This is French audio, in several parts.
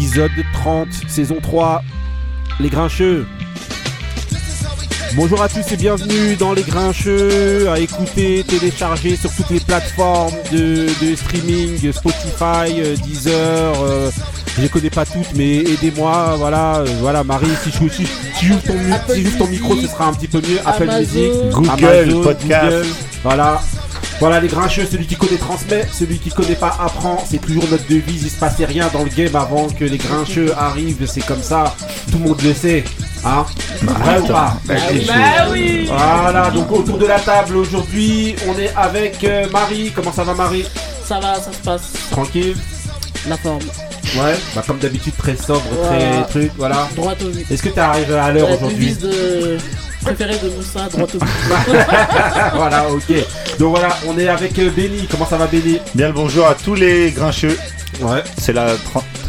épisode 30, saison 3, Les Grincheux. Bonjour à tous et bienvenue dans Les Grincheux, à écouter, télécharger sur toutes les plateformes de, de streaming, Spotify, euh, Deezer, euh, je les connais pas toutes mais aidez-moi, voilà, euh, voilà Marie, si je si, si j'ouvre ton, si ton micro ce sera un petit peu mieux, Apple Amazon. Music, Google, Amazon, podcast. Google, voilà. Voilà les grincheux, celui qui connaît transmet, celui qui connaît pas apprend, c'est toujours notre devise, il se passait rien dans le game avant que les grincheux arrivent, c'est comme ça, tout le monde le sait, hein Vrai ou pas Bah, Ah Bah oui. Voilà, donc autour de la table aujourd'hui, on est avec euh, Marie, comment ça va Marie? Ça va, ça se passe. Tranquille? La forme. Ouais, bah comme d'habitude très sobre, Voilà. très truc, voilà. Droit au but. Est-ce que t'es arrivé à l'heure La aujourd'hui? devise de préférée de Moussa, droit au but. Voilà, ok. Donc voilà, on est avec euh, Benny, comment ça va Benny? Bien le bonjour à tous les grincheux. Ouais, C'est la,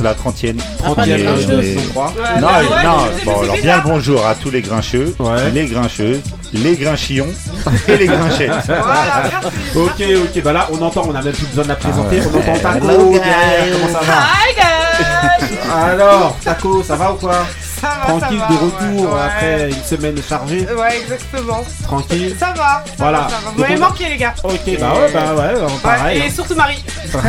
la trentième. Ah, pas 30 les Et- grincheux. et- saison 3. non, ouais, non, bon, alors bien le bonjour à tous les grincheux, Ouais. les grincheuses, les grinchillons et les grinchettes. Voilà, merci. Ok, ok, bah là on entend, on a même plus besoin de la présenter, Ah ouais. on entend Taco derrière, comment ça Hi guys va Alors, Taco, ça va ou quoi? Ça va, Tranquille ça de retour ouais. après une semaine chargée, Ouais, exactement. tranquille. Ça va, ça Voilà. va, ça va. Vous m'avez manqué les gars. Ok, bah ouais, bah ouais, bah, Ouais, pareil. et surtout Marie.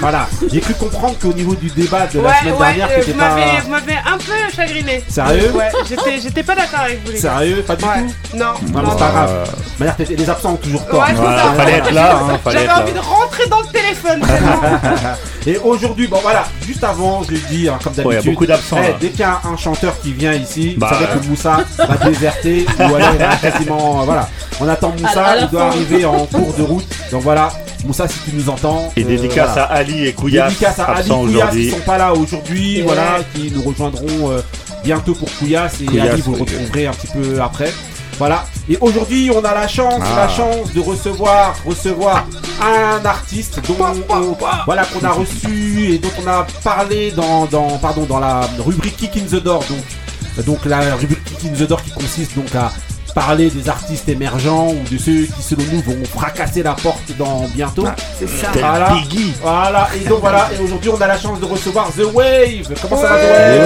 Voilà, j'ai cru comprendre qu'au niveau du débat de la Ouais, semaine ouais, dernière, euh, vous pas... m'avez vous m'avez un peu chagriné. Sérieux Ouais, j'étais j'étais pas d'accord avec vous les gars. Sérieux Pas du Ouais. tout Non. Non, mais c'est pas grave. Manière, t'étais- les absents ont toujours tort. Ouais, fallait être là, hein, J'avais envie de rentrer dans le téléphone. Et aujourd'hui, bon voilà, juste avant, je l'ai dit, hein, comme Ouais, il y a d'habitude. beaucoup d'absents. Dès qu'il y a un chanteur qui vient ici, Bah, vous savez ouais. que Moussa va déserter ou aller là, quasiment. euh, voilà, on attend Moussa, À- à la il doit fin. arriver en cours de route. Donc voilà, Moussa, si tu nous entends. Et euh, dédicace voilà. à Ali et Couillasse, Dédicace à Ali absents Couillasse qui sont pas là aujourd'hui, Ouais. voilà, qui nous rejoindront euh, bientôt pour Couillasse et Ali vous le retrouverez un petit peu après. Voilà. Et aujourd'hui, on a la chance, Ah. la chance de recevoir, recevoir un artiste dont on- voilà qu'on a reçu et dont on a parlé dans, dans pardon dans la rubrique Kick in the Door. Donc donc la rubrique Kick in the Door qui consiste donc à parler des artistes émergents ou de ceux qui selon nous vont fracasser la porte dans bientôt. C'est ça. Voilà. Biggie. Voilà, et donc voilà, et aujourd'hui on a la chance de recevoir The Wave. Comment ça va The.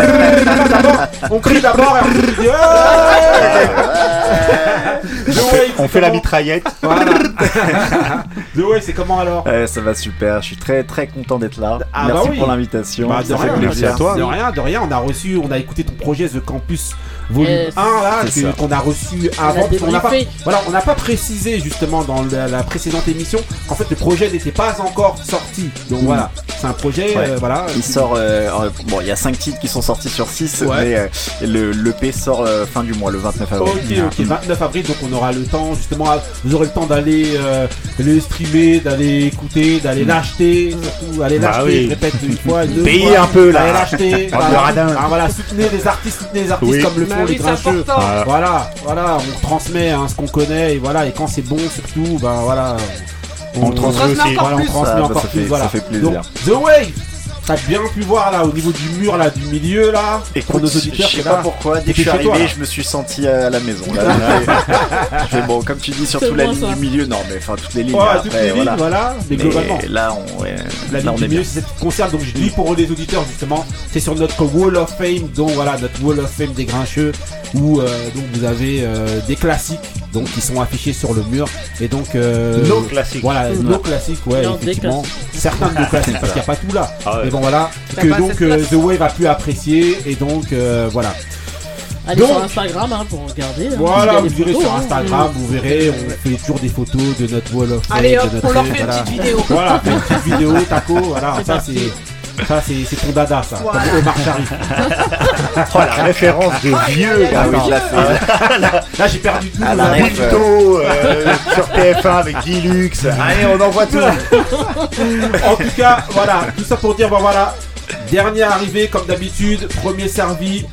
Wave On crie d'abord et on dit Ouais The Wave, On fait la mitraillette. Voilà. The Wave, c'est comment alors Ouais, ça va super, je suis très très content d'être là. Ah Merci bah oui. pour l'invitation. Bah, de ça rien, fait plaisir. à toi. De rien, de rien, on a reçu, on a écouté ton projet The Campus volume Yes. 1 là, qu'on a reçu On a avant. qu'on n'a pas, voilà, on n'a pas précisé justement dans la, la précédente émission qu'en fait le projet n'était pas encore sorti. Donc Mm. voilà, c'est un projet, Ouais. euh, voilà. Il qui- sort, euh, bon, il y a 5 titres qui sont sortis sur 6, Ouais. mais euh, le l'EP sort euh, fin du mois, le 29 avril. Ok, ok, 29 avril, donc on aura le temps justement, vous aurez le temps d'aller euh, le streamer, d'aller écouter, d'aller l'acheter, surtout aller Bah l'acheter, oui. je répète une fois, deux Payez fois, un peu, là. Allez l'acheter, voilà. Ah, voilà, soutenez les artistes, soutenez les artistes Oui. comme le Font les grincheux. Ah, Voilà, voilà, on transmet hein, ce qu'on connaît et voilà, et quand c'est bon surtout, ben voilà, On le transmet aussi. encore voilà, on plus. transmet Ça, encore ça plus, fait- voilà. ça fait plaisir. Donc, The Wave, t'as bien pu voir là au niveau du mur là, du milieu là, pour Écoute, nos je auditeurs, sais c'est pas là. pourquoi, dès que je suis toi, arrivé, je me suis senti à la maison. Là, je bon, comme tu dis, surtout la ligne ça. du milieu, non, mais enfin toutes les lignes. Ouais, après, toutes les lignes, voilà. voilà, mais, Mais globalement. là, on, ouais, La là, ligne on du est milieu, c'est cette qui concerne, donc je dis pour les auditeurs justement, c'est sur notre Wall of Fame, donc voilà, notre Wall of Fame des grincheux, où euh, donc vous avez euh, des classiques, donc qui sont affichés sur le mur, et donc euh, Nos classiques. voilà, nos classiques, ouais, Non, effectivement, certains de nos classiques, parce qu'il n'y a pas tout là, Ah ouais. mais bon voilà, que donc euh. The Wave a pu apprécier, et donc euh, voilà. Allez Donc- sur Instagram hein, pour regarder. hein. Voilà, vous irez sur hein. Instagram, vous verrez, on fait toujours des photos de notre Wall of Fame, Allez hop, de notre on leur fait une voilà. petite vidéo. Voilà, une petite vidéo, taco, voilà, ça c'est ça c'est c'est ton dada ça, Voilà. comme Omar Sharif. Oh, la référence de vieux. Ah oui, je la fais. Là j'ai perdu tout. Là. la ref. Pinto euh, sur TF1 avec Dilux. Allez, on envoie tout. En tout cas, voilà, tout ça pour dire, bon voilà, dernier arrivé comme d'habitude, premier servi.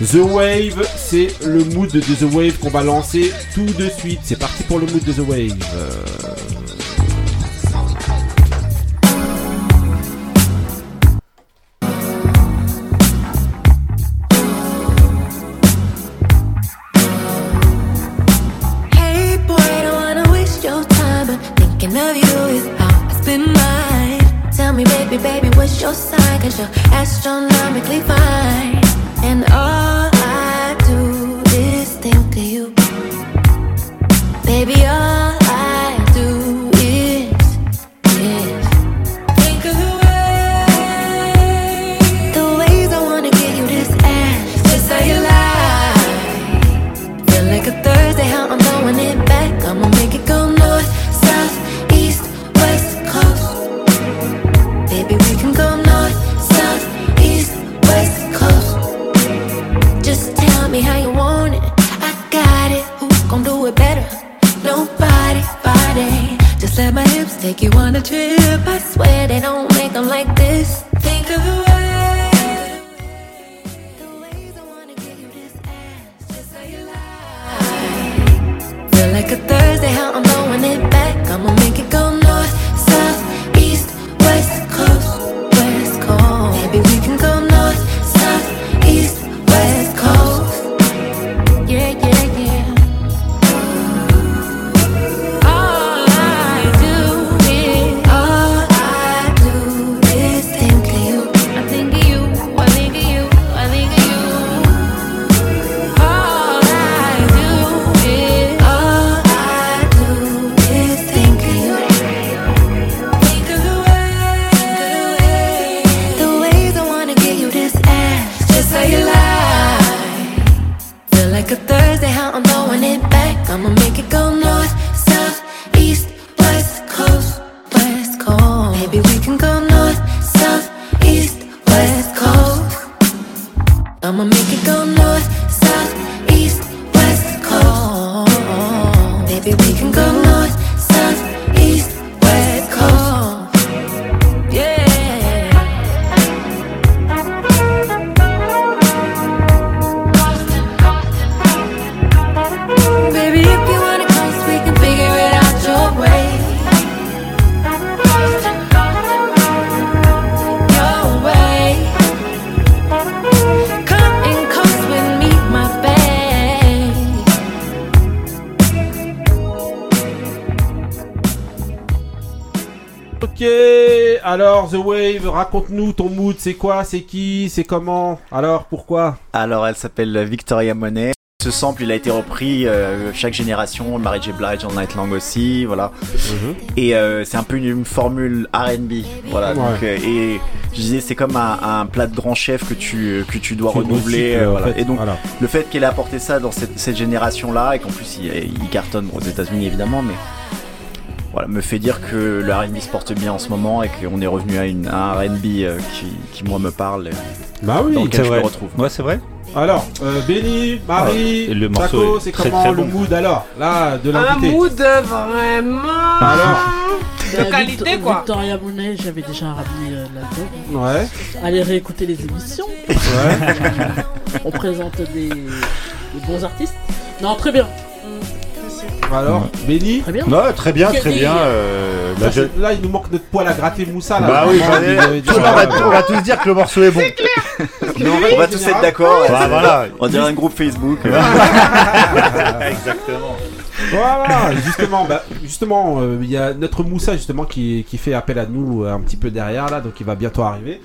The Wave, c'est le mood de The Wave qu'on va lancer tout de suite. C'est parti pour le mood de The Wave. Euh, chemically fine. Alors The Wave, raconte-nous ton mood, c'est quoi, c'est qui, c'est comment, alors pourquoi? Alors, elle s'appelle Victoria Monet. Ce sample, il a été repris euh, chaque génération, Mary J. Blige, All Night Long aussi, voilà. Et euh, c'est un peu une, une formule R&B, voilà. Ouais. Donc, euh, et je disais, c'est comme un, un plat de grand chef que tu que tu dois renouveler, recycles, euh, en voilà. fait, Et donc, voilà. le fait qu'elle ait apporté ça dans cette, cette génération-là et qu'en plus il, il cartonne aux États-Unis évidemment, mais voilà, me fait dire que le R&B se porte bien en ce moment et qu'on est revenu à, une, à un R&B euh, qui, qui moi me parle, et Bah oui, dans lequel c'est je vrai. me retrouve. Ouais, c'est vrai. alors, euh, Benny, Marie, Ah, le est c'est comment très le bon. mood alors, là, de Un l'invité mood vraiment Alors de qualité Victor- quoi. Victoria Monet, j'avais déjà ramené euh, l'album. Ouais, Allez réécouter les émissions. ouais. On présente des, des bons artistes. Non, très bien. Alors, Benny Très bien. Ouais, très bien, très bien. euh, bah, là, je- c'est- là, il nous manque notre poil à gratter Moussa là. Bah oui, Vraiment, il va, euh, on va tous dire que le morceau est bon. mais en On va tous être d'accord. Bah, voilà. On dirait un groupe Facebook. Exactement. Voilà, justement, bah, justement, euh, il y a notre Moussa justement qui, qui fait appel à nous euh, un petit peu derrière là, donc il va bientôt arriver.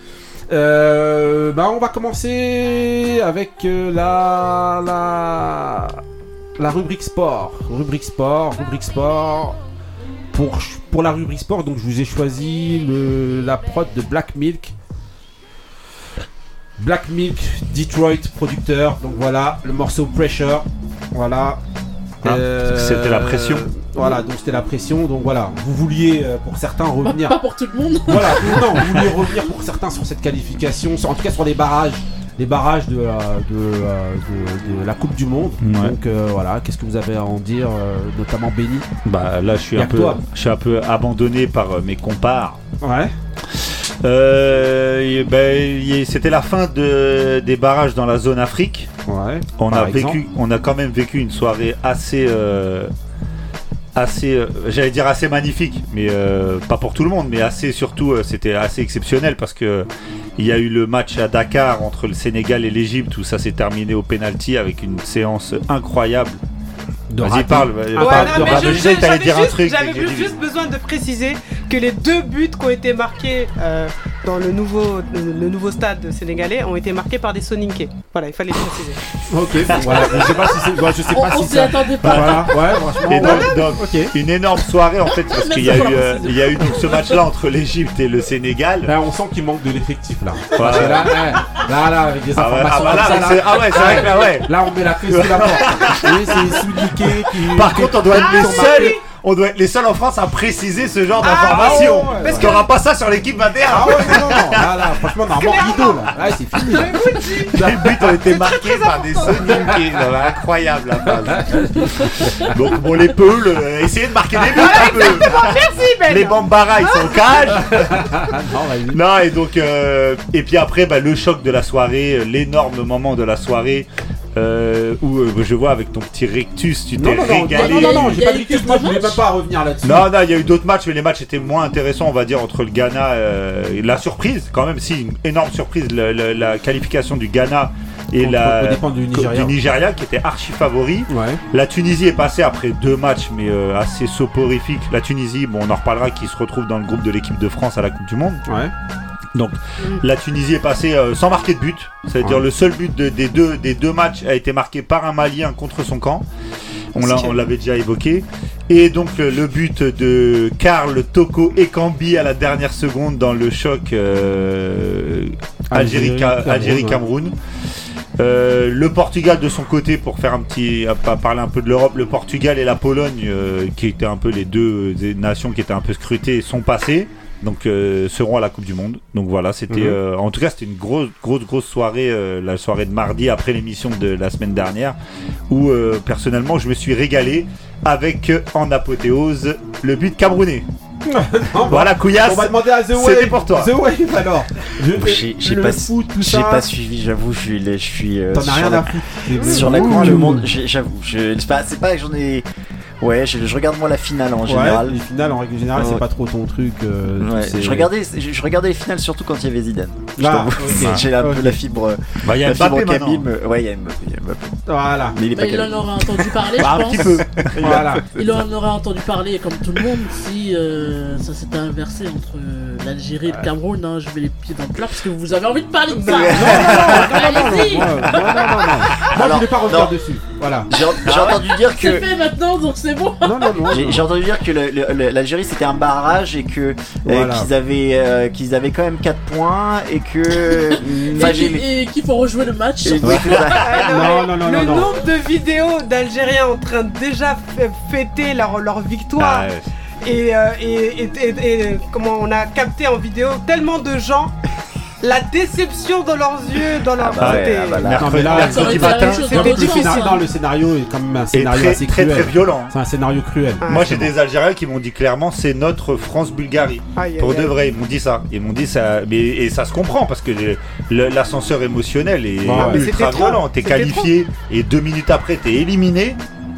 Euh, bah, on va commencer avec euh, la, la la rubrique sport, rubrique sport, rubrique sport. Pour pour la rubrique sport, donc je vous ai choisi le, la prod de Black Milk. Black Milk, Detroit producteur. Donc voilà, le morceau Pressure. Voilà. Ah, Euh, c'était la pression. Voilà, donc c'était la pression. Donc voilà, vous vouliez euh, pour certains revenir. Pas pour tout le monde. voilà, non, vous vouliez revenir pour certains sur cette qualification, sur- en tout cas sur les barrages, les barrages de, la- de, euh, de- de la Coupe du Monde. Ouais. Donc euh, voilà, qu'est-ce que vous avez à en dire, euh, notamment Benny Bah là, je suis un peu, je suis un peu abandonné par mes compars. Ouais. Euh, ben, c'était la fin de, des barrages dans la zone Afrique. Ouais. On a exemple. vécu, on a quand même vécu une soirée assez, euh, assez, euh, j'allais dire assez magnifique, mais pas pour tout le monde, mais assez surtout, c'était assez exceptionnel parce que il y a eu le match à Dakar entre le Sénégal et l'Égypte où ça s'est terminé au penalty avec une séance incroyable. Vas-y parle. T'allais j'avais dire un juste- truc, J'avais j'ai dit- juste besoin de préciser que les deux buts qui ont été marqués euh, dans le nouveau, le nouveau stade sénégalais ont été marqués par des soninké. Voilà, il fallait le préciser. Ok, bon, voilà. Je sais pas si c'est. ouais, je sais On, pas on si s'y ça. attendait pas. Voilà, ouais, franchement. Et donc, ouais. donc, Ok. une énorme soirée en fait parce qu'il y a c'est eu, euh, il y a eu donc ce match-là entre l'Égypte et le Sénégal. Là, on sent qu'il manque de l'effectif là. Ouais. Que là, ouais, là, là, avec des Ah ouais, informations ah bah là, ça, ah ouais, c'est vrai que là, ouais. Là, on met la clé sous la porte. Oui, c'est Souniké qui. Par contre, on doit être les qui- seuls. On doit être les seuls en France à préciser ce genre d'informations. ouais, ouais, Parce ouais. qu'il n'y aura pas ça sur l'équipe 21. Ah ouais, non, non, là, là, franchement, normalement, Guido, là, là, c'est fini. Les buts ont été marqués par des. Ça va, Incroyable la phase. Donc bon, les Peuls, euh, essayez de marquer des buts un peu. Merci Ben Les Bambara, ils sont au cage. Ah, non. Non, et donc, euh, et puis après, bah, le choc de la soirée, euh, l'énorme moment de la soirée. Euh, où euh, je vois avec ton petit rectus, tu Non, t'es non, non, régalé. non, non, non, j'ai Il y a pas rictus, que moi je voulais même matchs pas revenir là-dessus. Non, non, il y a eu d'autres matchs, mais les matchs étaient moins intéressants, on va dire, entre le Ghana, euh, et la surprise, quand même, si, une énorme surprise, le- le- la qualification du Ghana et Contre- la, du Nigeria. Nigeria, qui était archi favori. Ouais. La Tunisie est passée après deux matchs, mais euh, assez soporifiques. La Tunisie, bon, on en reparlera, qui se retrouve dans le groupe de l'équipe de France à la Coupe du Monde. Ouais. Donc, la Tunisie est passée euh, sans marquer de but. C'est-à-dire Ouais. le seul but de- des, deux, des deux matchs a été marqué par un Malien contre son camp. On l'a- on l'avait déjà évoqué. Et donc le, le but de Karl Toko Ekambi à la dernière seconde dans le choc euh, Algérie, Algérie-Cameroun. Algérie, Euh, le Portugal de son côté, pour faire un petit, parler un peu de l'Europe, le Portugal et la Pologne, euh, qui étaient un peu les deux euh, nations qui étaient un peu scrutées, sont passés. Donc euh, seront à la Coupe du Monde. Donc voilà, c'était, Mhm. euh, en tout cas, c'était une grosse, grosse, grosse soirée, euh, la soirée de mardi après l'émission de la semaine dernière, où euh, personnellement, je me suis régalé avec euh, en apothéose le but camerounais. Non, Voilà, Couillasse. On va demander à The Wave. C'était pour toi. The Wave alors. Je- J'ai pas, foot, tout j'ai ça. pas suivi, j'avoue, je suis, je suis euh, T'en as sur rien la- à foutre. sur la. Coupe du Monde. J'avoue, je- c'est pas, c'est pas que j'en ai. Ouais, je, je regarde moi la finale en Ouais, général. les finales en règle générale, c'est pas trop ton truc. euh, Ouais, je regardais, je, je regardais les finales surtout quand il y avait Zidane. Ah. J'ai un peu la fibre, Bah, il y a Mbappé me- Ouais, il y a Mbappé. Voilà. Mais il est pas Mais il Kabyle. en aurait entendu parler, Bah, je un pense. petit peu. Voilà. Il en aurait entendu parler comme tout le monde si euh, ça s'était inversé entre euh, l'Algérie et le Cameroun. hein. je mets les pieds dans le plat parce que vous avez envie de parler de ça. Non, non, non, non. Moi, je Alors, voulais pas revenir non. dessus. Voilà. J'ai j'ai entendu dire C'est que. fait maintenant, donc c'est bon. Non, non, non. J'ai j'ai entendu dire que l'Algérie c'était un barrage et que euh, qu'ils avaient euh, qu'ils avaient quand même 4 points et que Et et qu'il faut rejouer le match. c'est. Ah, Non, non, non, le nombre de vidéos d'Algériens en train de déjà fêter leur, leur victoire Ah, ouais. et, euh, et, et- et- et comment on a capté en vidéo tellement de gens la déception dans leurs yeux, dans leur bah ouais, ah bah là. Non, mais là, matin, hein. non, le scénario est quand même un scénario très, assez très, cruel. très violent. C'est un scénario cruel. Ah, Moi, j'ai des Algériens qui m'ont dit clairement c'est notre France-Bulgarie. Pour de vrai, ils m'ont dit ça. Ils m'ont dit ça. Mais, et ça se comprend parce que l'ascenseur émotionnel est Ouais, ultra violent. T'es qualifié et deux minutes après, t'es éliminé.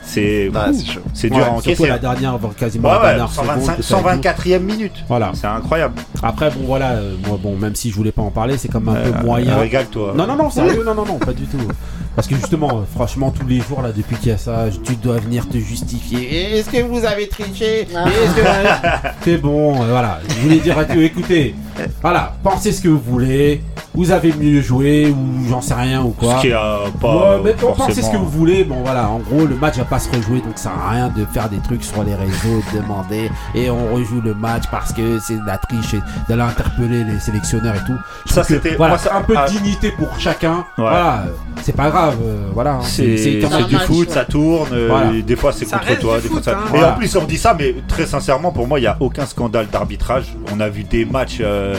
C'est Ah, c'est dur Ouais, à encaisser. la dernière, quasiment Ouais, la ouais, dernière 125 seconde que ça joue. 124e minute. Voilà. C'est incroyable. Après, bon, voilà, euh, moi, bon, même si je voulais pas en parler, c'est comme un Euh, peu moyen. Régale-toi. Non, non, non, sérieux, non, non, non, pas du tout. Parce que justement, euh, franchement, tous les jours, là, depuis qu'il y a ça, tu dois venir te justifier. Est-ce que vous avez triché Ah. Que- C'est bon, euh, voilà. Je voulais dire à Dieu, écoutez, voilà, pensez ce que vous voulez. Vous avez mieux joué, ou j'en sais rien, ou quoi. Ce qui a pas. Ouais, mais bon, pensez ce que vous voulez. Bon, voilà, en gros, le match va pas se rejouer, donc ça sert à rien de faire des trucs sur les réseaux, de demander et on rejoue le match parce que c'est de la triche et d'aller interpeller les sélectionneurs et tout. Je Ça, c'était- voilà, moi, ça- un peu de ah. dignité pour chacun. Ouais. Voilà, c'est pas grave, euh, voilà. hein. C'est du match, foot, ouais. ça tourne. euh, Voilà. et des fois, c'est contre toi. du Des fois, foot, ça... hein. En plus, on dit ça, mais très sincèrement, pour moi, il n'y a aucun scandale d'arbitrage. On a vu des matchs euh,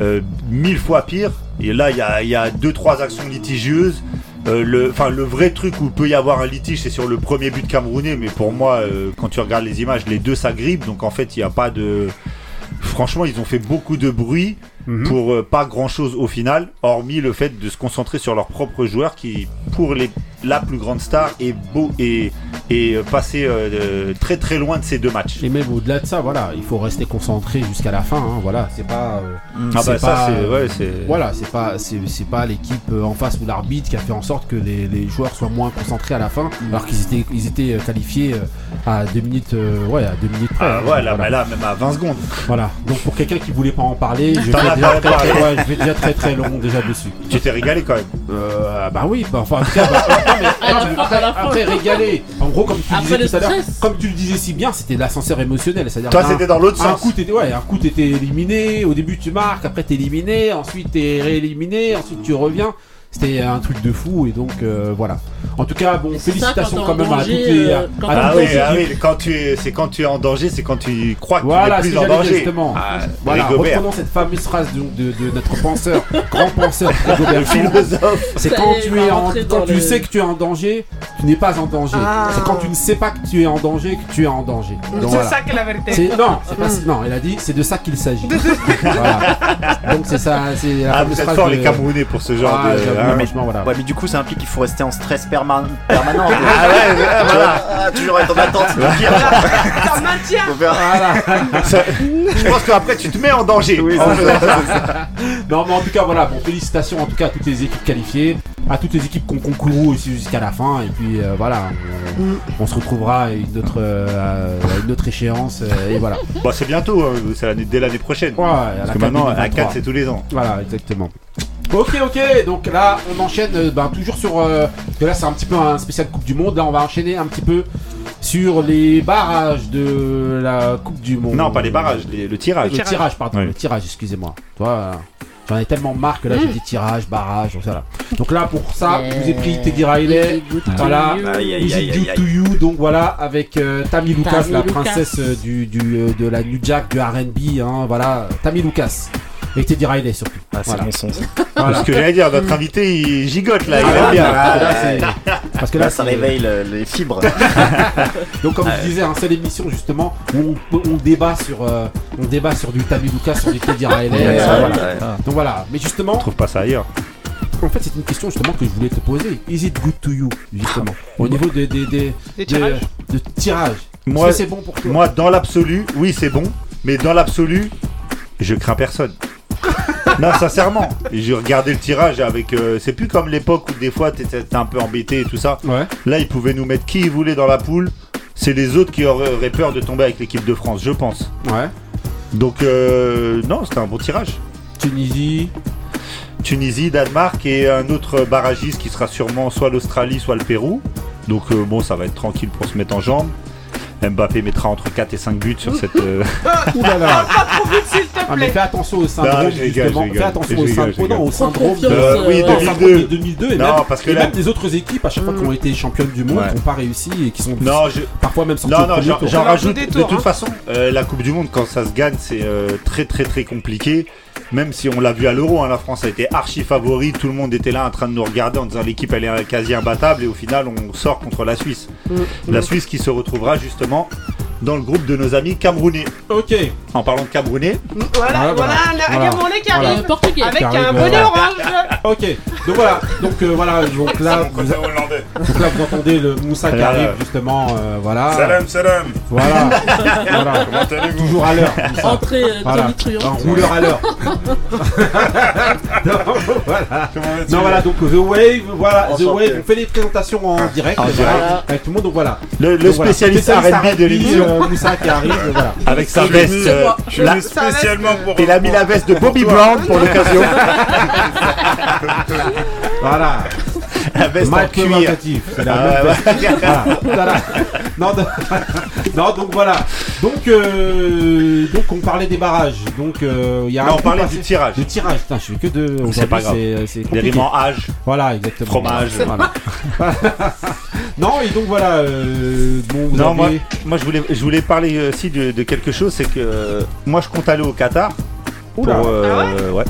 euh, mille fois pires. Et là, il y a, il y a deux, trois actions litigieuses. Euh, le, enfin, le vrai truc où peut y avoir un litige, c'est sur le premier but camerounais. Mais pour moi, euh, quand tu regardes les images, les deux s'agrippent. Donc en fait, il n'y a pas de. Franchement, ils ont fait beaucoup de bruit Mhm. pour euh, pas grand chose au final, hormis le fait de se concentrer sur leurs propres joueurs qui, pour les la plus grande star est beau et et euh, passé euh, très très loin de ces deux matchs. Et même au-delà de ça, voilà, il faut rester concentré jusqu'à la fin. hein, voilà, c'est pas. euh, Ah bah c'est ça pas, c'est ouais c'est Voilà, c'est pas, c'est, c'est pas l'équipe euh, en face ou l'arbitre qui a fait en sorte que les, les joueurs soient moins concentrés à la fin, alors qu'ils étaient, ils étaient euh, qualifiés euh, à deux minutes, euh, ouais, à deux minutes près. Ah, hein, ouais, là, voilà. bah là, même à 20 secondes. Voilà. Donc pour quelqu'un qui voulait pas en parler, je déjà très, très- ouais, je vais déjà très très long déjà dessus. Tu t'es régalé quand même. Euh, bah oui, bah, enfin en tout cas, bah, non, mais- À après, à régaler. En gros, comme tu disais le tout à l'heure, comme tu le disais si bien, c'était l'ascenseur émotionnel. C'est-à-dire Toi qu'un- c'était dans l'autre un sens. coup t'étais ouais, un coup t'étais éliminé, au début tu marques, après t'es éliminé, ensuite t'es rééliminé, ensuite tu reviens. C'était un truc de fou et donc euh, voilà. En tout cas, bon, ça, félicitations quand même à danger, toutes les, euh, Ah oui, ah oui, quand tu es, c'est quand tu es en danger, c'est quand tu crois que Voilà, tu n'es plus en danger. justement. Ah, Voilà, Rigobert. reprenons cette fameuse phrase de, de notre penseur, grand penseur, Rigobert philosophe. C'est quand tu es en, quand tu le- sais que tu es en danger, tu n'es pas en danger. Ah. C'est quand tu ne sais pas que tu es en danger que tu es en danger. C'est voilà. ça qui est la vérité. C'est- non, c'est pas non, il a dit c'est de ça qu'il s'agit. Voilà. Donc c'est ça, c'est la Ah, vous êtes forts les Camerounais pour ce genre Ah, de. Voilà. Ouais, mais du coup, ça implique qu'il faut rester en stress perma- permanent. Ah ouais, ouais, voilà. Ah, toujours être en attente, c'est le pire. Ça maintient. Faut faire- Voilà. Ça- Je pense qu'après tu te mets en danger. Oui, En c'est faisant ça. Non, mais en tout cas, voilà. Bon, félicitations en tout cas à toutes les équipes qualifiées, à toutes les équipes qui ont concouru aussi jusqu'à la fin. Et puis euh, voilà, on, on se retrouvera à une autre, euh, à une autre échéance. euh, et voilà. Bah, c'est bientôt, hein, c'est l'année- dès l'année prochaine. Ouais, à Parce que maintenant, à 2023. 4 c'est tous les ans. Voilà, exactement. Ok, ok, donc là on enchaîne euh, ben, toujours sur. euh, parce que là c'est un petit peu un spécial Coupe du Monde. Là on va enchaîner un petit peu sur les barrages de la Coupe du Monde. Non, pas les barrages, les- le tirage. Le tirage, pardon, Oui. le tirage, excusez-moi. Toi, euh, j'en ai tellement marre que là j'ai dit tirage, barrage, voilà. Donc là pour ça, je vous ai pris Teddy Riley. Voilà. Good aïe. to you Donc voilà, avec euh, Tammy Lucas, Tammy la Lucas. princesse euh, du, du, de la New Jack, du RB, hein, voilà, Tammy Lucas. Et Teddy Riley surtout. Ah, c'est Voilà. bon son. ça. Voilà. Ce que j'allais dire, notre invité il gigote là, il Ah, aime bien. parce que là, Parce que là, Là, ça réveille le- les fibres. Donc comme je disais, hein, c'est l'émission justement où on, on débat sur, euh, on débat sur du Tammy Lucas, sur du Teddy Riley. Ouais, euh, ouais, voilà. ouais. Donc voilà. Mais justement, On trouve pas ça ailleurs. en fait, c'est une question justement que je voulais te poser. Is it good to you justement au niveau des des des Des de- tirages. de tirage. Moi, Est-ce que c'est bon pour toi? moi dans l'absolu, oui c'est bon, mais dans l'absolu, je crains personne. Non, sincèrement, j'ai regardé le tirage avec. euh, c'est plus comme l'époque où des fois t'étais un peu embêté et tout ça. Ouais. Là, ils pouvaient nous mettre qui ils voulaient dans la poule. C'est les autres qui auraient peur de tomber avec l'équipe de France, je pense. Ouais. Donc, euh, non, c'était un bon tirage. Tunisie. Tunisie, Danemark et un autre barragiste qui sera sûrement soit l'Australie, soit le Pérou. Donc, euh, bon, ça va être tranquille pour se mettre en jambe. Mbappé mettra entre 4 et 5 buts sur cette. euh, Ouh là là. Pas trop vite, s'il te Ah, mais fais attention au syndrome Non, justement. Fais attention au syndrome, non, au syndrome de. Euh, oui, ouais. au 2002. syndrome de 2002 et Non, même, parce que et là- même les autres équipes à chaque fois qui ont été championnes du monde Ouais. qui n'ont pas réussi et qui sont Non, je, parfois même sortis Non, non, j'en rajoute. des de toute hein. façon, euh, la Coupe du Monde, quand ça se gagne, c'est euh, très, très, très compliqué. Même si on l'a vu à l'Euro, hein, la France a été archi favori. Tout le monde était là en train de nous regarder en disant l'équipe elle est quasi imbattable. Et au final, on sort contre la Suisse. La Suisse qui se retrouvera justement dans le groupe de nos amis camerounais. Ok. En parlant de camerounais, Voilà, Ouais, voilà, voilà. un Voilà. Camerounais qui Voilà. arrive. Portugais. Avec arrive, un bonnet orange. Ok. Donc voilà. Donc euh, voilà. Donc là, vous, donc là, vous entendez le Moussa qui arrive justement. euh, voilà. Salam, salam. Voilà. voilà. Comment allez-vous Toujours à l'heure. Entrée euh, Voilà. Un rouleur à l'heure. non, voilà. Non donc The Wave, voilà The. Wave, on fait les présentations en direct, En voilà, direct. avec tout le monde donc voilà. le, le Donc, voilà. spécialiste Spécialiste R&B de l'émission, euh, Moussa qui arrive, voilà. avec sa veste. euh, Je suis la- venu spécialement pour. il a mis la veste de Bobby Brown pour l'occasion. Voilà. La veste en Mike cuir. provocatif, c'est la Ah, même ouais. Voilà. Voilà. Non, de- non, donc voilà. Donc, euh, donc on parlait des barrages. Donc euh, il y a Non, un on peu parlait passé- du tirage. de tirage. Putain, je fais que de. C'est pas grave. C'est compliqué. rimes en âge. Voilà, exactement. Fromage. Voilà. Non, et donc voilà. euh, bon, vous Non, avez- moi, moi je voulais, je voulais parler aussi de, de quelque chose, c'est que euh, moi je compte aller au Qatar. Pour, euh, ouais.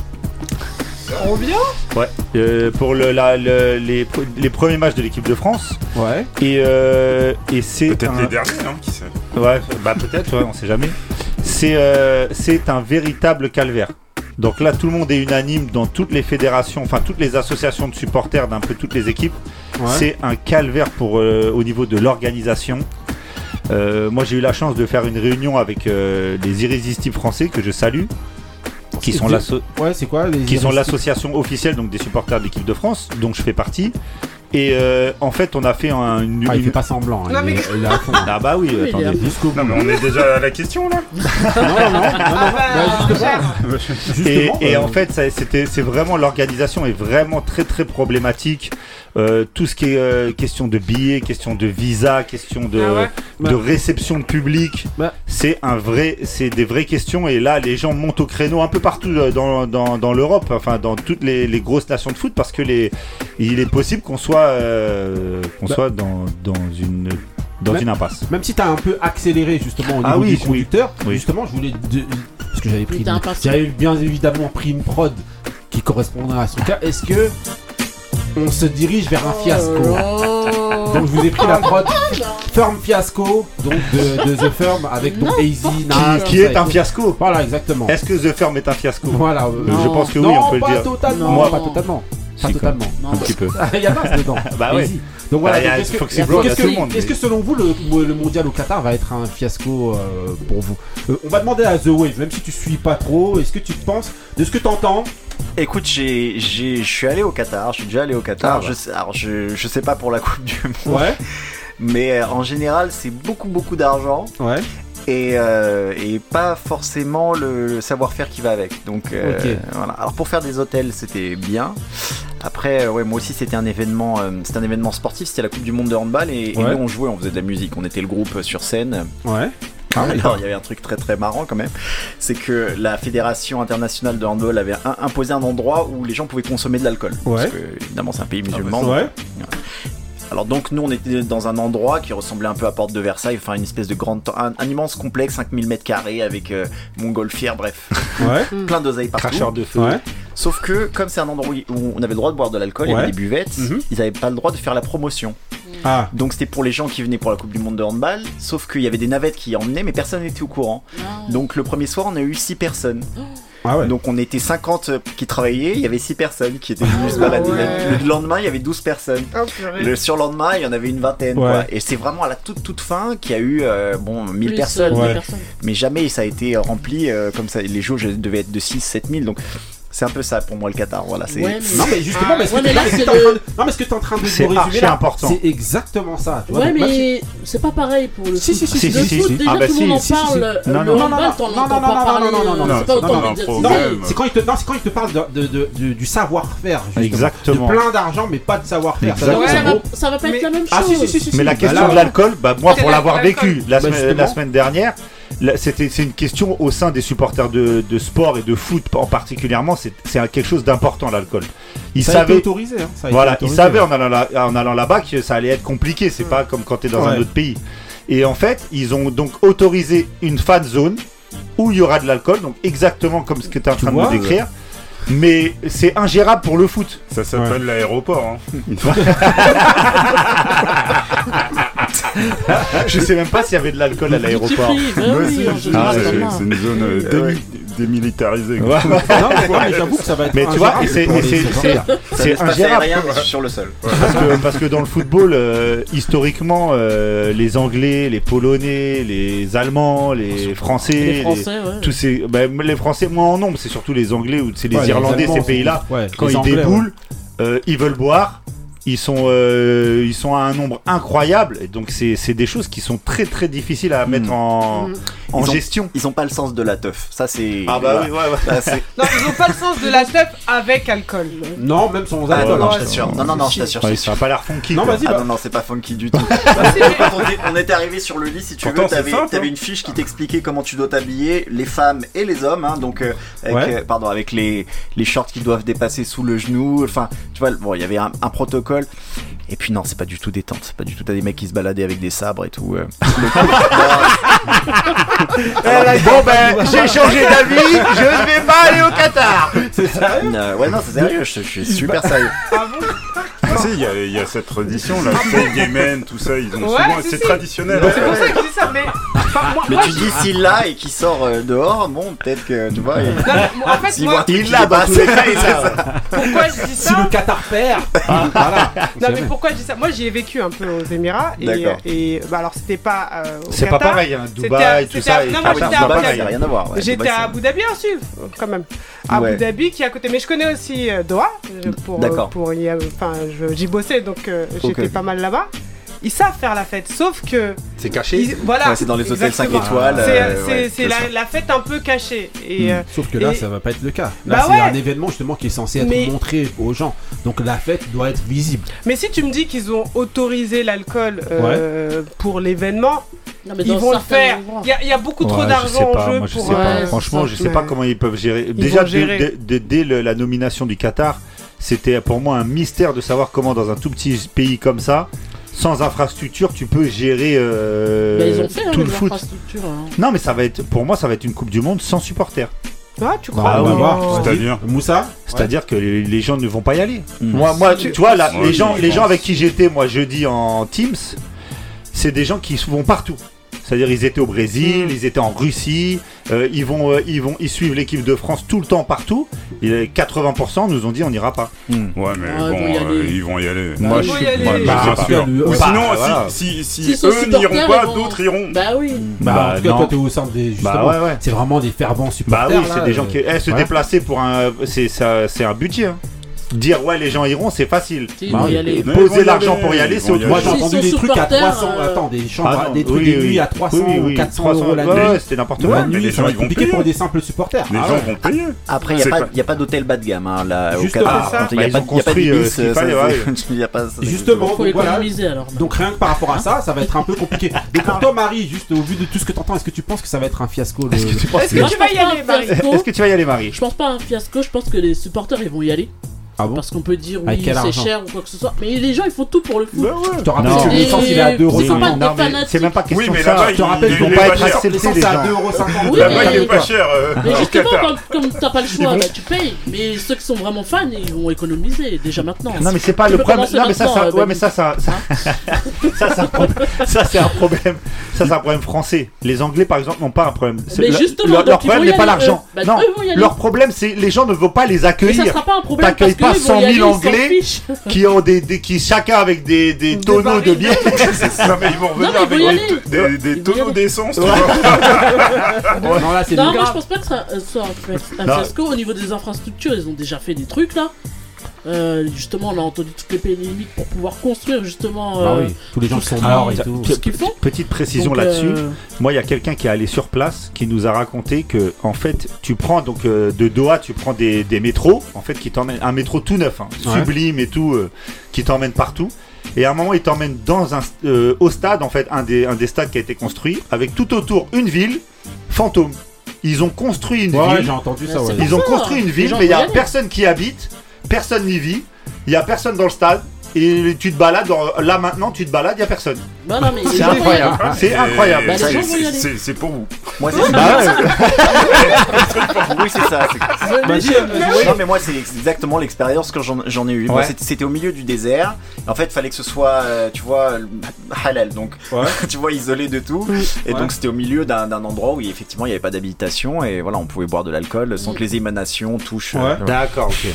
On vient Ouais. Euh, pour le, la- le- les, les premiers matchs de l'équipe de France. Ouais. Et, euh, et c'est. Peut-être un- les derniers, hein, qui sait. Ouais, bah peut-être, ouais, on sait jamais. C'est euh, c'est un véritable calvaire. Donc là, tout le monde est unanime dans toutes les fédérations, enfin toutes les associations de supporters d'un peu toutes les équipes. Ouais. C'est un calvaire pour euh, au niveau de l'organisation. Euh, moi, j'ai eu la chance de faire une réunion avec euh, les irrésistibles français que je salue, sont, Ouais, qui sont l'association officielle donc des supporters de l'équipe de France, dont je fais partie. Et euh, en fait, on a fait un, une, Ah, il une- fait pas semblant. hein, Non, mais- est, il est à fond. Ah bah oui, attendez. Jusqu'au. Non, mais on est déjà à la question là. Non, non, non, non, non, Ah bah, bah, justement. Et, euh, en fait, c'était, c'est vraiment l'organisation est vraiment très très problématique. Euh, tout ce qui est euh, question de billets, question de visa, question de, Ah ouais de Bah. réception de public, Bah. c'est un vrai, c'est des vraies questions. Et là, les gens montent au créneau un peu partout euh, dans, dans, dans l'Europe, enfin dans toutes les, les grosses nations de foot, parce que les, il est possible qu'on soit, euh, qu'on Bah. soit dans, dans une dans une impasse. Même si t'as un peu accéléré justement au niveau Ah oui, du conducteur, Oui. justement, je voulais. de- Parce que j'avais pris. J'avais bien évidemment pris une prod qui correspondrait à son cas. Est-ce que. On se dirige vers un fiasco Oh. Donc je vous ai pris la prod Firm Fiasco, donc de, de The Firm avec donc AZ, Nas, Qui est un fiasco Voilà, exactement. Est-ce que The Firm est un fiasco? Voilà. euh, Euh, Je pense que oui, non, on peut le dire. totalement. Non. Pas totalement. Pas Si, totalement. Non, Un petit peu. Ah, Il y a Nas dedans. Bah. Easy. Donc voilà. Bah, il y a donc est-ce que- est-ce tout le que- selon vous le, le mondial au Qatar va être un fiasco euh, pour vous? Euh, On va demander à The Wave, même si tu suis pas trop, est-ce que tu penses de ce que t'entends Écoute, j'ai, j'ai, je suis allé au Qatar, je suis déjà allé au Qatar. Ah, bah. je, sais, alors je, je sais pas pour la Coupe du Monde, Ouais. mais euh, en général, c'est beaucoup, beaucoup d'argent Ouais. et, euh, et pas forcément le, le savoir-faire qui va avec. Donc euh, voilà. Alors pour faire des hôtels, c'était bien. Après, ouais, moi aussi, c'était un événement, euh, c'était un événement sportif. C'était la Coupe du Monde de handball et, et nous, on jouait, on faisait de la musique. On était le groupe sur scène. Ouais. Ah. Alors, il y avait un truc très très marrant quand même, c'est que la Fédération internationale de handball avait un- imposé un endroit où les gens pouvaient consommer de l'alcool. Ouais. Parce que évidemment c'est un pays musulman. Ah bah, Ouais. Alors donc nous on était dans un endroit qui ressemblait un peu à Porte de Versailles, enfin une espèce de grande, un, un immense complexe 5000 mètres carrés avec euh, montgolfière, bref, Ouais. plein d'oseilles partout. Cracheur de feu. Ouais. Sauf que comme c'est un endroit où on avait le droit de boire de l'alcool, il y avait des buvettes, Mhm. ils n'avaient pas le droit de faire la promotion. Ah. Donc c'était pour les gens qui venaient pour la Coupe du Monde de handball, sauf qu'il y avait des navettes qui emmenaient, mais personne n'était au courant. Donc le premier soir, on a eu 6 personnes. Ah ouais. Donc on était 50 qui travaillaient, il y avait 6 personnes qui étaient venues se balader. ouais. Le lendemain, il y avait 12 personnes. Oh. Le surlendemain, il y en avait une vingtaine. Ouais. quoi. Et c'est vraiment à la toute toute fin qu'il y a eu euh, bon 1000 Plus, personnes. euh, personnes. Mais jamais ça a été rempli euh, comme ça. Les jauges devaient être de 6 7000 donc c'est un peu ça pour moi le Qatar. Voilà, c'est Ouais, mais- Non mais justement, mais ce que Ouais, mais ce que en le- train de- en train C'est résumer là, important. c'est exactement ça. tu vois. Ouais, mais c'est pas pareil pour le Si, foot. si, si, le si, si, foot, si. déjà Ah bah tout le monde en si, si, si, parle. Non, non, non, non, non, non, non, non, non, non, non, C'est quand il te non, c'est quand il te parle du savoir-faire. Exactement. de plein d'argent mais pas de savoir-faire ça va, pas être la même chose. ah Mais la bah question là, de l'alcool, bah moi C'est pour la- l'avoir l'alcool. vécu la, Bah, semaine, justement. la semaine dernière, c'était c'est une question au sein des supporters de, de sport et de foot en particulièrement, c'est quelque chose d'important l'alcool. Ils ça savaient, autorisé hein, ça voilà, ils savaient en allant, là, en allant là-bas que ça allait être compliqué. C'est pas comme quand tu es dans un autre pays. Et en fait, ils ont donc autorisé une fan zone où il y aura de l'alcool, donc exactement comme ce que tu es en train vois, de me décrire. Mais c'est ingérable pour le foot. Ça s'appelle l'aéroport. Hein. Je sais même pas s'il y avait de l'alcool à l'aéroport. Oui, c'est une zone euh, démi- démilitarisée. Ouais. quoi. non mais, non, mais j'avoue que ça va être Mais tu vois, c'est- ingérable. rien mais sur le sol. Parce que, parce que dans le football, euh, historiquement, euh, les Anglais, les Polonais, les Allemands, les Français, Les les- Français, ouais. tous ces, bah, les Français moins en nombre, c'est surtout les Anglais ou c'est les Irlandais, ces pays-là. Quand ils déboulent, ils veulent boire. Ils sont, euh, ils sont à un nombre incroyable, et donc c'est c'est des choses qui sont très très difficiles à mettre en, Mm. en Ils ont- gestion. Ils ont pas le sens de la teuf. Ça c'est. Ah bah voilà. oui, ouais, ouais. Ça, Non, ils ont pas le sens de la teuf avec alcool. Non, même sans Ah, alcool. non, non, hein. je t'assure. Non, non, non, je t'assure. Ouais, ça a pas l'air funky. Non, vas-y, Ah bah. non, non, c'est pas funky du tout. Quand on, était arrivé sur le lit, si tu Pourtant, veux, t'avais hein. une fiche qui t'expliquait comment tu dois t'habiller, les femmes et les hommes, hein, donc euh, avec, Ouais. euh, pardon, avec les, les shorts qui doivent dépasser sous le genou, enfin, tu vois, bon, il y avait un, un protocole. Et puis non, c'est pas du tout détente, c'est pas du tout. T'as des mecs qui se baladaient avec des sabres et tout. euh. Bon ben, j'ai changé d'avis, je ne vais pas aller au Qatar. Euh, ouais, non, c'est sérieux, je, je suis super sérieux. Ah bon? Ah, si, il y, a- il y a cette tradition là, tu sais, Yémen, tout ça, ils ont Ouais, souvent. si, C'est si. traditionnel. C'est pour ça que je dis ça, mais Enfin, moi, Mais moi, tu dis s'il l'a et qu'il sort euh, dehors, bon, peut-être que tu vois. il- non, en fait, moi, voit Il l'a cas, il l'a. pourquoi je dis Si ça le Qatar perd, voilà. Non mais pourquoi je dis ça Moi j'y ai vécu un peu aux Émirats et, D'accord. et bah alors c'était pas euh, C'est pas pareil, hein, Dubaï, tout ça. non, moi, Ah j'étais c'est à Abu ça pareil. n'a rien à voir. J'étais à c'est- Abu Dhabi aussi, quand même. Abu Dhabi qui est à côté. Mais je connais aussi euh, Doha pour D'accord. pour y, enfin je- j'y bossais donc euh, j'étais pas mal là-bas. Ils savent faire la fête, sauf que C'est caché. ils- voilà. Ouais, c'est dans les hôtels 5 exactement. étoiles. C'est euh, c'est- ouais, c'est c'est la, fête un peu cachée et euh, Sauf que là, et- ça va pas être le cas. Là, Bah c'est ouais. un événement justement qui est censé être Mais- montré aux gens. Donc la fête doit être visible. mais si tu me dis qu'ils ont autorisé l'alcool euh, pour l'événement, Non, mais ils vont le faire. Il y, a- il y a beaucoup trop Ouais, d'argent sais pas, en jeu moi, je pour. sais pas. euh, Franchement, je sais mais- pas comment ils peuvent gérer. Ils Déjà, dès- gérer. dès- dès- dès le- la nomination du Qatar, c'était pour moi un mystère de savoir comment, dans un tout petit pays comme ça, sans infrastructure, tu peux gérer euh, Bah, ils ont fait hein, tout le foot. hein. Non, mais ça va être, pour moi, ça va être une Coupe du Monde sans supporters. Ah, tu Bah, crois. C'est-à-dire Moussa C'est-à-dire que les, les gens ne vont pas y aller. Mm. Moi, moi, tu, vois, là, Ouais, les gens, je les gens pense. avec qui j'étais, moi, jeudi en Teams, c'est des gens qui vont partout. C'est-à-dire, ils étaient au Brésil, Mm. ils étaient en Russie, euh, ils vont, euh, ils vont, ils suivent l'équipe de France tout le temps partout. Et 80% nous ont dit on n'ira pas. Ouais, mais Ah, ils bon, vont y euh, aller. ils vont y aller. Moi, ils je vont suis y aller. moi, Bah, je pas. sûr. Ou bah, sinon, voilà. si, eux n'iront supporters, pas, ils vont- d'autres iront. Bah oui. Bah, Bah, en tout cas, non. toi, t'es au sein des. Justement, Bah ouais, ouais. c'est vraiment des fervents Bah supporters. oui, c'est là, des gens euh, qui eh, se voilà. déplacer pour un, c'est ça, c'est un budget. hein. Dire ouais, les gens iront, c'est facile. Si, Bah y aller. Poser l'argent pour y aller, c'est y autre Moi, j'ai entendu des trucs à supporters, 300. euh, Attends, des chambres, Ah non, des trucs oui, des oui. nuits à 300 Oui, oui, ou 400 300, euros la ouais, nuit. ouais, c'était n'importe quoi. Mais nuit, les ça gens, va ils être vont compliqué payer. pour des simples supporters. Les Ah gens ouais. vont payer. Après, il n'y a, pas- pas- y a pas d'hôtel bas de gamme hein, là, au ça. Quand Il n'y Bah, a pas ont il y a pas construit, euh, Justement, Faut donc voilà. économiser alors. Donc rien que par rapport à ça, ça va être un peu compliqué. Donc pour toi, Marie, juste au vu de tout ce que t'entends, est-ce que tu penses que ça va être un fiasco le- Est-ce que tu vas y aller, Marie. Est-ce que tu vas y aller, Marie Je pense pas à un fiasco, je pense que les supporters ils vont y aller. Ah bon Parce qu'on peut dire oui, c'est cher ou quoi que ce soit. Mais les gens ils font tout pour le foot. Je te rappelle Non. que le licence il est à 2,50€. C'est pas des Non, mais fanatiques. c'est même pas question Oui, mais de ça. Je te rappelle il- qu'ils il vont pas être acceptés. L'essence, c'est c'est à à 2,50€. Oui, Là-bas, mais- il est pas cher. euh, Mais au justement, comme, t'as pas le choix, bah, tu payes. Mais ceux qui sont vraiment fans, ils vont économiser déjà maintenant. Non mais c'est pas Tu le problème. Non mais ça, ouais euh, mais ça, ça, ça, c'est un problème. Ça c'est un problème. Ça c'est un problème français. Les Anglais par exemple n'ont pas un problème. C'est- Mais le- justement, leur, problème vont n'est pas aller, l'argent. Bah, non, vont leur problème c'est les gens ne veulent pas les accueillir. sera pas un problème parce T'accueilles que pas eux, ils vont 100 y 000 aller, ils s'en Anglais. qui ont des, des- qui chacun avec des, des Des tonneaux de bière. Non, mais ils vont revenir ils avec des, des, tonneaux d'essence. Ouais. Non, là c'est Non, moi je pense pas que ça soit un, fi- un fiasco au niveau des infrastructures. Ils ont déjà fait des trucs là. Euh, justement, on a entendu toutes les polémiques pour pouvoir construire justement Bah euh, oui, tous les gens qui sont morts et tout. ce qu'ils font. Petite précision là-dessus. euh, Moi, il y a quelqu'un qui est allé sur place qui nous a raconté que, en fait, tu prends donc euh, de Doha, tu prends des, des métros, en fait, qui t'emmènent un métro tout neuf, hein, Ouais. sublime et tout, euh, qui t'emmène partout. Et à un moment, il t'emmène dans un euh, au stade, en fait, un des, un des stades qui a été construit, avec tout autour une ville fantôme. Ils ont construit une Ouais, ville. j'ai entendu ça, Ouais, Ils ont ça. construit une Les ville, mais il n'y a personne qui habite, personne n'y vit, il n'y a personne dans le stade. Et tu te balades, là maintenant tu te balades, il n'y a personne. bah non, mais les C'est incroyable. aller. C'est incroyable. Bah, c'est- pour vous. Moi, c'est Bah oui, c'est ça. euh, Non mais moi c'est exactement l'expérience que j'en j'en ai eu. Ouais. c'était- c'était au milieu du désert. En fait fallait que ce soit, euh, tu vois, halal, donc Ouais. tu vois isolé de tout. Et Ouais. donc c'était au milieu d'un d'un endroit où effectivement il n'y avait pas d'habitation et voilà on pouvait boire de l'alcool sans que les émanations touchent euh. D'accord, ok.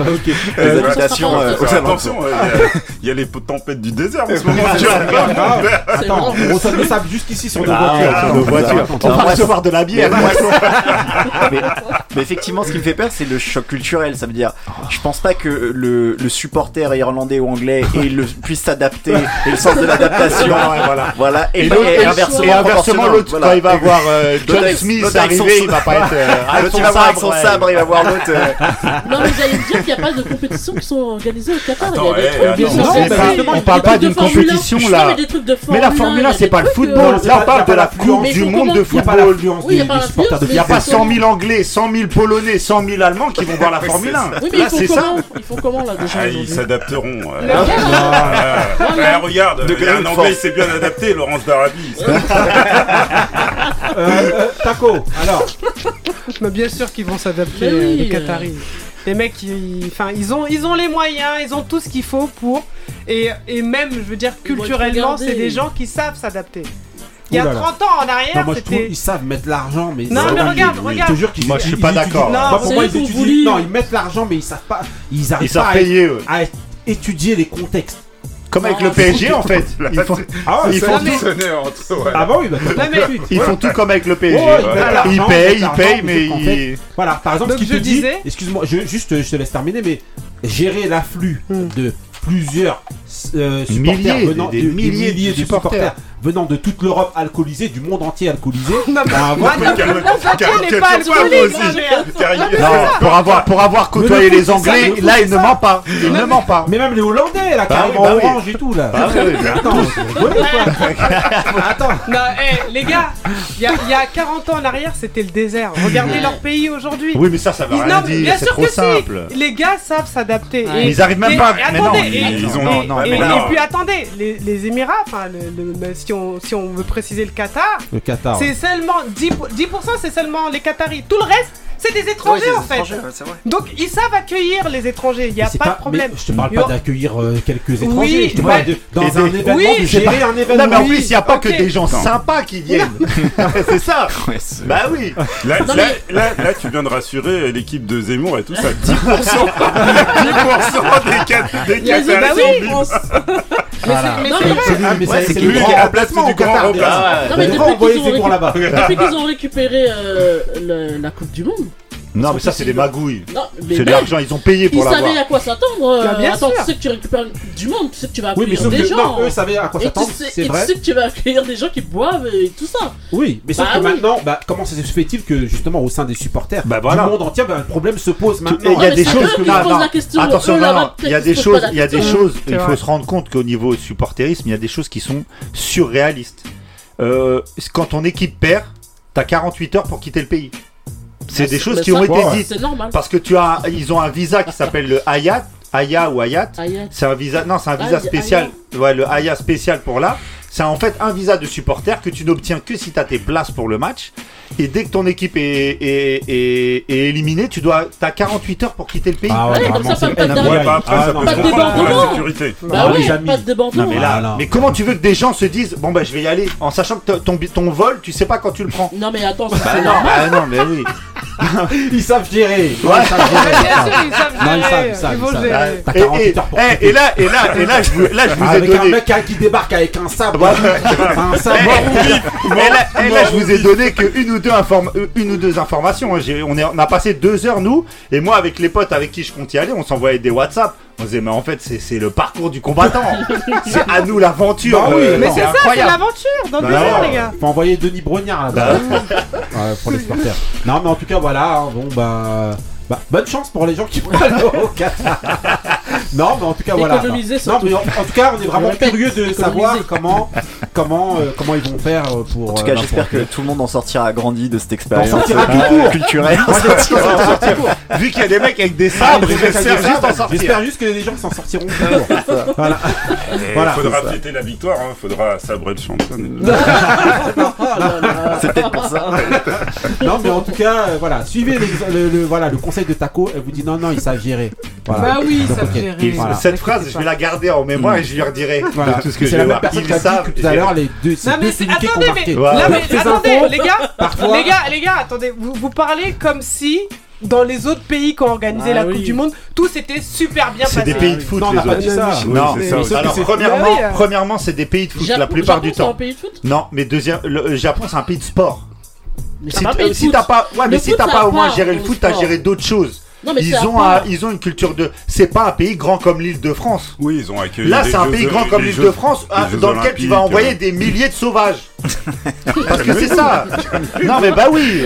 Ok. les Euh, habitations attention, il y a- il y, a les tempêtes du désert en ce moment. Attends, on reçoit le sable jusqu'ici sur nos Ah, voitures. sur nos voitures. On va recevoir de la bière. Mais effectivement, ce qui me fait peur, c'est le choc culturel. Ça veut dire, je pense pas que le, le supporter irlandais ou anglais et le, puisse s'adapter et le sens de l'adaptation. Voilà. Voilà. Et, Et, et inversement, inversement, l'autre, Voilà. quand il va voir euh, John Smith l'autre avec son- arriver, il va pas être. euh, avec L'autre, son il va avec sabre, ouais. sabre, il va voir l'autre. euh, Non, mais me dire qu'il n'y a pas de compétitions qui sont organisées au Qatar. Attends, il y a des eh, trucs non, pas- on parle pas d'une Formule 1. compétition, là. mais la Formule Formule 1, 1, il y a c'est pas le football. Là, on parle de la l'affluence. Coupe du monde de football. il n'y a pas c'est 100 000 Anglais, 100 000 Polonais, 100 000 Allemands qui vont voir la Formule 1. Oui, mais Là, ils font c'est ça. comment Ils font comment là déjà Ah, ils s'adapteront. regarde, un anglais, il s'est bien adapté, Laurence d'Arabie. Euh, euh, Taco, alors, Mais bien sûr qu'ils vont s'adapter, euh, les. Qataris. Les mecs, ils, enfin, ils ont, ils ont les moyens, ils ont tout ce qu'il faut pour. Et, et même, je veux dire, Ils culturellement, c'est des gens qui savent s'adapter. Il y a Ouh là là. 30 ans en Non, arrière, moi je trouve c'était. qu'ils savent mettre l'argent, mais Non, mais regarde, Je regarde. te jure qu'ils Moi, je suis ils- pas ils d'accord. Non, pour moi, ils étudient. Non, ils mettent l'argent, mais ils savent pas. Ils arrivent Ils savent pas à- payer, eux. à étudier les contextes. Comme avec le PSG en fait. Ils font, Ah ouais, Ils font tout-. Ah bah oui, bah, ils font tout comme avec le PSG. Ils payent, ils payent, mais Voilà, par exemple, ce qu'il je te dit, disais- excuse-moi, je, juste je te laisse terminer, mais gérer l'afflux Hmm. de plusieurs euh, supporters Milliers, venant des- de, des milliers de de supporters. supporters. Venant de toute l'Europe alcoolisée, du monde entier alcoolisé. Non, pour avoir, pour avoir côtoyé le les Anglais, là il ne ment pas. Il ne ment pas. Mais même les Hollandais, là, Bah en bah oui. orange et tout, là. Ah oui, mais Attends, Attends. Non, eh, les gars, il y, a- il y a 40 ans en arrière, c'était le désert. Regardez leur pays aujourd'hui. Oui, mais ça, ça veut Ils- rien non, mais dire. bien C'est sûr trop que si. simple. Les gars savent s'adapter. Ils arrivent même pas. Mais non, ils- et- ont- non, non, puis attendez, les, les Émirats, enfin, le- si, on, si on veut préciser le Qatar, Le Qatar. c'est seulement 10%, 10% c'est seulement les Qataris. Tout le reste, c'est des étrangers en fait. vrai. Donc ils savent accueillir les étrangers, il n'y a Mais pas, de problème. mais je te parle Mais pas d'accueillir euh, quelques Oui, étrangers. je te ouais. parle de, dans Et un des- événement, Oui, de c'est gérer un événement. Non, mais en Oui, plus, il n'y a pas que des gens sympas qui viennent. c'est ça. Ouais, Bah oui. Là, Non, là, mais- là, là, tu viens de rassurer l'équipe de Zemmour et tout ça. 10%, 10% des, des Qataris bah. Voilà. Mais Non, c'est mais- vrai. C'est mais à remplacement place du grand remplacement. déjà. Non, mais Ils depuis qu'ils ont, Zemmour récup- là-bas. depuis qu'ils ont récupéré euh, le- la Coupe du Monde. Non, mais ça, c'est des magouilles. Non, mais C'est de l'argent, ils ont payé Ils pour savaient l'avoir. à quoi s'attendre. euh, bien Attends, sûr. tu sais que tu récupères du Monde, tu sais que tu vas Oui, mais accueillir des que gens. non, eux savaient à quoi tu s'attendre, sais, c'est tu vrai. sais que tu vas accueillir des gens qui boivent et tout ça. Oui, mais sauf Bah que oui. maintenant, bah, comment ça se fait-il que justement au sein des supporters Bah voilà. du monde entier, bah, le problème se pose maintenant. Il y a des choses que. Attention. Il y a des choses, il y a des choses. Il faut se rendre compte qu'au niveau supporterisme, il y a des choses qui sont surréalistes. Euh, quand ton équipe perd, t'as 48 heures pour quitter le pays. C'est des choses qui ont été dites parce que tu as, ils ont un visa qui s'appelle le Hayat, Aya ou Hayat. Aïe, C'est un visa, non, c'est un visa spécial. Ouais, le Aya spécial pour là. C'est en fait un visa de supporter que tu n'obtiens que si tu as tes places pour le match. Et dès que ton équipe est, est, est, est éliminée, tu dois, as 48 heures pour quitter le pays. Ah Ouais, comme vraiment, ça, c'est pas de bah Ah, sécurité. Bah oui, pas de débordement. Mais là, Voilà. mais comment tu veux que des gens se disent bon bah je vais y aller en sachant que ton, ton vol tu sais pas quand tu le prends Non mais attends, Bah c'est non, normal. bah non mais oui. Ils savent gérer. Ouais. Ils savent gérer. Ils savent Non, ils savent, gérer, ils savent, ils vont ils savent. gérer. T'as Et, 48 et, heures pour et- là et là et là je vous, là je vous ai Avec un donné mec qui débarque avec un sabre. Voilà. un sabre. Et là, et là, je vous ai donné que une ou deux, inform- euh, une ou deux informations. hein. J'ai- On, est, on a passé deux heures, nous, et moi, avec les potes avec qui je compte y aller, on s'envoyait des WhatsApp. On disait, mais en fait, c'est le parcours du combattant. c'est à nous l'aventure. Bah oui, euh, Mais c'est ça, c'est incroyable. l'aventure dans Bah deux heures, les gars. Faut envoyer Denis Brognard là-bas. Ouais, pour les supporters. Non, mais en tout cas, voilà. hein, bon, bah. bah, bonne chance pour les gens qui vont aller au Qatar. non, mais en tout cas, voilà. Économiser, Non, surtout. mais en, en tout cas, on est vraiment curieux de économiser. savoir comment, comment, euh, comment ils vont faire euh, pour. En tout euh, cas, j'espère que tout le monde en sortira grandi de cette En expérience sortira tout court. culturelle. Vu qu'il y a des mecs avec des Ah, sabres, j'espère juste- juste en sortir. J'espère juste que les gens s'en sortiront. Voilà. Il Voilà. faudra fêter la victoire, hein. faudra sabrer le champion. C'est peut-être pour ça. Non, mais en tout cas, voilà. Suivez le, le- voilà, le conseil de Taco. Elle vous dit non, non, ils savent gérer. Voilà. Bah oui, ça gérer. Il- Voilà. Cette phrase, je vais la garder en mémoire et je lui redirai Voilà. tout ce que je c'est la vais même voir. personne Ils qui a dit savent que tout à l'heure les deux, Non mais c'est- attendez, mais, non, attendez, les gars, Parfois, les gars, les gars, attendez, vous, vous parlez comme si dans les autres pays qui ont organisé Ah la oui. Coupe du Monde, tout s'était super bien C'est passé. des pays de foot, non, on les n'a pas autres. dit ça. Oui, Non, c'est ça Alors, c'est- premièrement, euh. premièrement, c'est des pays de foot Japon- la plupart Japon, du c'est un temps. pays de foot? Non, mais deuxième, le euh, Japon, c'est un pays de sport. Mais Si, c'est pas un t- pays de si t'as pas, ouais, mais si foot, t'as pas au moins géré le foot, t'as géré d'autres choses. Non, mais Ils ont, un- ils ont une culture de. C'est pas un pays grand comme l'île de France. Oui, ils ont accueilli. Là, c'est un pays grand comme l'île de France, hein, dans lequel tu vas envoyer des milliers de sauvages. Parce que c'est ça. Non, mais bah oui.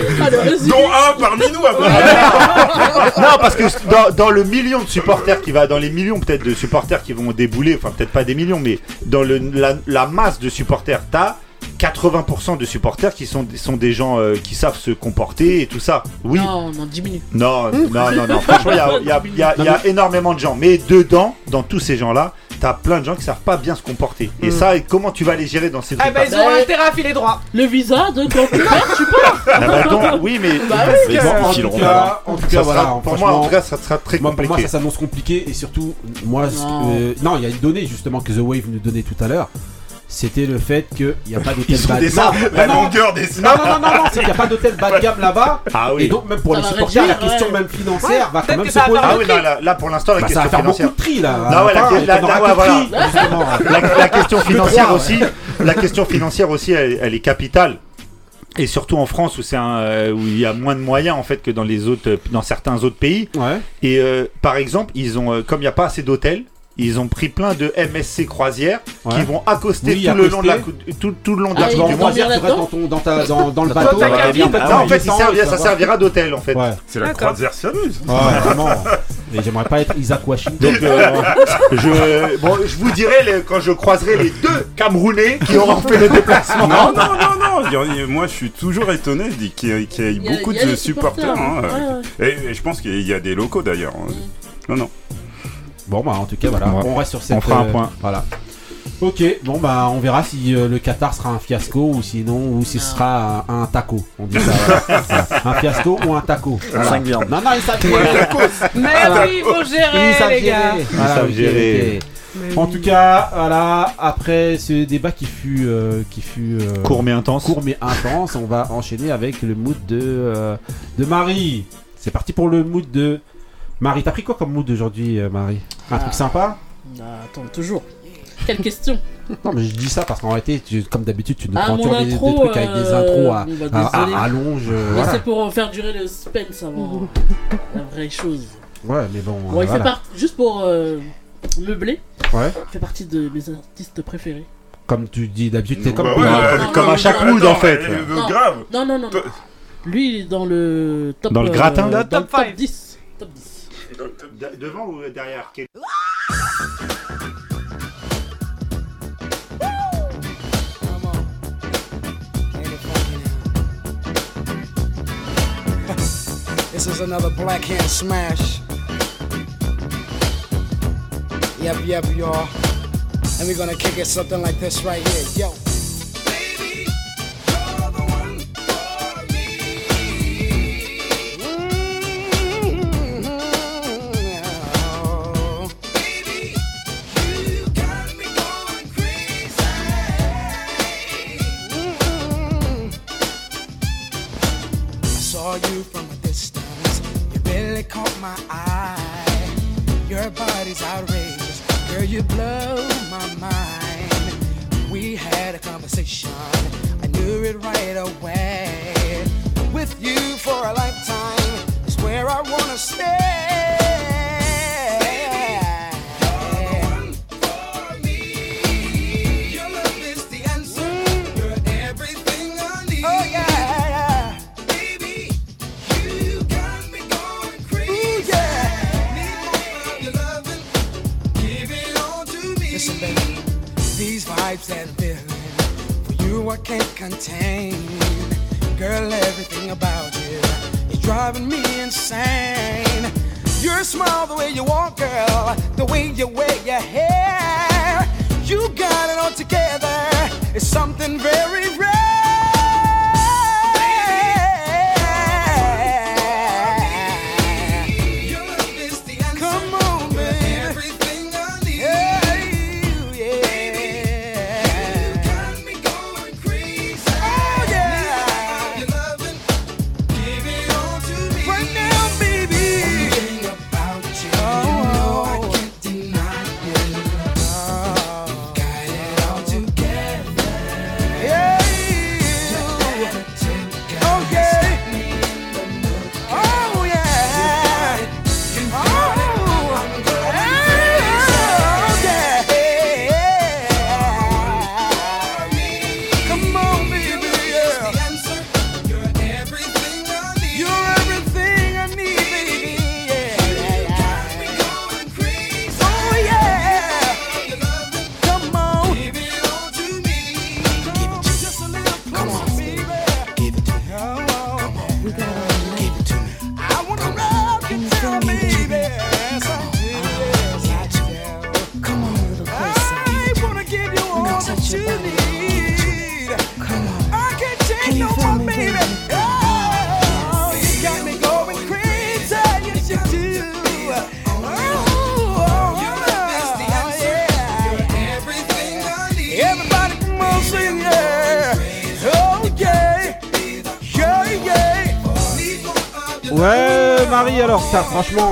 Dont un parmi nous. Non, parce que dans, dans le million de supporters qui va, dans les millions peut-être de supporters qui vont débouler, enfin peut-être pas des millions, mais dans le, la, la masse de supporters, t'as 80% de supporters qui sont, sont des gens euh, qui savent se comporter et tout ça. Oui. Non, non, 10 minutes. Non, non, non, non. Franchement, il y a, il y a- il y a- il y a énormément de gens. Mais dedans, dans tous ces gens-là, t'as plein de gens qui savent pas bien se comporter. Et ça, comment tu vas les gérer dans ces Ah trucs-là bah ils ont intérêt à filer droit. Le visa de Vancouver, tu peux Ah bah donc, Oui, mais Bah oui. Bon, en tout cas, en tout ça cas, sera- voilà. pour moi, en tout cas, ça sera très Moi, pour moi, compliqué. ça s'annonce compliqué et surtout, moi, Non. euh, non, il y a une donnée justement que The Wave nous donnait tout à l'heure. C'était le fait qu'il n'y a pas d'hôtel bas de gamme. la Non, non, longueur des non, non, non, non, non, c'est qu'il n'y a pas d'hôtel bas de gamme là-bas. Ah Et donc, même pour Ça les supporters, la question ouais. même financière Ouais, va quand même se poser. Ah oui, là, là, là, pour l'instant, la Bah, ça va question faire beaucoup financière. de tri là. Non, ouais, la- question financière aussi, la question financière aussi, elle, est capitale. Et surtout en France où c'est euh, où il y a moins de moyens en fait que dans les autres, dans certains autres pays. Ouais. Et euh, par exemple, ils ont, euh, comme il n'y a pas assez d'hôtels, ils ont pris plein de MSC croisières Ouais. qui vont accoster Oui, tout le long de la tout, tout le long de Ah, la Coupe du Monde. tu dans, ton, dans, ta, dans, dans le bateau. ta cabine. en fait, Non, en fait, il servira- ça servira d'hôtel en fait. Ouais, C'est la croisière sérieuse. ouais, vraiment. Et j'aimerais pas être Isaac Washington. Donc, euh, je, bon, je vous dirai les- quand je croiserai les deux Camerounais qui auront fait le déplacement. Non, non, non, non. il Moi, je suis toujours étonné je dis qu'il y, ait a- beaucoup il y a de supporters. hein. Ouais, ouais. Et, et je pense qu'il y a des locaux d'ailleurs. hein. Non, non. Bon, bah, en tout cas, voilà. Ouais. On reste sur cette. On fera un euh, point. Voilà. Ok, bon, bah, on verra si euh, le Qatar sera un fiasco ou sinon, ou si ce sera un, un taco. On dit ça. voilà. Un fiasco ou un taco. Voilà. Cinq viandes. Non, non, ils savent gérer. Mais Voilà. oui, il faut gérer, les gars. gérer. Voilà, savent ok, gérer. ok. Mais En tout cas, voilà, après ce débat qui fut, euh, qui fut euh, Court mais intense. court mais intense, on va enchaîner avec le mood de, euh, de Marie. C'est parti pour le mood de Marie. T'as pris quoi comme mood aujourd'hui, euh, Marie Un Ah. truc sympa Ah, attends, toujours. Quelle question Non, mais je dis ça parce qu'en réalité, tu- comme d'habitude, tu nous Ah, prends des, des intro, trucs avec des euh, intros à, bah, à, à- désolé. à allonge. euh, voilà. c'est pour faire durer le suspense avant la vraie chose. Ouais, mais bon. Bon, euh, il fait juste pour euh, meubler, Ouais. il fait partie de mes artistes préférés. Comme tu dis d'habitude, c'est comme. Bah ouais, euh, non, comme non, à chaque mood en fait. euh, euh, Non. grave. Non, non, non. Lui, il est dans le top. Dans le euh, gratin, là, dans top le top five. 10. Top 10. Devant ou derrière This is another black hand smash. Yep, yep, y'all. And we're gonna kick it something like this right here. Yo. Really caught my eye. Your body's outrageous. Girl, you blow my mind. We had a conversation. I knew it right away. With you for a lifetime is where I wanna stay.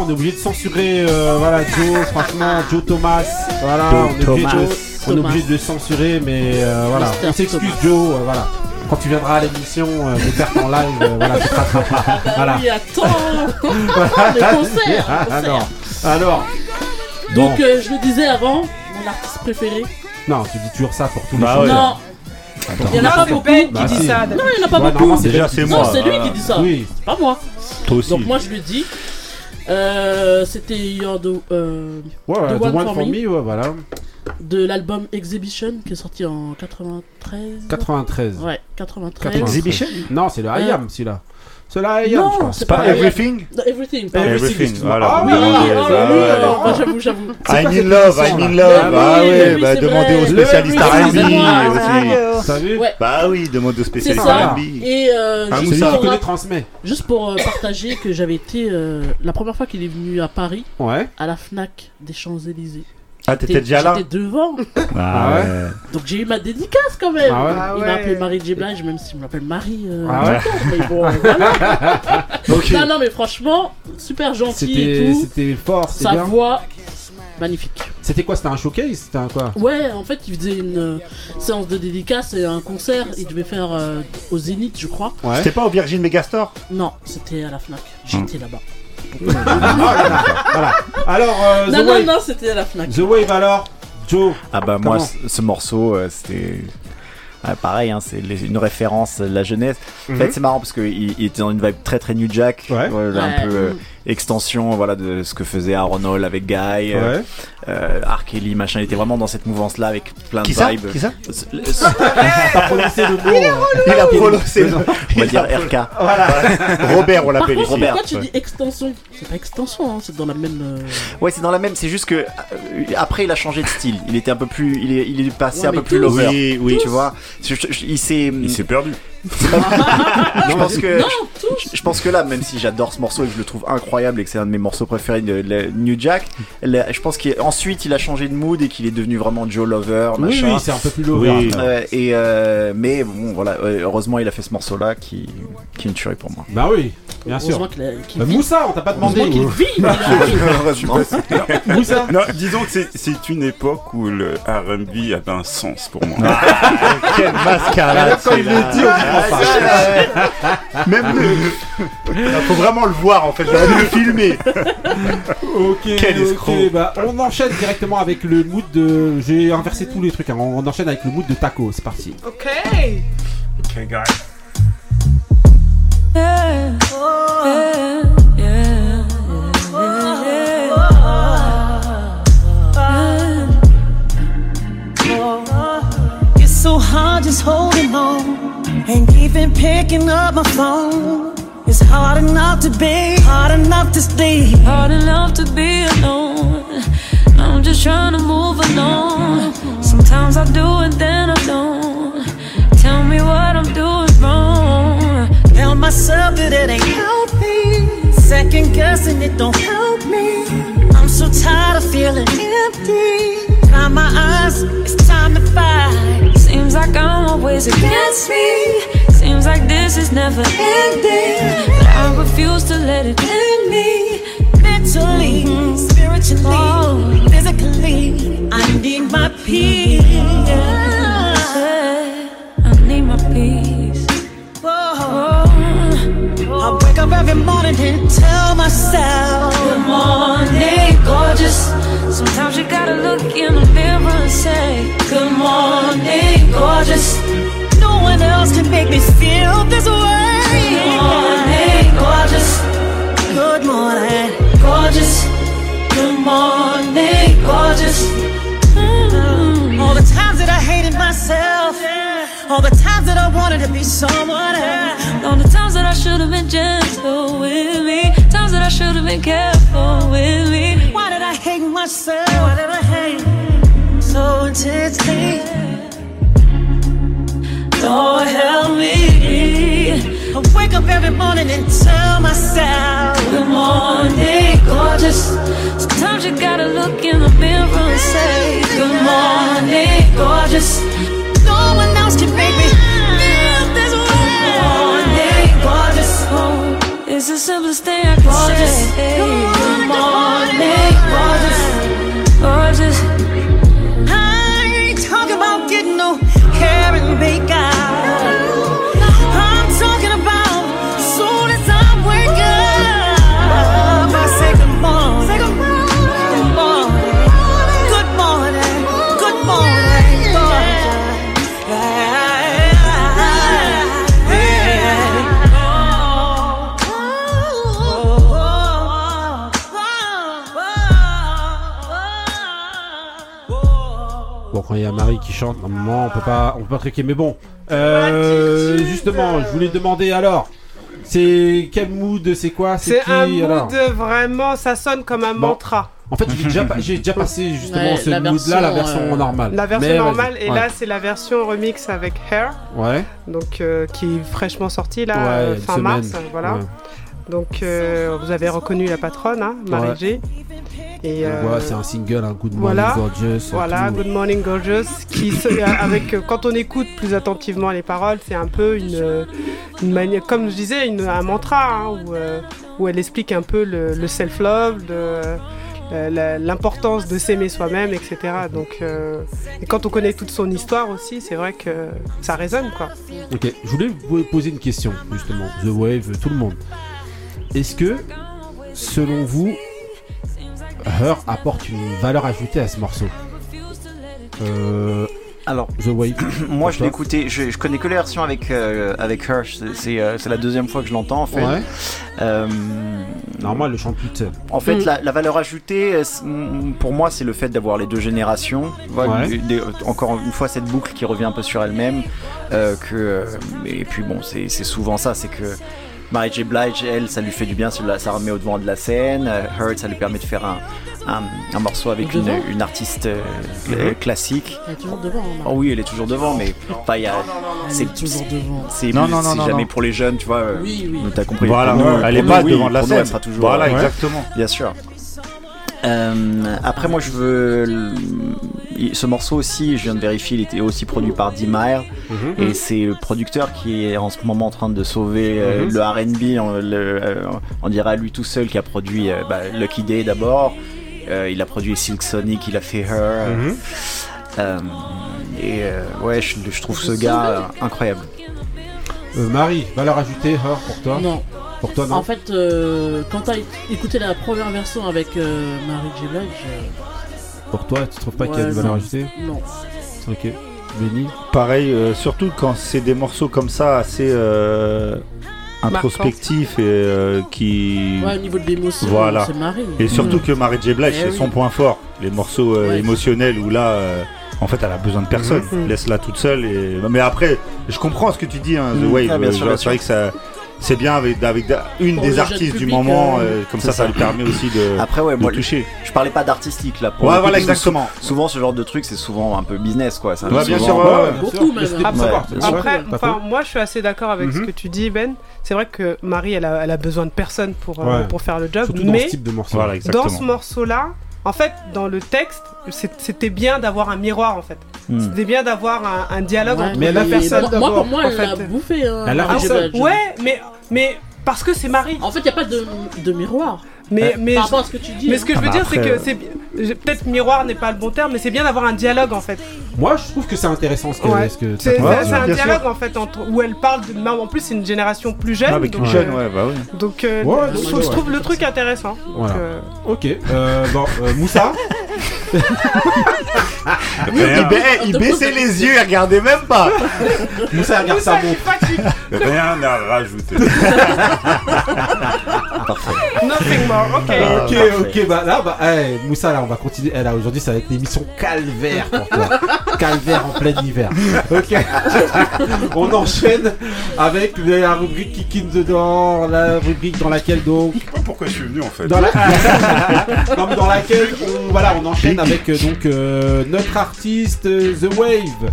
On est obligé de censurer, euh, voilà, Joe, franchement, Joe Thomas, voilà, Joe on est obligé, Thomas. de, on est obligé de le censurer, mais euh, voilà, Mr. on s'excuse, Thomas. Joe, euh, voilà. Quand tu viendras à l'émission, euh, de faire ton live, euh, voilà, tu te rattraperas. Bah Voilà. oui, attends Les concerts, Ah. Alors, alors, Donc Bon. euh, je le disais avant, mon artiste préféré. non, tu dis toujours ça pour tous les Bah chanteurs. ouais. Non, il y en a Non, pas beaucoup. Ben Bah, qui dit si. ça. Non, il y en a pas Ouais, beaucoup. normalement, c'est Déjà, Ben c'est moi. Non, c'est lui euh, qui dit ça. Oui, C'est pas moi. Toi aussi. Donc moi je lui dis. Euh, C'était You're the- euh, ouais, The The One One for for Me. Me, ouais, voilà. de l'album Exhibition qui est sorti en 93. 93. Ouais, 93. 93. Exhibition? Non, c'est le I Euh, Am, celui-là. C'est le I Am, Non, c'est Pas pas Everything Everything. pardon. Everything, voilà. Ah Oui, oh, j'avoue, j'avoue. I'm in love, I'm in love. Bah Bah oui, bah demandez aux spécialistes R&B aussi. Bah oui, demande aux spécialistes. R&B. Et euh, Ah, juste, pour, transmet. juste pour partager que j'avais été euh, la première fois qu'il est venu à Paris à la Fnac des Champs-Élysées. Ah, t'étais déjà là? J'étais devant. Ah ouais Donc j'ai eu ma dédicace quand même. Ah ouais Ah Il ouais. m'a appelé Marie J. Blige, même s'il m'appelle Marie. euh, Ah ouais maintenant, mais bon, voilà. Ok. Non, non, mais franchement, super gentil et tout. c'était fort, Sa bien. voix, magnifique. C'était quoi C'était un showcase C'était un quoi? Ouais, en fait, il faisait une euh, séance de dédicace et un concert. Il devait faire euh, au Zénith, je crois. Ouais. C'était pas au Virgin Megastore? Non, c'était à la Fnac. J'étais là-bas. Voilà. Alors, euh, Non, The non, Wave. non, c'était la Fnac. The Wave alors Joe Ah bah moi, ce, ce morceau, euh, c'était... ah, pareil, hein, c'est une référence de la jeunesse. En Mhm. fait, c'est marrant parce qu'il il était dans une vibe très très New Jack, Ouais. un Ouais. peu euh, extension voilà de ce que faisait Aaron Hall avec Guy, euh, Ouais. euh, R. Kelly, machin. Il était vraiment dans cette mouvance-là avec plein de Qui ça vibes. Qui ça le- T'as prononcé le mot. Il a prononcé. on va dire RK. Robert, on l'appelle ici. Robert. pourquoi tu dis extension? C'est pas extension, hein, c'est dans la même. euh, Ouais, c'est dans la même. C'est juste que euh, après, il a changé de style. Il était un peu plus. Il est, il est passé Ouais, un peu plus lover. Oui, oui. Tu vois, Je- je- je- il s'est. Il s'est perdu. Je pense que. Non, Je, je pense que là, même si j'adore ce morceau et que je le trouve incroyable et que c'est un de mes morceaux préférés de, de New Jack, là, je pense qu'ensuite il a changé de mood et qu'il est devenu vraiment Joe Lover, Oui, machin. oui, c'est un peu plus lover. Oui. Euh, et euh, mais bon, voilà, heureusement il a fait ce morceau-là qui, qui est une tuerie pour moi. Bah oui, bien sûr. Bah. Moussa, on t'a pas demandé. Qu'il vit. il a- heureusement. Moussa Non, disons que c'est- une époque où le R&B avait un sens pour moi. Quelle mascarade. Quand il le dit, Même le. Faut vraiment le voir en fait. J'aurais dû le filmer. Ok, Quel ok, escroc. bah on enchaîne directement avec le mood de. J'ai inversé tous les trucs, hein. on enchaîne avec le mood de taco, c'est parti. Ok. Okay, guys. So hard just holding on and even picking up my phone. It's hard enough to be, hard enough to stay, Hard enough to be alone. I'm just trying to move along. Sometimes I do and then I don't. Tell me what I'm doing wrong. Tell myself that it ain't healthy. Second guessing it don't help me. I'm so tired of feeling empty. My eyes, it's time to fight. Like I'm always against me. Seems like this is never ending. But I refuse to let it end me. Mentally, spiritually, physically, I need my peace. I need my peace. I wake up every morning and tell myself, Good morning, gorgeous. Sometimes you gotta look in the mirror and say, Good morning, gorgeous. no one else can make me feel this way. Good morning, gorgeous. Good morning. Gorgeous. Good morning, gorgeous. Mm. All the times that I hated myself, all the times that I wanted to be someone else. All the times that I should have been gentle with me, times that I should have been careful with me. Why did I hate myself? Why did I hate so intensely? Lord help me. I wake up every morning and tell myself, Good morning, gorgeous. Sometimes you gotta look in the mirror and say, Good morning, gorgeous. It's the simplest thing I call it. Come on. Chante. Normalement, on peut pas, on peut pas triquer. Mais bon, euh, justement, je voulais demander alors. C'est quel mood C'est quoi C'est qui un mood alors vraiment, ça sonne comme un Bon. mantra. En fait, j'ai déjà, pa- j'ai déjà passé justement Ouais, ce la mood-là, la version, version euh, normale. La version Mais normale, et Ouais. là c'est la version remix avec Hair, Ouais. donc euh, qui est fraîchement sortie là, Ouais, euh, une fin semaine. mars, voilà. Ouais. Donc euh, vous avez reconnu la patronne, hein, Marie. J. Et euh, Ouais, c'est un single, un Good Morning voilà. Gorgeous. Voilà, tout. Good Morning Gorgeous, qui se- euh, avec quand on écoute plus attentivement les paroles, c'est un peu une, une manière, comme je disais, une- un mantra hein, où, euh, où elle explique un peu le, le self-love, l'importance de s'aimer soi-même, etc. Donc, euh, et quand on connaît toute son histoire aussi, c'est vrai que ça résonne quoi. Ok, je voulais vous poser une question, justement. The Wave, tout le monde. Est-ce que, selon vous, Her apporte une valeur ajoutée à ce morceau euh, Alors, The Wave. moi je écouté, je, je connais que les versions avec, euh, avec Hirsch, c'est- c'est euh, c'est la deuxième fois que je l'entends en fait. Ouais. Euh, Normalement, elle le chante toute. En fait, Mm. la, la valeur ajoutée, pour moi, c'est le fait d'avoir les deux générations. Voilà, Ouais. des- des- encore une fois, cette boucle qui revient un peu sur elle-même. euh, que, et puis bon, c'est c'est souvent ça, c'est que Mary J. Blige, elle, ça lui fait du bien, ça remet au devant de la scène. Euh, Hurt, ça lui permet de faire un, un, un morceau avec une, une artiste euh, cl- classique. Elle est toujours devant. hein, Oh oui, elle est toujours devant, mais enfin, il y a- Elle c'est est toujours devant. c'est Non, non, non, c'est non, jamais non. pour les jeunes, tu vois. euh, Oui, oui. T'as compris. Voilà, nous, elle est pas nous, devant oui, de la nous, scène. elle sera toujours. Voilà, exactement. Bien sûr. Euh, après, moi, je veux. Ce morceau aussi, je viens de vérifier, il était aussi produit par D-Mire. Et c'est le producteur qui est en ce moment en train de sauver euh, Mhm. le RB. On, euh, on dirait à lui tout seul qui a produit euh, bah, Lucky Day d'abord. Euh, il a produit Silk Sonic, il a fait Her. Mhm. Euh, et euh, ouais, je, je trouve ce gars euh, incroyable. Euh, Marie, valeur ajoutée, Her, pour toi Non. Pour toi, non En fait, euh, quand t'as écouté la première version avec euh, Marie J. Blige, Pour toi, tu trouves pas qu'il y a Ouais, une valeur non. ajoutée euh, non. Ok. Benny Pareil, euh, surtout quand c'est des morceaux comme ça, assez euh, introspectifs et euh, qui. Ouais, au niveau de l'émotion, Voilà. c'est Marie. Et surtout que Marie J. Blige, Eh c'est oui. son point fort. Les morceaux euh, Ouais. émotionnels où là, euh, en fait, elle a besoin de personne. Mhm. Laisse-la toute seule. Et... Mais après, je comprends ce que tu dis, hein, The Mhm. Wave. Ah, bien Euh, sûr, bien que ça. C'est bien avec, une Pour des artistes du moment, euh, euh, comme ça, ça ça. lui permet aussi de, Après, ouais, de moi, toucher. je parlais pas d'artistique là. Pour Ouais, voilà, exactement. Souvent, ce genre de truc, c'est souvent un peu business, quoi. Ça, Ouais, bien souvent- sûr, ouais, ouais. Beaucoup, même. Après, enfin, moi je suis assez d'accord avec ce Mhm. que tu dis, Ben. C'est vrai que Marie, elle a, elle a besoin de personne pour, euh, Ouais. pour faire le job, Surtout dans mais ce type de morceau. Voilà, en fait, dans le texte, c'est- c'était bien d'avoir un miroir en fait. Hmm. C'était bien d'avoir un, un dialogue Ouais, entre Mais a fait personnes moi, pour moi, en elle l'a fait. bouffé. Hein, a. Blige. Ouais, mais, mais parce que c'est Marie. En fait, il n'y a pas de, de miroir. Mais, Euh, mais, Par rapport à ce que tu dis. mais ce que je Ah veux bah dire, c'est après, que euh, c'est peut-être miroir n'est pas le bon terme, mais c'est bien d'avoir un dialogue en fait. Moi, je trouve que c'est intéressant ce que, Ouais. ce que C'est Ouais, un bien dialogue en fait entre, où elle parle de. mais En plus, c'est une génération plus jeune. avec donc, une euh, jeune, ouais, bah oui. Donc, euh, Ouais, je, donc, je ouais, trouve ouais. le truc intéressant. Donc, Voilà. euh, Ok. Euh, bon, euh, Moussa Il, ba- il baissait les yeux, il regardait même pas. Moussa, regarde sa montre. Rien à rajouter. Nothing more, ok. Ok, parfait. ok, bah là, bah, Moussa, là, on va continuer. Eh, là, aujourd'hui, ça va être l'émission calvaire pour toi. calvaire en plein hiver. Ok. on enchaîne avec la rubrique Kick in the Door, la rubrique dans laquelle donc. Je sais pas pourquoi je suis venu en fait. Dans, la... Non, mais dans laquelle on, voilà, on enchaîne avec euh, donc euh, notre artiste euh, The Wave.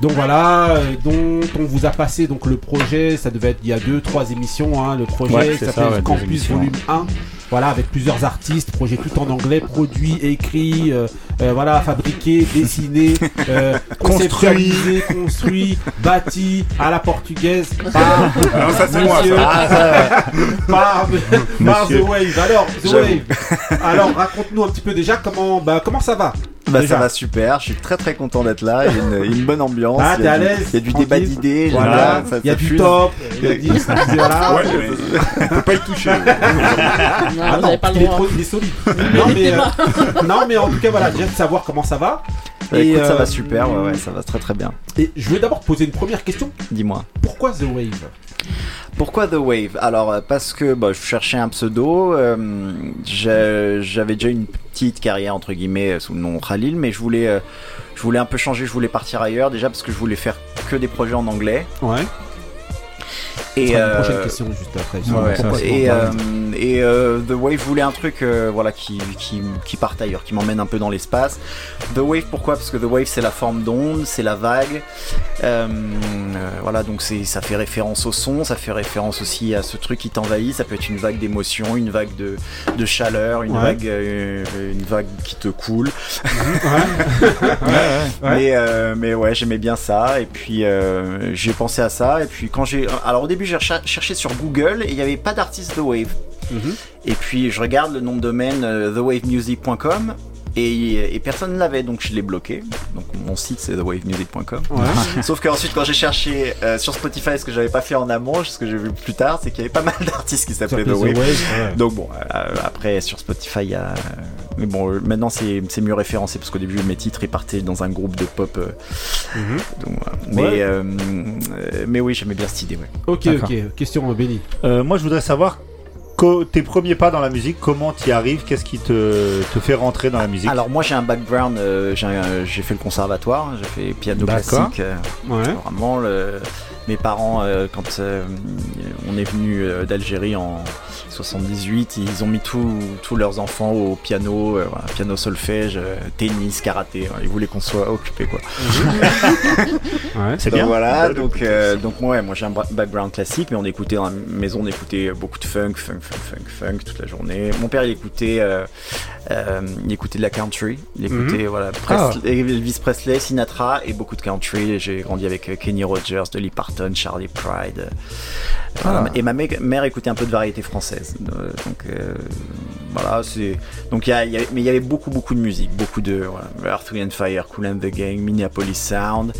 Donc voilà, dont on vous a passé donc le projet, ça devait être il y a deux, trois émissions, hein, le projet Ouais, qui s'appelle ouais, Campus. Volume 1. Voilà, avec plusieurs artistes, projet tout en anglais, produit, écrit, euh, euh, voilà, fabriqué, dessiné, euh, conceptualisé, construit, bâti à la portugaise par Non, ça c'est moi Monsieur. ça. par, par The. Wave. Alors, The J'avoue. Wave. Alors, raconte-nous un petit peu déjà comment, bah, comment ça va. Bah, ça va super, je suis très très content d'être là, il y a une, une bonne ambiance, Ah, il y a t'es à du, l'aise, il y a du débat d'idées, Voilà, il y a du top, il y a du voilà. Ouais, mais on peut pas y toucher. Non, Ah vous non, pas qu'il est, trop, il est solide. non, mais, euh, non, mais en tout cas, voilà, déjà de savoir comment ça va. Bah, Et, écoute, ça euh, va super, ouais, ouais, ça va très très bien. Et je vais d'abord te poser une première question. Dis-moi. Pourquoi The Wave? Pourquoi The Wave? Alors euh, parce que bah, je cherchais un pseudo, euh, j'avais déjà une petite carrière entre guillemets euh, sous le nom Khalil, mais je voulais, euh, je voulais un peu changer, je voulais partir ailleurs déjà parce que je voulais faire que des projets en anglais. Ouais. Et sera une euh, prochaine question juste après. Ouais, et euh, et euh, The Wave voulait un truc euh, voilà qui, qui, qui parte ailleurs, qui m'emmène un peu dans l'espace. The Wave pourquoi? Parce que The Wave c'est la forme d'onde, c'est la vague. Euh, euh, voilà donc c'est ça fait référence au son, ça fait référence aussi à ce truc qui t'envahit. Ça peut être une vague d'émotion, une vague de, de chaleur, une Ouais. vague euh, une vague qui te coule. Ouais. Mais, euh, mais ouais, j'aimais bien ça. Et puis euh, j'ai pensé à ça. Et puis quand j'ai. Alors au début, j'ai cherché sur Google et il n'y avait pas d'artiste The Wave. Mhm. Et puis je regarde le nom de domaine euh, thewavemusic.com et, et personne ne l'avait donc je l'ai bloqué. Donc mon site c'est thewavemusic.com. Ouais. Sauf qu'ensuite quand j'ai cherché euh, sur Spotify ce que j'avais pas fait en amont, ce que j'ai vu plus tard, c'est qu'il y avait pas mal d'artistes qui s'appelaient The The Wave. Ouais. Donc bon, euh, après sur Spotify, il y a. Mais bon, euh, maintenant c'est c'est mieux référencé parce qu'au début mes titres ils partaient dans un groupe de pop. euh, Mhm. donc, voilà. mais, Ouais. mais oui, j'aimais bien cette idée. Ouais. Ok, D'accord. ok. Question Benny. Euh, moi, je voudrais savoir tes premiers pas dans la musique, comment tu y arrives, qu'est-ce qui te, te fait rentrer dans la musique? Alors moi j'ai un background, euh, j'ai fait le conservatoire, j'ai fait piano classique. euh, Ouais. Vraiment, le- mes parents, euh, quand euh, on est venu euh, d'Algérie en 78, ils ont mis tous tous leurs enfants au piano, euh, voilà, piano solfège, euh, tennis, karaté. voilà, ils voulaient qu'on soit occupés quoi. Ouais. C'est Donc bien. voilà, donc, euh, donc moi, ouais, moi j'ai un background classique, mais on écoutait dans la maison, on écoutait beaucoup de funk, funk, funk, funk, funk toute la journée. Mon père, il écoutait, euh, euh, il écoutait de la country, il écoutait voilà Presley- Elvis Presley, Sinatra et beaucoup de country. J'ai grandi avec Kenny Rogers, Dolly Parton, Charlie Pride. euh, voilà. Et ma mè- mère écoutait un peu de variété française. Euh, donc euh, voilà, c'est donc il y a, mais il y avait beaucoup beaucoup de musique, beaucoup de voilà, Earth Wind Fire, Cool and the Gang, Minneapolis Sound.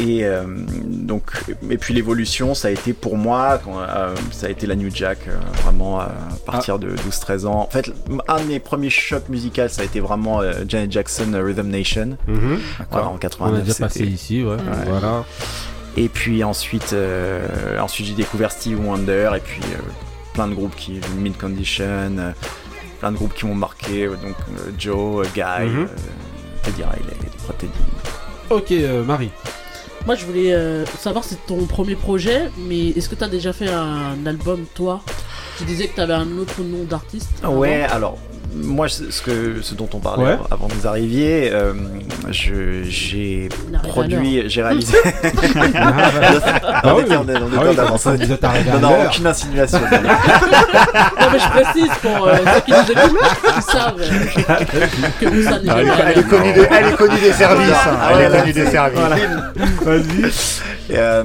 Et euh, donc, et puis l'évolution, ça a été pour moi, quand, euh, ça a été la New Jack, euh, vraiment à partir de 12-13 ans. En fait, un de mes premiers chocs musicaux, ça a été vraiment Janet Jackson, Rhythm Nation. Mhm. Voilà, en On a 89. déjà passé ici, ouais. Voilà. Et puis ensuite, euh, ensuite j'ai découvert Steve Wonder et puis euh, plein de groupes qui, Mid Condition, euh, plein de groupes qui m'ont marqué, donc euh, Joe, Guy, Mhm. euh, Teddy Riley, Teddy. Ok, euh, Marie. Moi, je voulais euh, savoir c'est ton premier projet, mais est-ce que t'as déjà fait un album, toi? Tu disais que t'avais un autre nom d'artiste. Ouais, alors moi, ce que ce dont on parlait Ouais. avant que vous arriviez, euh, je j'ai produit, j'ai réalisé. Ah on oui, on était Ah en oui, avance. quand vous êtes arrivé à Non, non, aucune insinuation. Non, mais je précise pour euh, ceux qui nous écoutent, ils savent euh, que vous Ah, elle, est- elle est connue des- elle est connue des services. hein. Ah, Elle est connue des services. Vas-y. Euh,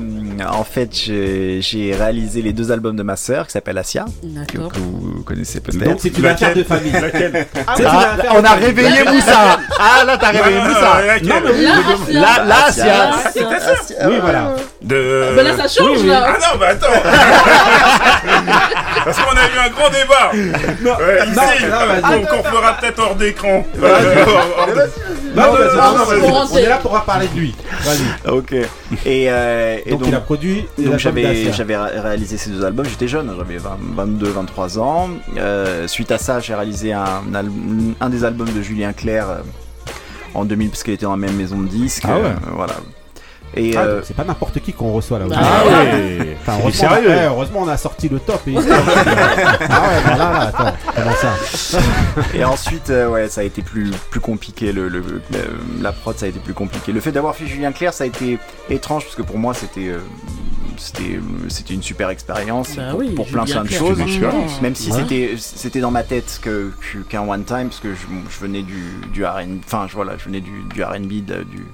en fait, j'ai réalisé les deux albums de ma sœur qui s'appelle Asia, que, D'accord. que vous connaissez Donc peut-être. c'est une affaire de famille. Ah, affaire on a réveillé Moussa. Ah là, t'as réveillé non, Moussa. non, mais oui, Là. Là, Asia. Asia. Oui, voilà. De... Bah là, ça change oui, oui. là. Ah non, mais attends Parce qu'on a eu un grand débat Ouais, ici, non, vas-y. donc on fera peut-être hors d'écran. Non, Hors- non, non, non, non, vas-y. On est là pour parler de lui. Vas-y. Ok. Et, euh, et Donc, donc, il a produit. donc albums j'avais j'avais ré- réalisé ces deux albums, j'étais jeune, j'avais 20 22 23 ans. Euh, suite à ça, j'ai réalisé un, al- un des albums de Julien Clerc euh, en 2000 parce qu'elle était dans la même maison de disques. Ah ouais. euh, voilà. Et Ah, euh, c'est pas n'importe qui qu'on reçoit là. Ah ouais. Enfin, heureusement, sérieux. ouais, heureusement, on a sorti le top. Et... ah ouais, voilà, là, attends, comment ça Et ensuite, euh, ouais, ça a été plus, plus compliqué. Le, le- le- la prod, ça a été plus compliqué. Le fait d'avoir fait Julien Clerc, ça a été étrange parce que pour moi, c'était, euh, c'était, c'était une super expérience Bah pour, oui, pour plein, plein de choses. Même si Ouais. c'était, c'était dans ma tête que, que- qu'un one time, parce que je, je venais du, du R&B, enfin, je- voilà, je venais du, du R&B, de- du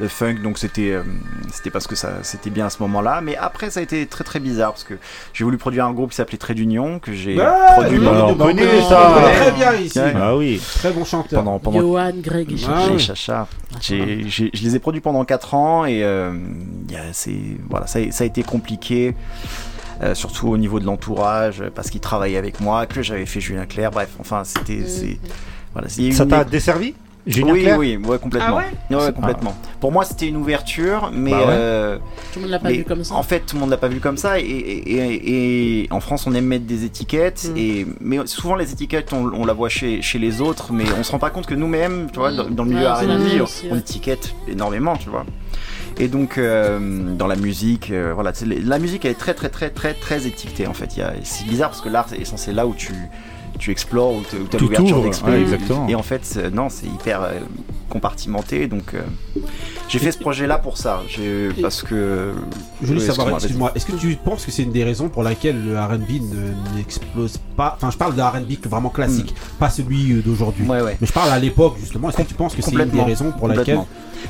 de funk, donc c'était, euh, c'était parce que ça, c'était bien à ce moment-là. Mais après, ça a été très très bizarre parce que j'ai voulu produire un groupe qui s'appelait Trait d'Union que j'ai Ouais, produit oui, pendant, on connaît ça. on Très bien ici. Ouais. Ah oui. Très bon chanteur. pendant, pendant Johan, Greg et Ah Chacha. Oui. Chacha. J'ai- j'ai- je les ai produits pendant 4 ans et euh, il y a- c'est- voilà, ça, a- ça a été compliqué. euh, surtout au niveau de l'entourage, parce qu'ils travaillaient avec moi, que j'avais fait Julien Clerc, bref, enfin c'était. c'est- Voilà, Ça une- t'a desservi? Julien oui, oui, ouais, complètement. Ah ouais Ouais, complètement. Pour moi, c'était une ouverture, mais Bah ouais. euh, Tout le monde l'a pas mais vu comme ça. En fait, tout le monde l'a pas vu comme ça. Et, et- et- et en France, on aime mettre des étiquettes. Mm. Et, mais souvent, les étiquettes, on, on la voit chez, chez les autres, mais on se rend pas compte que nous-mêmes, tu vois, Mm. dans, dans le milieu c'est la R&B, on, aussi, on ouais. étiquette énormément, tu vois. Et donc, euh, dans la musique, euh, voilà, la musique elle est très, très, très, très, très étiquetée en fait. C'est bizarre parce que l'art est censé là où tu, tu explores, où tu as l'ouverture d'explorer. ouais. Et en fait, c'est- non, c'est hyper euh, compartimenté. Donc, euh, j'ai fait ce projet-là pour ça. j'ai- Parce que. Je voulais savoir, excuse-moi, excuse-moi, est-ce que tu penses que c'est une des raisons pour laquelle le RB ne- n'explose pas? Enfin, je parle de RB vraiment classique, pas celui euh, d'aujourd'hui. Hmm. Ouais, ouais. Mais je parle à l'époque, justement. Est-ce que tu penses que c'est une des raisons pour laquelle.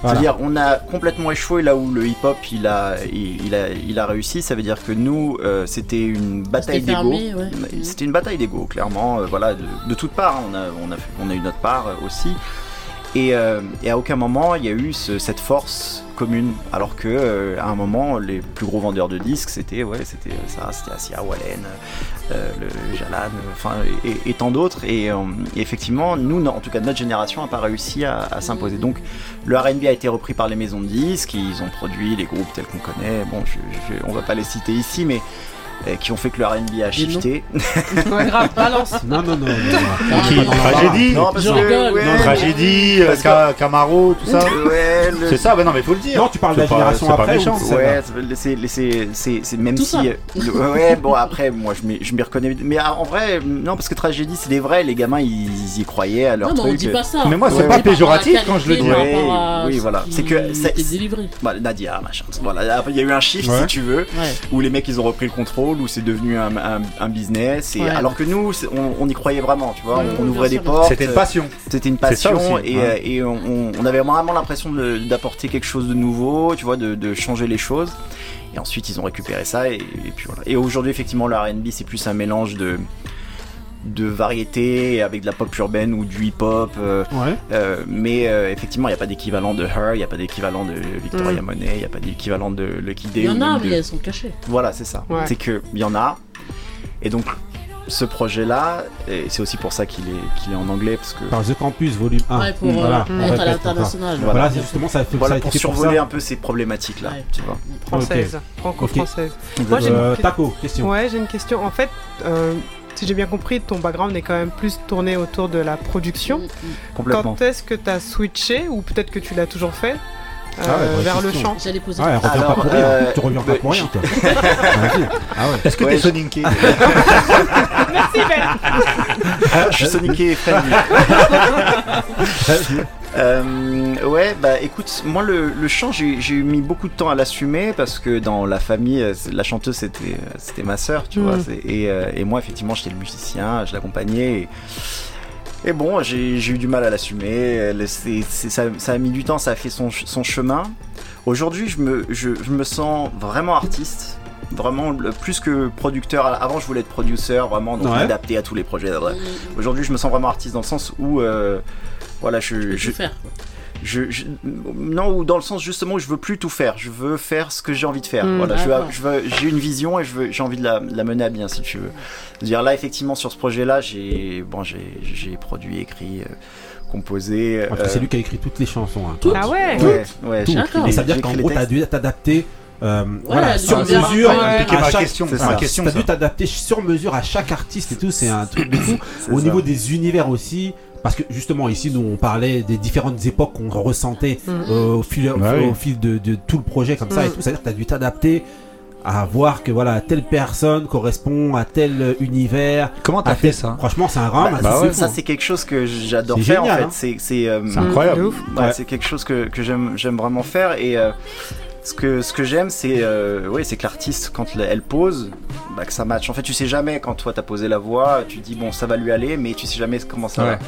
Voilà. C'est-à-dire, on a complètement échoué là où le hip-hop il a, il, il a, il a réussi. Ça veut dire que nous, euh, c'était une bataille C'était d'ego. fermé, ouais. C'était une bataille d'ego, clairement. euh, voilà, de, de toutes parts. hein. On a, on a, on a eu notre part euh, aussi. Et, euh, et à aucun moment il y a eu ce- cette force commune. Alors que euh, à un moment, les plus gros vendeurs de disques, c'était ouais, c'était ça, c'était Asia, Wallen, euh, le Jalan, euh, enfin et, tant d'autres. Et, euh, effectivement, nous, en tout cas notre génération, n'a pas réussi à, s'imposer. Donc le R&B a été repris par les maisons de disques, ils ont produit les groupes tels qu'on connaît. Bon, je, je- on va pas les citer ici, mais euh, qui ont fait que le R&B a shifté. Ouais, grave, balance. Non, non, non. non, non. Tragédie Non, parce que Non, Tragédie, euh, Camaro, tout ça. C'est ça, bah non, mais faut le dire. Non, tu parles de la génération après. Ouais, c'est- même si euh, ouais bon après moi je m'y reconnais mais ah, en vrai non parce que tragédie c'est des vrais les gamins ils, ils y croyaient à leur Non, mais on truc dit pas ça. Mais moi, c'est pas péjoratif quand je le dis. Oui, voilà. C'est que c'est- délivré. Bah, Nadia machin voilà il y a eu un shift si tu veux Ouais. où les mecs ils ont repris le contrôle où c'est devenu un, un- un business et Ouais. alors que nous on, on y croyait vraiment tu vois Ouais, on, ouvrait des portes C'était une passion. c'était une passion aussi, et, ouais. euh, et on, on avait vraiment l'impression d'apporter quelque chose de nouveau, tu vois, de, de changer les choses. Et ensuite ils ont récupéré ça et, et puis voilà. Et aujourd'hui effectivement le R&B c'est plus un mélange de de variété avec de la pop urbaine ou du hip-hop. euh, Ouais. euh, mais euh, effectivement il n'y a pas d'équivalent de Her, il n'y a pas d'équivalent de Victoria Mm. Monet, il n'y a pas d'équivalent de Lucky Day. Il y en a, mais de- elles sont cachées. Voilà c'est ça. Ouais. C'est que il y en a. Et donc ce projet là, et c'est aussi pour ça qu'il est, qu'il est en anglais parce que Par The Campus, volume 1. Ouais, pour Voilà. être On à l'international. Voilà, Voilà. c'est justement ça fait voilà ça a pour été fait pour survoler ça. un peu ces problématiques là, Ouais. tu vois. Française, franco-française. Moi, j'ai Euh, une- Taco, question. Ouais, j'ai une question. En fait, euh, si j'ai bien compris, ton background est quand même plus tourné autour de la production. Complètement. Quand est-ce que tu as switché, ou peut-être que tu l'as toujours fait, euh, Ah ouais, vers le chant J'allais poser. Ah, elle revient Alors, pas pour rien. euh, tu reviens pas pour rien, toi. Vas-y. ah ouais. Est-ce que Ouais, t'es je- soninké Merci, Ben je suis soniqué et friendly. Euh, ouais, bah écoute, moi le, le chant, j'ai mis beaucoup de temps à l'assumer parce que dans la famille, euh, la chanteuse c'était euh, c'était ma sœur, tu Mm. vois. c'est- Et, euh, et moi, effectivement, j'étais le musicien, je l'accompagnais. Et, et bon, j'ai eu du mal à l'assumer. Ça, ça a mis du temps, ça a fait son, ch- son chemin. Aujourd'hui, je me, je, je me sens vraiment artiste. Vraiment, plus que producteur. Avant, je voulais être producer, vraiment, donc Ouais. m'adapter à tous les projets. Aujourd'hui, je me sens vraiment artiste dans le sens où, euh, voilà, je, Je je, faire. je, je- non ou dans le sens justement où je veux plus tout faire je veux faire ce que j'ai envie de faire Mm. voilà je veux, D'accord. je veux- j'ai une vision et je veux j'ai envie de la, de la mener à bien si tu veux dire là effectivement sur ce projet là j'ai bon j'ai j'ai produit écrit euh, composé euh, c'est lui qui a écrit toutes les chansons. hein. Ah ouais ouais ouais Tout. j'ai D'accord. écrit Et ça veut dire qu'en gros, t'as dû t'adapter. euh, voilà, sur mesure ouais, à chaque- question, ma. T'as ça. dû t'adapter sur mesure à chaque artiste et tout, c'est un truc de fou. Au ça. niveau des univers aussi, parce que justement ici nous on parlait des différentes époques qu'on ressentait Mm. euh, au fil, Bah au oui. fil de, de tout le projet comme ça Mm. et tout. C'est-à-dire que t'as dû t'adapter à voir que voilà telle personne correspond à tel univers. Comment t'as fait tel- ça? Franchement, c'est un rame. Bah, c'est bah ça, ouais. fou, ça hein. c'est quelque chose que j'adore faire génial, en hein. fait c'est c'est euh, C'est incroyable. Ouais, Ouais. c'est quelque chose que, que j'aime j'aime vraiment faire et euh, ce que ce que j'aime c'est euh, que l'artiste quand elle pose bah, que ça match en fait tu sais jamais quand toi t'as posé la voix tu dis bon ça va lui aller mais tu sais jamais comment ça va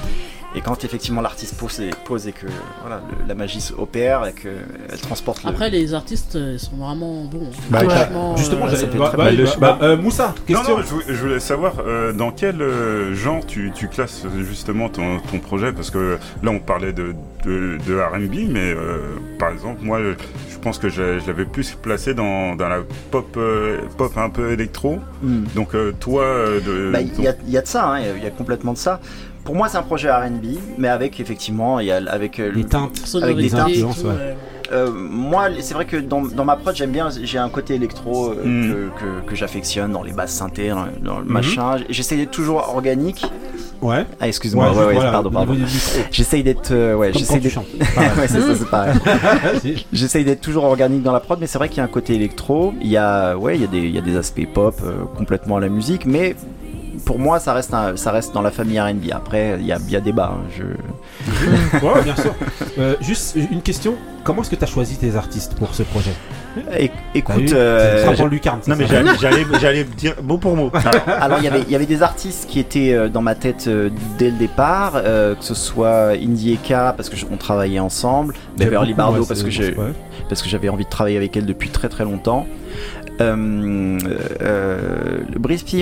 et quand effectivement l'artiste pose et, pose et que voilà, le- la magie opère et que elle transporte le Après, les artistes euh, sont vraiment bons. Bah, Franchement, Justement, euh, ça fait bah, très bah, mal. bah, bah, euh, Moussa, Non, question. non, je, vou- je voulais savoir euh, dans quel euh, genre tu, tu classes euh, justement ton, ton projet? Parce que là on parlait de, de, de RB, mais euh, par exemple, moi je, pense que je, je l'avais plus placé dans, dans la pop, euh, pop un peu électro. Hmm. Donc euh, toi, euh, de, Bah, il y, a- il y a de ça, hein, y il y a complètement de ça. Pour moi, c'est un projet R&B, mais avec effectivement, il y a avec euh, Les teintes. avec des tout, ouais. Euh, moi, c'est vrai que dans, dans ma prod, j'aime bien, j'ai un côté électro euh, Mm. que, que, que j'affectionne dans les basses synthés, dans, dans le Mhm. machin. J'essaie d'être toujours organique. Ouais. Ah, excuse-moi, ouais, je- ouais, voilà, pardon, pardon. J'essaye d'être, euh, ouais, d'être. Pareil. ouais, c'est ça, c'est pareil. J'essaye d'être toujours organique dans la prod, mais c'est vrai qu'il y a un côté électro. Il y a, ouais, il y a des, il y a des aspects pop euh, complètement à la musique, mais pour moi, ça reste, un- ça reste dans la famille R&B. Après, il y a, y a débat. hein, Je... Ouais, bien sûr. Euh, juste une question. Comment est-ce que tu as choisi tes artistes pour ce projet? É- écoute, euh, Lucarne. Non, mais j'allais, dire mot pour mot. Alors il y avait il y avait des artistes qui étaient euh, dans ma tête euh, dès le départ, euh, que ce soit Indie Eka parce que je- on travaillait ensemble, Beverly Bardo ouais, parce que j'ai ouais. parce que j'avais envie de travailler avec elle depuis très très longtemps. Euh, euh, le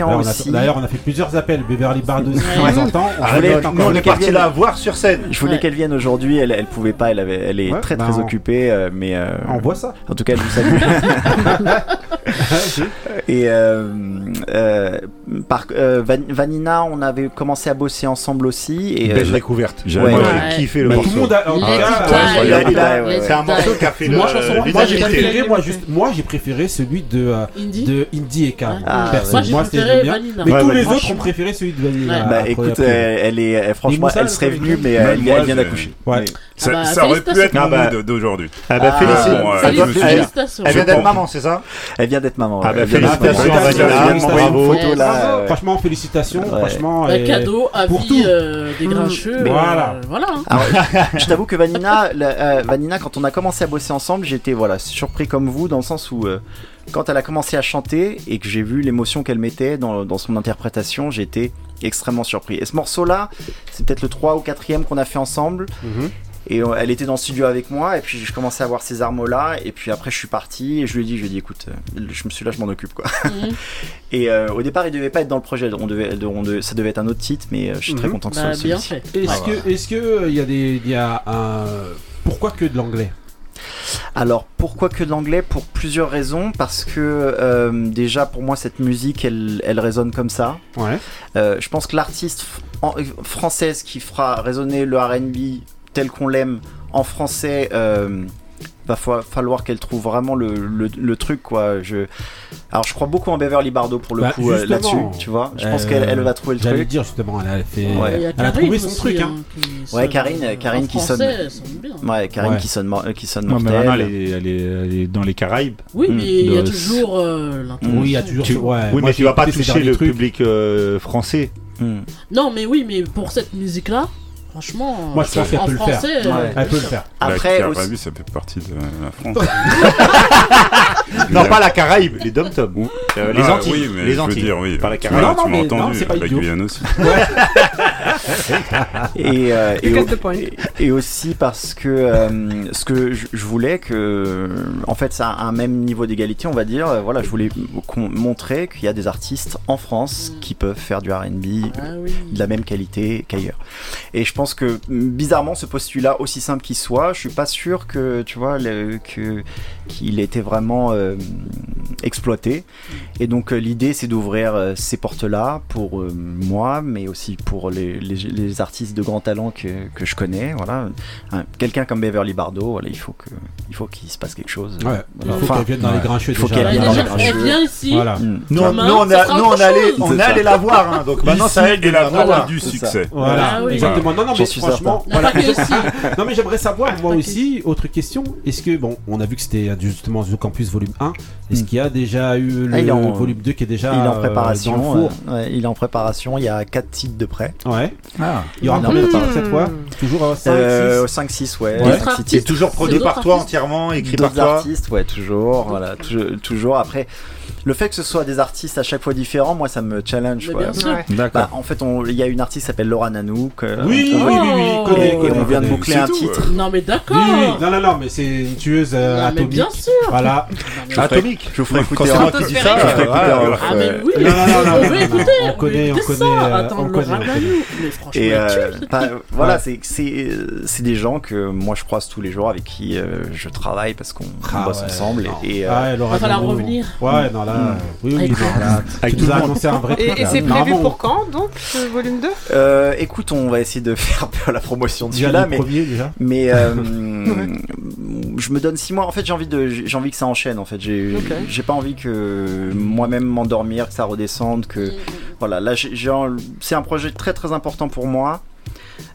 on a- aussi. D'ailleurs, on a fait plusieurs appels. Beverly Bardo, si Ouais. tu nous entends. On Je voulais- on est qu'elle parti vienne. la voir sur scène. Je voulais Ouais. qu'elle vienne aujourd'hui, elle, elle pouvait pas, elle, avait, elle est Ouais, très bah, très on- occupée, euh, mais euh, On voit ça. en tout cas elle vous salue. Et euh, euh, par, euh, Van- Vanina, on avait commencé à bosser ensemble aussi. Et, Belle euh, découverte. J'ai- kiffé le morceau. le C'est un morceau qui a fait le. Moi j'ai préféré celui de, euh, Indie de Indie Eka. Ouais. Ah. Moi, moi c'était bien. Mais Ouais, tous les autres ont préféré celui de Vanilla. Ouais. Bah écoute, après. elle, elle est, elle- franchement, elle serait venue, mais elle, moi, elle vient d'accoucher. Ouais. Ça, bah, ça aurait pu être mon Ah bah. mood d'aujourd'hui. Ah bah Ah, félicitations. Elle vient d'être maman, c'est ça Elle vient d'être maman. Ah bah félicitations de bravo. Franchement, félicitations. Franchement, Un et- cadeau à vie euh, des grincheux. Mais euh, voilà. voilà. hein. Je t'avoue que Vanina, euh, quand on a commencé à bosser ensemble, j'étais voilà surpris comme vous dans le sens où euh, quand elle a commencé à chanter et que j'ai vu l'émotion qu'elle mettait dans, dans son interprétation, j'ai été extrêmement surpris. Et ce morceau-là, c'est peut-être le 3 ou 4 qu'on a fait ensemble. Mhm. Et euh, elle était dans le studio avec moi, et puis je commençais à voir ces armes-là, et puis après je suis parti, et je lui ai dit, je lui ai dit, écoute, euh, je me suis là, je m'en occupe, quoi. Mhm. Et euh, au départ, il devait pas être dans le projet, on devait, on devait- ça devait être un autre titre, mais je suis très Mhm. content que ce Bah, soit. Est-ce que, est-ce que il y a des, il y a un, pourquoi que de l'anglais? Alors pourquoi que de l'anglais Pour plusieurs raisons. Parce que euh, déjà pour moi cette musique elle, elle résonne comme ça. Ouais. Euh, je pense que l'artiste française qui fera résonner le RB tel qu'on l'aime en français, euh, va fa- falloir qu'elle trouve vraiment le, le- le truc quoi. Je... Alors je crois beaucoup en Beverly Bardo pour le Bah, coup euh, là-dessus, tu vois. Je pense euh, qu'elle elle va trouver le J'allais truc. dire justement, elle a fait, Ouais. Elle a Karine trouvé son aussi, truc. Hein. qui Ouais, sonne, Karine, Karine qui sonne-. Ouais, Karine Ouais. qui sonne, qui sonne Non, mais elle est, elle est- elle est dans les Caraïbes. Oui, Mm. mais il y a toujours euh. Oui, il y a toujours. Tu- ouais, oui, mais tu vas pas toucher le public euh, français. Hmm. Non, mais oui, mais pour cette musique-là, franchement. Moi, je pense qu'elle en peut le faire. Ouais. euh, Elle peut le faire. Après la aussi- ça fait partie de la France. Non, pas la Caraïbe, les dom-tom. Euh, les Ah, Antilles. Oui, mais les je veux Antilles. dire, oui. Pas la Caraïbe. m'as- Non, tu m'as non, entendu, c'est pas la idiot. Guyane aussi. et, euh, et, au- aussi parce que euh, ce que je, je voulais que en fait ça a un même niveau d'égalité on va dire euh, voilà je voulais qu'on- montrer qu'il y a des artistes en France qui peuvent faire du R&B Ah oui. de la même qualité qu'ailleurs et je pense que bizarrement ce postulat aussi simple qu'il soit je suis pas sûr que tu vois le- que qu'il ait été vraiment euh, exploité et donc euh, l'idée c'est d'ouvrir euh, ces portes là pour euh, moi mais aussi pour les, les, les artistes de grand talent que, que je connais voilà Un- quelqu'un comme Beverly Bardo voilà il faut que il faut qu'il se passe quelque chose Ouais. Il faut Enfin, qu'elle vienne dans les ouais. grincheux Il faut qu'elle vienne Dans les les grincheux. vient ici. Voilà. Hmm. Nous, on, a, nous, on allait, on C'est est allé ça. la voir. Hein, donc maintenant, ça aide est la voie du succès. Voilà, Ah oui. exactement. Non, non, Je mais suis franchement, Non, voilà. Non, mais j'aimerais savoir, moi aussi, autre question. Est-ce que, bon, on a vu que c'était justement The Campus volume 1. Est-ce Hmm. qu'il y a déjà eu le Ah, en- volume 2 qui est déjà il est en euh, préparation dans le four euh, ouais, il est en préparation il y a quatre titres de près Ouais. Ah. Il y aura Non, combien de titres cette fois Toujours euh, 5, euh, 6 5 6 ouais. C'est toujours produit par toi entièrement, écrit par toi. artistes, ouais, toujours, voilà, toujours, toujours. Après, le fait que ce soit des artistes à chaque fois différents, moi, ça me challenge. Mais quoi. bien sûr. Ouais. D'accord. Bah, en fait, il y a une artiste qui s'appelle Laura Nanouk. euh, Oui, oui, on- oui, oui, et on vient de boucler un tout, titre. Non, mais d'accord. Oui, oui, non, non, non, mais c'est une tueuse euh, Non, mais atomique. bien sûr. Voilà. Non, mais- Atomique. Je vous ferai écouter Quand c'est qui dis ça, je Ah, mais oui, Non, non, non, non, on veut écouter, on connaît, on connaît, euh, Attends, on connaît, on Ramanou. connaît. Mais franchement, euh, bah, voilà, c'est des gens que moi je croise tous les jours avec qui je travaille parce qu'on Ah bosse ensemble et, Ah, Laura Va revenir. Ouais, non, là, oui, oui, Avec là, tout annoncé un vrai Et, truc. et là. c'est prévu pour quand donc ce volume 2 euh, écoute, on va essayer de faire un peu la promotion celui-là, le mais premier, déjà. mais euh, je me donne six mois. En fait, j'ai envie de j'ai envie que ça enchaîne. En fait, j'ai j'ai pas envie que moi-même m'endormir, que ça redescende, que voilà. Là, c'est un projet très très important pour moi.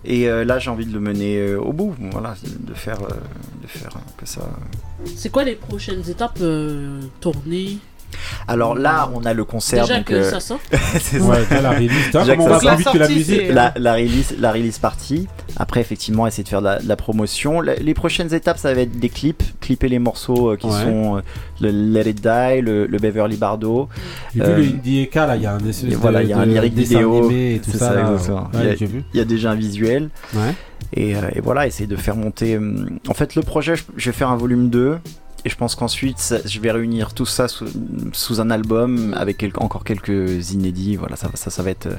Et euh, là, j'ai envie de le mener euh, au bout. Voilà, de faire, euh, de faire euh, que ça. C'est quoi les prochaines étapes euh, tournées? Alors là, on a le concert. Déjà donc, que euh, ça sort. c'est ça. Ouais, déjà la release. Déjà on ça va sort. plus vite que la musique c'est- la, la release, la release partie. Après, effectivement, essayer de faire de la, de la promotion. La- les prochaines étapes, ça va être des clips, clipper les morceaux euh, qui Ouais. sont euh, le Let It Die, le, le Beverly Bardo. J'ai Euh, vu le Eka, là, il y a un de, voilà, il y a un dessin vidéo, et tout ça. Ouais, Il y a- j'ai vu. Il y a déjà un visuel. Ouais. Et, euh, et voilà, essayer de faire monter. hum, En fait, le projet, je, je vais faire un volume 2. Et je pense qu'ensuite, je vais réunir tout ça sous, sous un album avec quel- encore quelques inédits. Voilà, ça, va- ça, ça va être,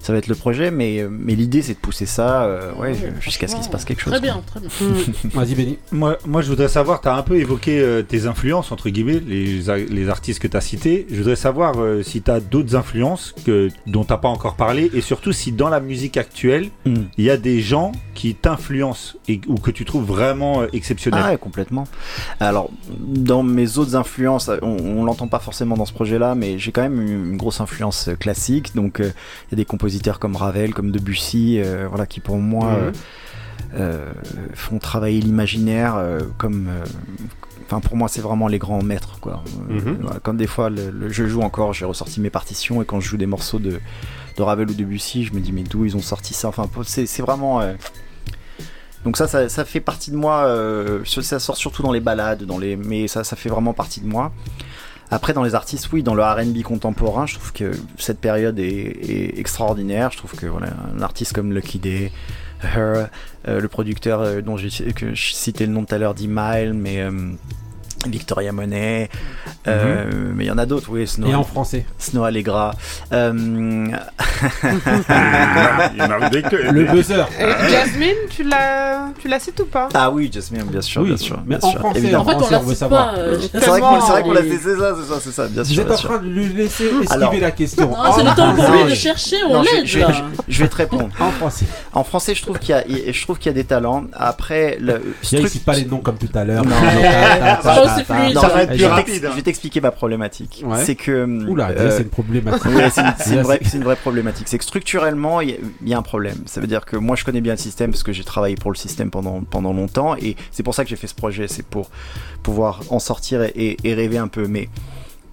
ça va être le projet. Mais, mais l'idée, c'est de pousser ça, euh, ouais, Ouais, jusqu'à ce qu'il se passe quelque chose. Très quoi. bien, très bien. Vas-y, Benny. Moi, moi, je voudrais savoir, tu as un peu évoqué euh, tes influences, entre guillemets, les, les artistes que tu as cités. Je voudrais savoir euh, si tu as d'autres influences que, dont tu pas encore parlé, et surtout si dans la musique actuelle, Hmm. il y a des gens qui t'influencent et, ou que tu trouves vraiment euh, exceptionnels. Ah ouais, complètement. Alors, dans mes autres influences, on, on l'entend pas forcément dans ce projet-là, mais j'ai quand même une, une grosse influence euh, classique. Donc, euh, il y a des compositeurs comme Ravel, comme Debussy, euh, voilà, qui pour moi Mhm. euh, font travailler l'imaginaire comme. Enfin, pour moi, c'est vraiment les grands maîtres, quoi. Euh, Mhm. voilà, des fois, le, le- je joue encore, j'ai ressorti mes partitions, et quand je joue des morceaux de, de Ravel ou Debussy, je me dis, mais d'où ils ont sorti ça? Enfin, c'est vraiment. Donc ça, ça, fait partie de moi. euh, ça sort surtout dans les balades, dans les, mais ça, ça fait vraiment partie de moi. Après, dans les artistes, oui, dans le R&B contemporain, je trouve que cette période est, extraordinaire. Je trouve que voilà, un artiste comme Lucky Day, Her, euh, le producteur euh, dont j'ai citais le nom tout à l'heure, d'E-Mile, mais Victoria Monet, euh, mais il y en a d'autres, oui, Snow, Et en français. Snow Allegra. Euh, Le buzzer. Et Jasmine, tu la, tu la cites ou pas? Ah oui, Jasmine, bien sûr, Oui, bien sûr. mais bien en sûr, français, évidemment. En fait, on on veut savoir. euh, C'est vrai qu'on l'a fait, c'est ça, c'est ça, c'est ça, bien Vous sûr. êtes bien en train de lui laisser esquiver Alors- la question. Non, c'est le temps pour lui de chercher, on Non, je, l'aide je- je- je vais te répondre. En français. En français, je trouve qu'il y a, je trouve qu'il y a des talents. Après, le il cite pas les noms comme tout à l'heure. Non. Ça va être je plus vais rapide, t'ex- je vais t'expliquer ma problématique. Ouais. C'est que. Oula, euh, c'est une problématique. Ouais, c'est une, vraie, une problématique. C'est que structurellement, il y, a- il y a un problème. Ça veut dire que moi, je connais bien le système parce que j'ai travaillé pour le système pendant, pendant longtemps et c'est pour ça que j'ai fait ce projet. C'est pour pouvoir en sortir et, et- et rêver un peu. Mais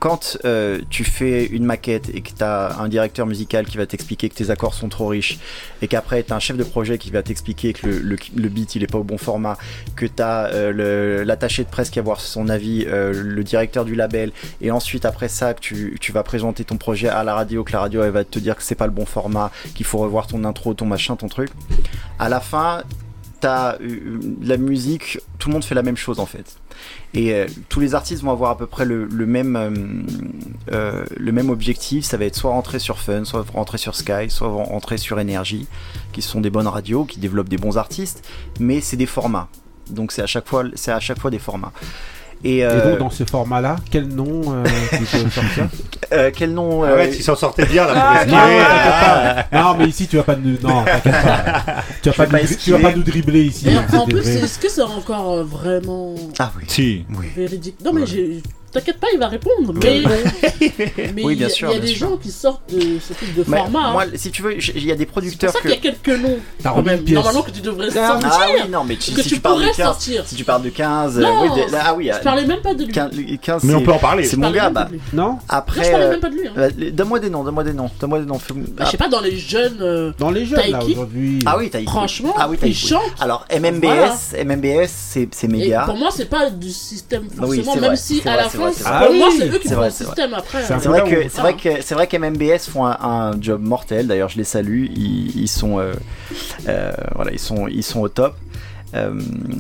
quand euh, tu fais une maquette et que tu as un directeur musical qui va t'expliquer que tes accords sont trop riches et qu'après tu as un chef de projet qui va t'expliquer que le, beat il est pas au bon format, que tu as l'attaché de presse qui va avoir son avis, euh, le directeur du label et ensuite après ça que tu, tu vas présenter ton projet à la radio, que la radio elle va te dire que c'est pas le bon format, qu'il faut revoir ton intro, ton machin, ton truc. À la fin, t'as euh, la musique, tout le monde fait la même chose en fait. Et euh, tous les artistes vont avoir à peu près le, le même, euh, euh, le même objectif. Ça va être soit rentrer sur Fun, soit rentrer sur Sky, soit rentrer sur Energy, qui sont des bonnes radios, qui développent des bons artistes, mais c'est des formats. Donc c'est à chaque fois des formats. Et, Et euh, donc, dans ce format-là, quel nom euh, tu peux sortir euh, quel nom euh, Arrête, il s'en sortait bien là. Ah, pour Non, mais ici, tu vas pas nous. Non, t'inquiète pas. Tu vas pas, vais pas nous... tu vas pas nous dribbler ici. Et hein, en c'est plus, est-ce que c'est encore vraiment Ah oui. Si. véridique? Non, mais j'ai- t'inquiète pas, il va répondre. Mais mais Oui, il y bien a- sûr, il y a bien des sûr. gens qui sortent de ce type de Mais format. moi, hein. si tu veux, il y a des C'est pour producteurs ça qu'il y a quelques noms. T'as quand remis même, une pièce. Normalement, que tu devrais Ah, sortir. Ah oui, non, mais tu- que si tu tu parles de pourrais 15, sortir. si tu parles de 15, Non, euh, oui, de- ah oui, Je parlais même pas de lui. 15, 15, Mais on peut en parler. c'est mon gars, bah. Non Après, je parlais euh, même pas de lui. hein. euh, donne-moi des noms, donne-moi des noms, donne-moi des noms. Bah, je sais pas, dans les jeunes. euh, Dans les jeunes, là, aujourd'hui. Ah oui, t'as écrit. Franchement, ah oui, t'as ils chantent. Alors MMBS, MMBS, c'est méga. pour moi, c'est pas du système forcément, Oui, c'est même vrai, si à la fin, vrai, c'est vrai. pour moi, Ah oui, c'est eux qui c'est font vrai, le c'est vrai. système après. C'est un hein. C'est peu vrai là où que c'est vrai que c'est vrai qu'MMBS font un, un job mortel. D'ailleurs, je les salue. Ils, ils sont euh, euh, voilà, ils sont ils sont au top. Euh,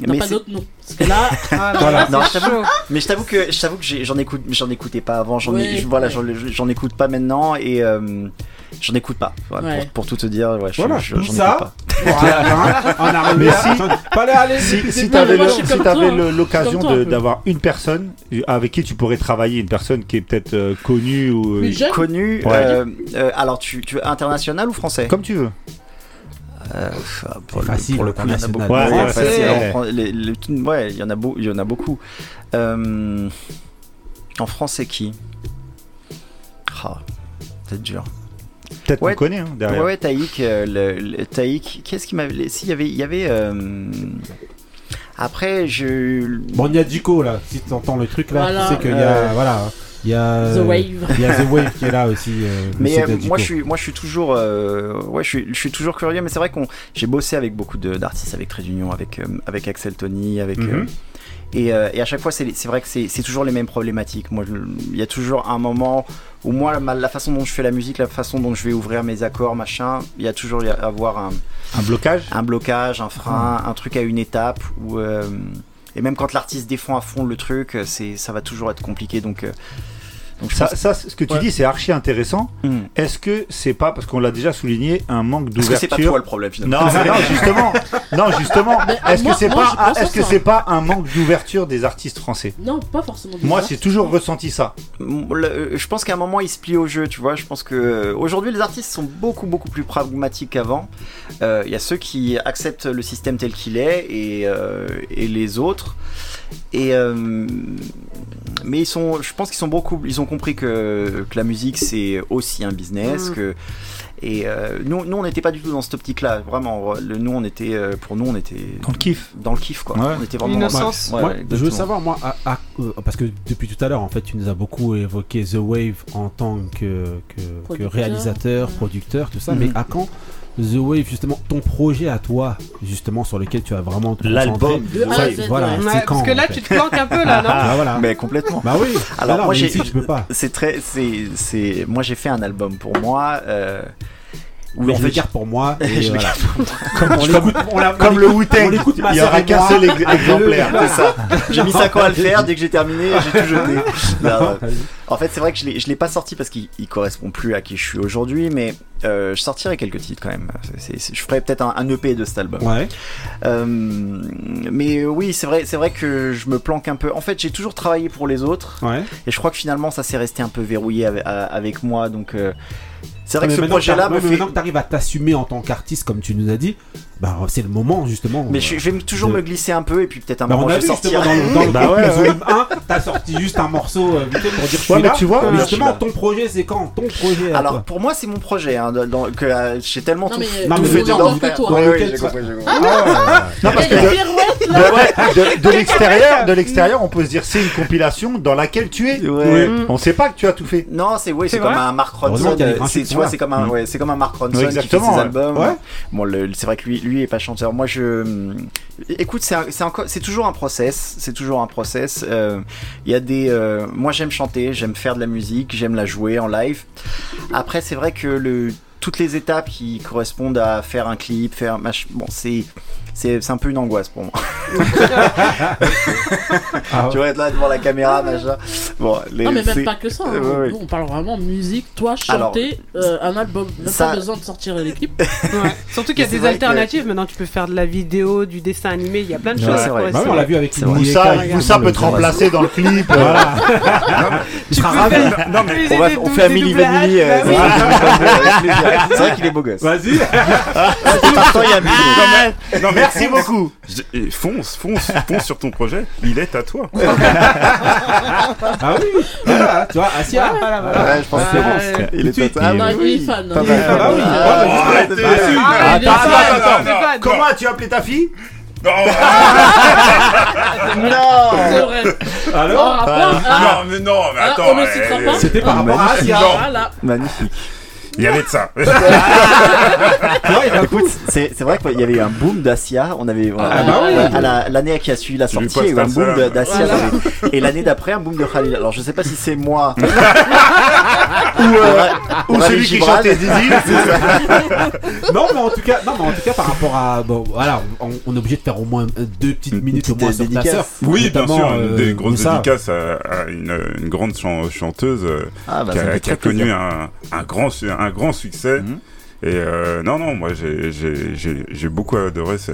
T'as mais pas c'est- d'autres noms. Parce que là, Ah, Voilà. là, non, c'est je t'avoue, chaud. mais je t'avoue que je t'avoue que j'ai- j'en écoute, j'en écoutais pas avant. J'en ai, Ouais, je- voilà, ouais. j'en, j'en écoute pas maintenant et euh, j'en écoute pas. Voilà, Ouais. pour, pour tout te dire, ouais, je, Voilà, je- j'en ça. écoute pas. Voilà, on a Mais si- Pas aller Si, t'avais le- si toi, hein. l'occasion toi, de- d'avoir une personne avec qui tu pourrais travailler, une personne qui est peut-être euh, connue ou euh, plus jeune. Connu. Ouais. euh, euh, alors, tu, tu veux international ou français? Comme tu veux. Euh, ah, pour, le, facile, pour le coup, il y en a international. beaucoup. Ouais, Ouais, ouais, facile, c'est- alors, prend- les- les- ouais, il y en a, beau- il y en a beaucoup. Euh, en français, qui? Ah, C'est dur. Peut-être Ouais. qu'on connaît hein, derrière. Ouais, ouais, Taïk, euh, le, le- Taïk, qu'est-ce qui m'avait. Si, il y avait. Il y avait euh, après, je. Bon, il y a Duco là, si tu entends le truc là, Voilà. tu sais qu'il y a. Euh, Voilà. Il y a. The Wave. Il y a The Wave qui est là aussi. euh, Mais euh, moi je suis moi je suis toujours euh, ouais je suis, je suis toujours curieux mais c'est vrai qu'on j'ai bossé avec beaucoup de- d'artistes avec Trade Union avec euh, avec Axel Tony avec euh, et, euh, et à chaque fois c'est vrai que c'est toujours les mêmes problématiques. Moi il y a toujours un moment où moi ma- la façon dont je fais la musique la façon dont je vais ouvrir mes accords machin il y a toujours y a- avoir un Un blocage? un blocage un frein un truc à une étape où euh, et même quand l'artiste défend à fond le truc c'est ça va toujours être compliqué. Donc euh, donc ça, pense- ça, ce que tu Ouais. dis, c'est archi intéressant. Hmm. Est-ce que c'est pas, parce qu'on l'a déjà souligné, un manque Parce que c'est pas d'ouverture toi le problème finalement Non, mais non, justement. Non, justement. Ah, Est-ce que c'est pas, est-ce que c'est un manque d'ouverture des artistes français Non, pas forcément. Moi, j'ai toujours ressenti ça. Euh, je pense qu'à un moment ils se plient au jeu, tu vois. Je pense que euh, aujourd'hui les artistes sont beaucoup beaucoup plus pragmatiques qu'avant. Euh, Il y a ceux qui acceptent le système tel qu'il est et, euh, et les autres. Et euh, mais ils sont, je pense qu'ils sont beaucoup, ils ont compris que, que la musique c'est aussi un business Mm. que et euh, nous, nous on n'était pas du tout dans cette optique-là, vraiment. Le, nous on était, euh, pour nous on était Dans le kiff. dans le kiff quoi. Ouais. On était vraiment L'innocence. Ouais, je veux savoir, moi, à- à- euh, parce que depuis tout à l'heure, en fait, tu nous as beaucoup évoqué The Wave en tant que, que, que Producteur. réalisateur, Ouais. producteur, tout ça, mais à quand The Wave, justement, ton projet à toi, justement, sur lequel tu as vraiment L'album. voilà, ouais. quand parce que là, en fait tu te planques un peu là, non Ah, voilà. Mais complètement. Bah oui. Alors, Alors, moi, j'ai- tu peux pas. C'est très, c'est, c'est, moi j'ai fait un album pour moi. Euh, Mais en je fait, le garde pour moi. et je le voilà. garde on l'écoute, on la- Comme on le Wu-Tang. on l'écoute ma Il y aura qu'un moi. seul ex- exemplaire. c'est ça. J'ai mis 5 ans à le faire. Dès que j'ai terminé, j'ai tout jeté. Non, Non, euh, en fait, c'est vrai que je l'ai, je l'ai pas sorti parce qu'il il correspond plus à qui je suis aujourd'hui, mais euh, je sortirai quelques titres quand même. C'est- c'est- je ferai peut-être un, un EP de cet album. Ouais. Euh, mais oui, c'est vrai, c'est vrai que je me planque un peu. En fait, j'ai toujours travaillé pour les autres, Ouais. et je crois que finalement, ça s'est resté un peu verrouillé avec, avec moi. Donc, euh, c'est vrai Mais que ce maintenant projet-là me fait. Maintenant que tu arrives à t'assumer en tant qu'artiste, comme tu nous as dit, bah, c'est le moment, justement. Mais je, je vais toujours de- me glisser un peu, et puis peut-être un Bah, moment on a je sortir. dans le, dans le Bah ouais, Let's ouais. Wave 1, t'as sorti juste un morceau euh, vite pour dire je suis Ouais, mais là. tu vois, Mais justement, là. ton projet c'est quand? Ton projet Alors toi. pour moi c'est mon projet, hein, dans- que euh, j'ai tellement Non, tout, mais, Non, tout mais fait dedans. que Dans lequel. Ah, Non, parce que de, l'extérieur, de l'extérieur, on peut se dire c'est une compilation dans laquelle tu es. Ouais. Mm. On sait pas que tu as tout fait. Non, c'est ouais, c'est comme vrai un Mark Ronson. C'est tu vois, c'est comme un ouais, c'est comme un Mark Ronson Ouais, qui fait ses exactement, ouais. albums. Ouais. Bon, c'est vrai que lui, lui est pas chanteur. Moi, je, écoute, c'est toujours un process. C'est toujours un process. Euh, Il y a des, euh, moi j'aime chanter, j'aime faire de la musique, j'aime la jouer en live. Après, c'est vrai que le toutes les étapes qui correspondent à faire un clip, faire mach... bon, c'est c'est c'est un peu une angoisse pour moi. Ah, tu vas être là devant la caméra, machin. Bon, les, Non, mais c'est- même pas que ça. hein. Ouais, ouais. Nous, on parle vraiment musique, toi, Alors, chanter, euh, un album. Même ça- pas besoin de sortir les clips. Ouais. Surtout qu'il y a des alternatives. Maintenant, tu peux faire de la vidéo, du dessin animé. Il y a plein de Ouais, choses. c'est qui vrai. Bah on l'a vu avec Moussa, Moussa peut te remplacer dans le clip. Voilà. Tu peux ravi. faire- Non, mais On, va, on fait doublages, Vanilli. euh, bah. C'est vrai qu'il est beau gosse. Vas-y. Pourtant, il y a un Milli. non, mais Merci beaucoup. Je- et fonce, fonce, fonce sur ton projet. Il est à toi. Ah oui. Voilà, tu vois, Asia. Voilà, voilà. Ouais, je pense que c'est bon. Il est total. Non, Ah, il oui, est fan. Pas hein. Ah bah oui. Ah, Ah, bah. Ah, Attends, attends, attends. C'est. Comment as-tu appelé ta fille Non, C'est vrai. En Alors à- non, mais non, mais Ah, attends. C'était par rapport à Asia. Non. Voilà. Magnifique. Il y avait de ça. Tu vois, il a Écoute, c'est vrai qu'il y avait eu un boom d'Asia. On avait Ah bah oui. la- l'année qui a suivi la sortie, il y a eu un boom un d'Asia. Voilà. Et l'année d'après, un boom de Khalil. Alors je sais pas si c'est moi euh, ou on a celui qui chantait Zizi. non, mais en tout cas, non, mais en tout cas, par rapport à, bon, voilà, on, on est obligé de faire au moins deux petites minutes au moins sur ta dédicace. sœur. Oui, bien sûr, euh, des grosses dédicaces à, à une, une grande chan- chanteuse euh, Ah, bah, qui a, qui connu un, un grand, su- un grand succès. Mhm. Et euh, non, non, moi j'ai- j'ai j'ai- j'ai beaucoup adoré ce-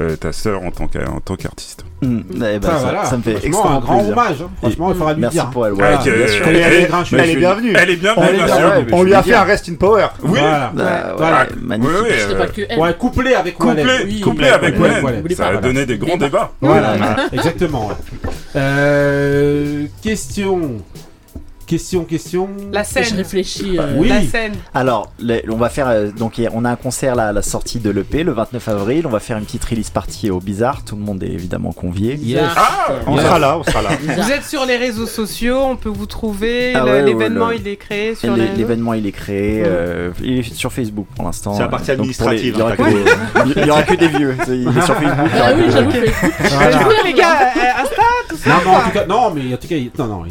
euh, ta sœur en tant qu'a- en tant qu'artiste. Mm. Eh ben, Ça, ça, voilà. ça me fait Franchement, extrêmement un grand plaisir. hommage. hein. Franchement, il faudra lui Merci dire. pour elle. Voilà. Ah, elle, Elle est elle- Elle bienvenue. Elle est bienvenue, On, bien ouais, sûr. ouais, on je lui a fait dire. un Rest in Power. Oui, Voilà. Bah, ouais, Voilà. magnifique. Oui, oui, C'était pas que elle. Ouais, couplé avec couplé, Wallet. Oui, couplé oui, avec oui, Wallen. Ça a donné des grands Débat. débats. Voilà, exactement. Euh, question. Question, question. La Je scène. réfléchis. euh, Oui. La scène. Alors, les- on va faire euh, donc on a un concert là, à la sortie de l'EP le 29 avril. On va faire une petite release party au Bizarre. Tout le monde est évidemment convié. Yes. Ah, On Yes. sera là, on sera là. Vous êtes sur les réseaux sociaux, on peut vous trouver. Ah ouais, L'événement, ouais, le- il est créé sur. L'événement il est créé, euh, il est sur Facebook pour l'instant. C'est la partie donc pour les- administrative, Il y aura hein, que des- il y aura que des vieux. Il est sur Facebook. Ah oui, que- j'avoue, les gars, Insta, tout ça. Non, mais en tout cas, non, mais en tout cas, il- non, non,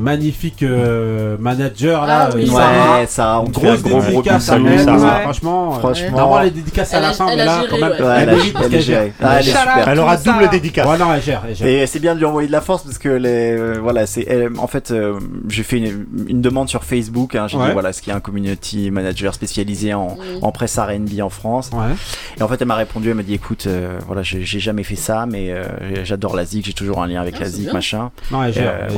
magnifique euh, manager là. Ah oui. euh, Sarah. Ouais, ça, on grosse gros gros dédicace à salut, elle, Ouais. franchement. euh, Franchement. Normalement, les dédicaces à Elle la fin, elle mais a là, géré, quand même, ouais. Ouais, elle elle, parce elle est. Ah, elle est super. Elle aura double dédicace. Ouais, non, elle gère, elle gère. Et c'est bien de lui envoyer de la force parce que les, euh, voilà, c'est en fait euh, j'ai fait une, une demande sur Facebook. Hein, j'ai Ouais. dit voilà, est-ce qu'il y a un community manager spécialisé en, Mm. en presse R&B en France? Ouais. Et en fait, elle m'a répondu, elle m'a dit écoute, euh, voilà, j'ai jamais fait ça, mais j'adore la j'ai toujours un lien avec Ah, la machin. Non, elle gère.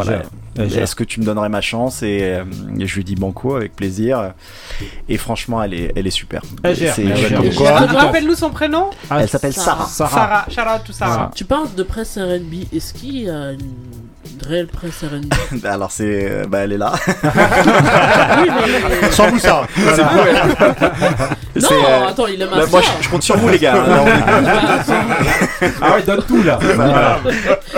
Est-ce que tu me donnerais ma chance et, euh, et je lui dis banco avec plaisir. Et franchement, elle est, elle est super. Gère. Rappelle-nous son prénom. Ah, elle s'appelle Sarah. Sarah. Sarah. Sarah. Shout out to Sarah. Tu parles de presse R&B. Est-ce qu'il y a une réelle presse R&B Alors c'est, bah elle est là. Oui, mais. Sans vous ça. Non, C'est, euh, attends, il aime Bah, un moi, je, je compte sur vous les gars. On est- Ah ouais, donne tout là. Voilà.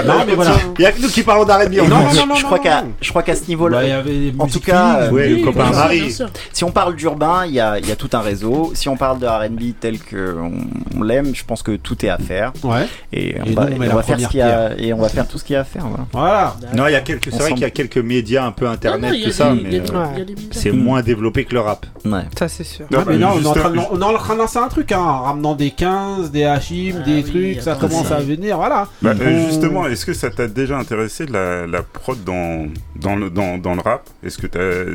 Non, mais voilà. Il y a que nous qui parlons d'R&B en Non, France. non, non, je non, crois non, qu'à, non. je crois qu'à ce Bah, niveau-là, des En tout cas, euh, Ouais, le copain sûr. si on parle d'urbain, il y a, il y a tout un réseau. Si on parle de R&B tel que on, on l'aime, je pense que tout est à faire. Ouais. Et on Et va, nous, on met et on va faire ce qu'il y a, et on va faire tout ce qu'il y a à faire. Voilà. Voilà. Non, il y a quelques. C'est vrai qu'il y a quelques médias un peu internet, tout ça, mais euh, c'est moins développé que le rap. Ouais. Ça, c'est sûr. Ah, mais non, on est, en train de, on est en train de lancer un truc, hein, en ramenant des 15, des Hachim, Ah des oui, trucs, ça commence ça. à venir, voilà. Bah, euh, justement, est-ce que ça t'a déjà intéressé la, la prod dans, dans, le, dans, dans le rap? Est-ce que t'as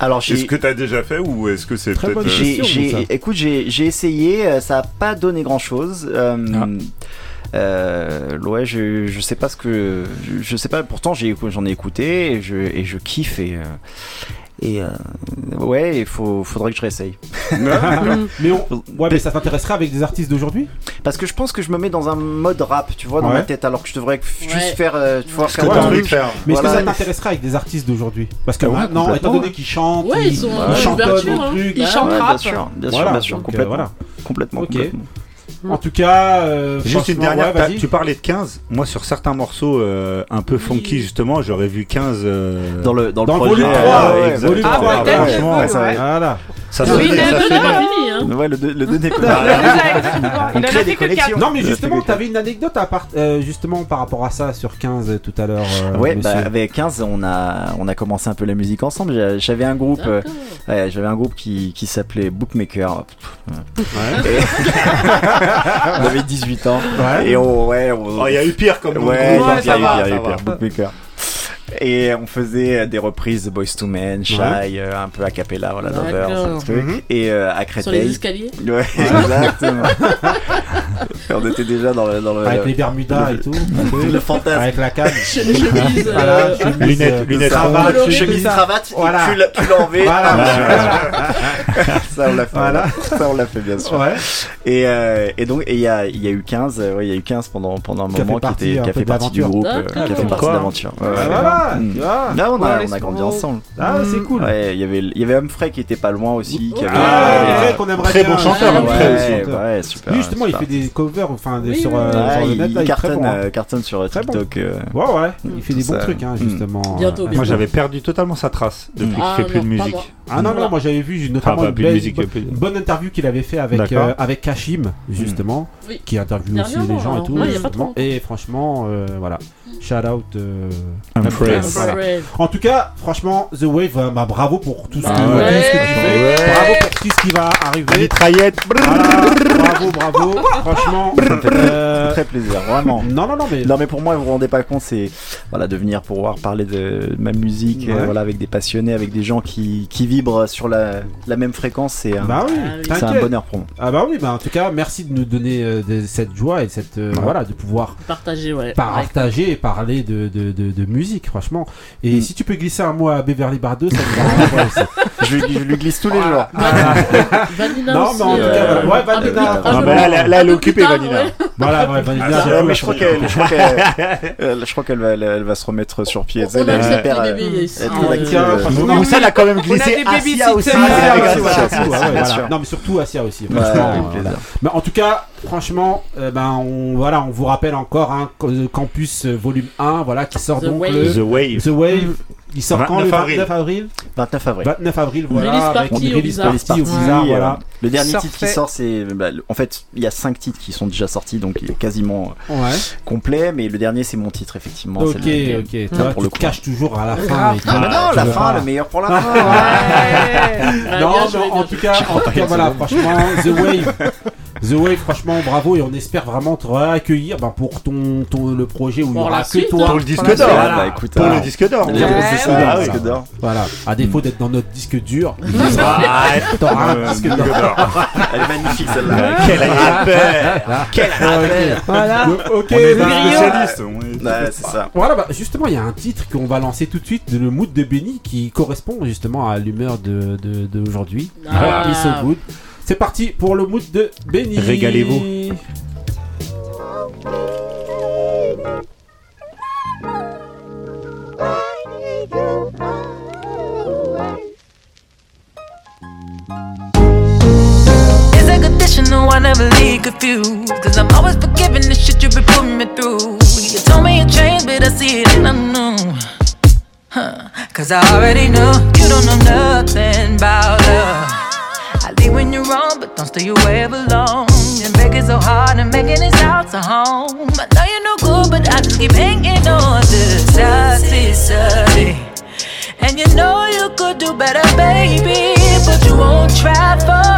Alors est-ce que t'as déjà fait ou est-ce que c'est peut-être euh, écoute, j'ai, essayé, ça a pas donné grand chose. Ah. Euh, ouais, je, je sais pas ce que, je, je sais pas. Pourtant, j'ai, j'en ai écouté et je, et je kiffe et. euh, et euh, ouais, il faut, faudrait que je réessaye. Mais on... ouais, mais ça t'intéresserait avec des artistes d'aujourd'hui? Parce que je pense que je me mets dans un mode rap, tu vois, dans Ouais. ma tête, alors que je devrais juste Ouais. faire, euh, tu vois, Ce faire que Ouais, t'as ouais, envie oui. de faire. Mais est-ce Voilà. que ça t'intéresserait avec des artistes d'aujourd'hui? Parce que Ouais, maintenant, complètement, étant donné qu'ils chantent, Ouais, ils sont ils chantonnent ouverture, des hein. trucs. Ils chantent Ouais, rap. bien sûr, bien sûr, Voilà, bien sûr, donc, euh, complètement, voilà. complètement, Ok. complètement. En tout cas, euh, Juste une dernière, ouais, tu parlais de 15. Moi, sur certains morceaux euh, un peu funky, justement, j'aurais vu 15. euh, Dans le, dans le Dans le projet. volume euh, 3, ouais, ouais, exactement. volume Ah, 3, bah, peut-être, franchement, ouais, ça ouais. Ça Oui, ça fini, hein. Ouais, le, deux- le deux n'est Il pas. en a On fait crée que des 4. collections. Non, mais Ouais, justement, c'est t'avais une anecdote à part, euh, justement par rapport à ça sur 15 euh, tout à l'heure. euh, Ouais, bah, avec 15, on a, on a commencé un peu la musique ensemble. J'a- J'avais un groupe, euh, ouais, j'avais un groupe qui, qui s'appelait Bookmaker. Ouais. on avait 18 ans. Ouais. Et on, ouais, on, Oh, il y a eu pire comme Ouais, groupe, il y a ça eu va, pire, il y a ça eu va. pire, Bookmaker. Et on faisait des reprises de Boys to Men, Shy, euh, un peu a cappella, voilà, Lovers, ce truc. Mhm. Et euh, à Sur les Créteil. escaliers Ouais, exactement. Et on était déjà dans le, dans le, Avec les Bermudas et tout. le fantasme. Avec la canne. Les chemises. Voilà, euh, chemise, Lunettes, euh, lunettes. cravate, Colorées. chemise cravate, Voilà. cul, cul enlevé. Voilà. ça on l'a fait. Voilà. Ça on l'a fait bien sûr. Ouais. Et, euh, et donc et il y a, il y a eu 15, euh, ouais, il y a eu 15 pendant pendant un moment qui était qui a fait partie du groupe, euh, qui a fait partie l'aventure. Ouais, Ah, Mm. tu vois. Là on a, on grandi ensemble. Ah, c'est cool. Ouais, il y avait il y avait Humphrey qui était pas loin aussi, qui avait Ah, ouais, Humphrey qu'on aimerait Très bien. bon chanteur, Ouais, Humphrey ouais, aussi. chanteur. ouais, super. Lui, justement, il fait des covers enfin, Oui, sur, euh. Ouais, sur le il. Là, cartonne, bon. hein. euh, cartonne sur euh, Très bon. TikTok. euh, Ouais, ouais, il fait des bons ça. trucs, hein, Mm. justement. Bientôt, bientôt. Moi, j'avais perdu totalement sa trace depuis Ah, qu'il fait plus non, de pas musique. Ah non, non, moi j'avais vu notamment Ah, bah, une, belle- musique, bonne, interview qu'il avait fait avec, euh, avec Kashim, justement, Oui. qui interviewe aussi les gens et tout. Justement. et franchement, euh, voilà. Shout out. euh. En tout cas, franchement, The Wave, euh, bah, bravo pour tout ce, que, Ah tout ouais. ce que tu fais. Ouais. Bravo pour tout ce qui va arriver. Mitraillette. Voilà, bravo, bravo. Franchement, euh, Très plaisir, vraiment. non, non, non, mais Non mais pour moi vous vous rendez pas compte c'est voilà de venir pouvoir parler de ma musique Ouais. euh, voilà avec des passionnés avec des gens qui, qui sur la, la même fréquence c'est un, bah oui, Ah c'est un bonheur pour moi. Ah bah oui, bah en tout cas, merci de nous donner euh, de- cette joie et cette euh, voilà de pouvoir ouais. Partager et parler de, de, de, de musique, franchement. Et Mm. si tu peux glisser un mot à Beverly Bardot, ça me va vraiment. Je, lui- je lui glisse tous les jours. Vanina Non, aussi. mais en tout euh, cas, voilà. Ouais, Vanina, Ah, bah là, plus- là, là, elle est occupée, Vanina. Voilà, ouais, Ah, j'ai mais je crois qu'elle, je crois qu'elle, euh, je crois qu'elle va, elle, elle va se remettre sur pied. On Elle est accepte hyper, les euh, bébés ici. elle est euh, très active, tiens, euh, franchement, Moussa l'a quand même glissé aussi. Non, mais surtout Asia aussi, euh. Mais en tout cas, franchement, euh, ben, on, voilà, on vous rappelle encore hein, que- Campus euh, Volume 1, voilà, qui sort donc The Wave. The Wave. Il sort quand le 29 avril. 29 avril? 29 avril. 29 avril, voilà. Avec une release Bizarre. party au Parti, Bizarre, voilà. Le dernier Surfait. titre qui sort, c'est. bah, en fait, il y a 5 titres qui sont déjà sortis, donc il est quasiment euh, Ouais. complet, mais le dernier, c'est mon titre, effectivement. Ok, le- ok. Toi, pour tu le te caches toujours à la fin. Grave. et tout. Ah, mais non, la fin, le meilleur pour la fin. Ouais. Non, mais en tout cas, en tout cas, voilà, franchement, The Wave, The Wave, franchement, bravo, et on espère vraiment te accueillir ben, pour ton, ton le projet où il y Pour aura la que suite, toi. Pour le disque d'or. Voilà. Bah, écoute, Pour ah, le disque d'or. Ouais, ouais, ouais. Ah. Voilà, à défaut d'être dans notre disque dur, t'auras un disque d'or. Elle est magnifique celle-là. Quel rappeur. Quel rappeur. Voilà. Ok, Ouais, c'est ça. Voilà, bah, justement, il y a un titre qu'on va lancer tout de suite, de le mood de Benny, qui correspond justement à l'humeur de de- d'aujourd'hui. Ah. It's so good. C'est parti pour le mood de Benny. Régalez-vous. It's a condition, no, I never leave confused. Cause I'm always forgiving the shit you've been putting me through. You told me you changed, but I see it and I know. Huh. Cause I already know you don't know nothing about love. Leave when you're wrong, but don't stay away long. And begging so hard and making this house a home. I know you're no good, but I just keep hanging on to toxicity. And you know you could do better, baby, but you won't try for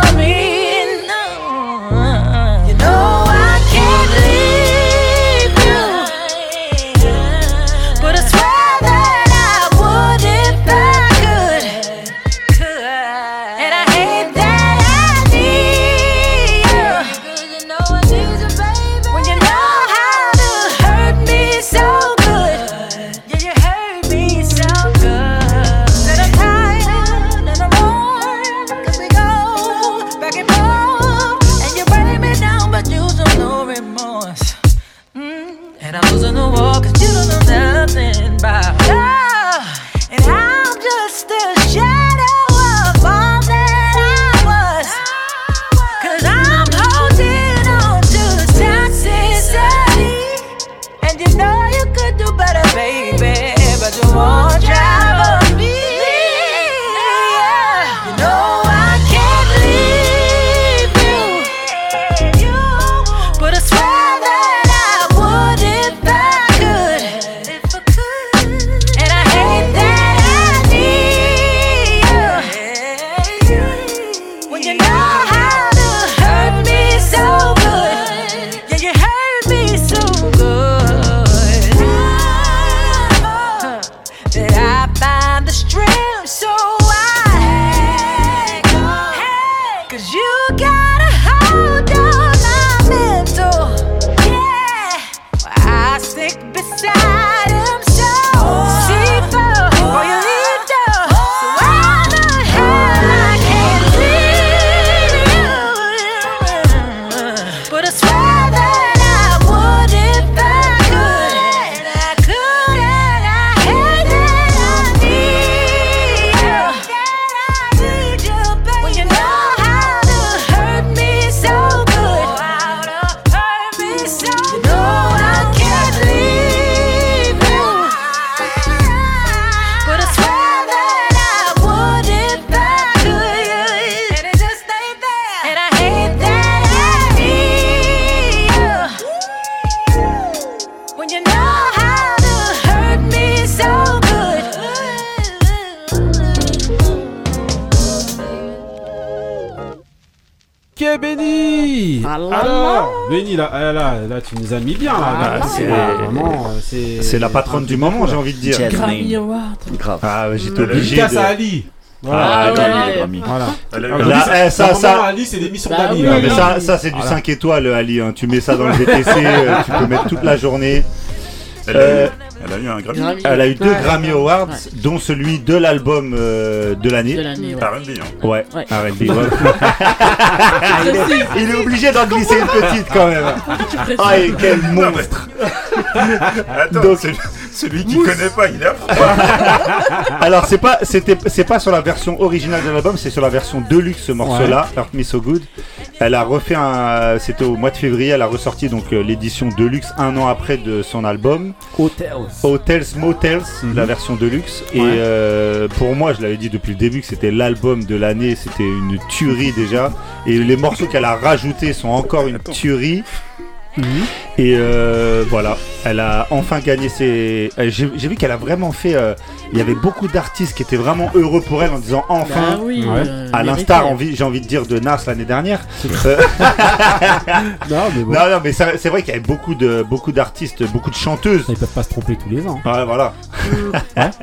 c'est... La patronne du moment, j'ai envie de dire. Grammy Award. Grave. Ah, ouais, j'étais obligé Dédicace de... à Ali. Ah, Ah, Grammy, ouais. Grammy. Voilà. Elle a eu Ah, un- Là, Ali, eh, ça, ça- Ali, c'est l'émission Bah d'Ali. oui, là. Non, mais oui. ça, ça c'est du Voilà. 5 étoiles, Ali. hein. Tu mets ça dans le VTC, euh, tu peux mettre toute la journée. Elle a, Euh, eu, elle a eu un Grammy. Grammy Elle a eu deux Ouais. Grammy Awards, Ouais. dont celui de l'album euh, de de l'année. R&B, hein. Ouais, Ouais. R&B. il, est, il est obligé d'en glisser une petite quand même. Ah, et quel monstre Attends, Donc- celui, qui connaît pas, il est affreux. Alors c'est pas c'était c'est pas sur la version originale de l'album, c'est sur la version deluxe ce morceau-là, Hurt Me So Good. Elle a refait un c'était au mois de février, elle a ressorti donc euh, l'édition deluxe un an après de son album Hotels. Hotels Motels, Mhm. la version deluxe. Et Ouais. euh, pour moi, je l'avais dit depuis le début que c'était l'album de l'année, c'était une tuerie déjà. Et les morceaux qu'elle a rajoutés sont encore une tuerie. Et euh, voilà, elle a enfin gagné ses. euh, J'ai j'ai vu qu'elle a vraiment fait. euh, Il y avait beaucoup d'artistes qui étaient vraiment heureux pour elle en disant Bah enfin. oui. Ouais. euh, À l'instar, envie- j'ai envie de dire de Nas l'année dernière. Euh, Non, mais bon, non, non, mais ça- c'est vrai qu'il y avait beaucoup de beaucoup d'artistes, beaucoup de chanteuses. ils peuvent pas se tromper tous les ans. Ouais, voilà.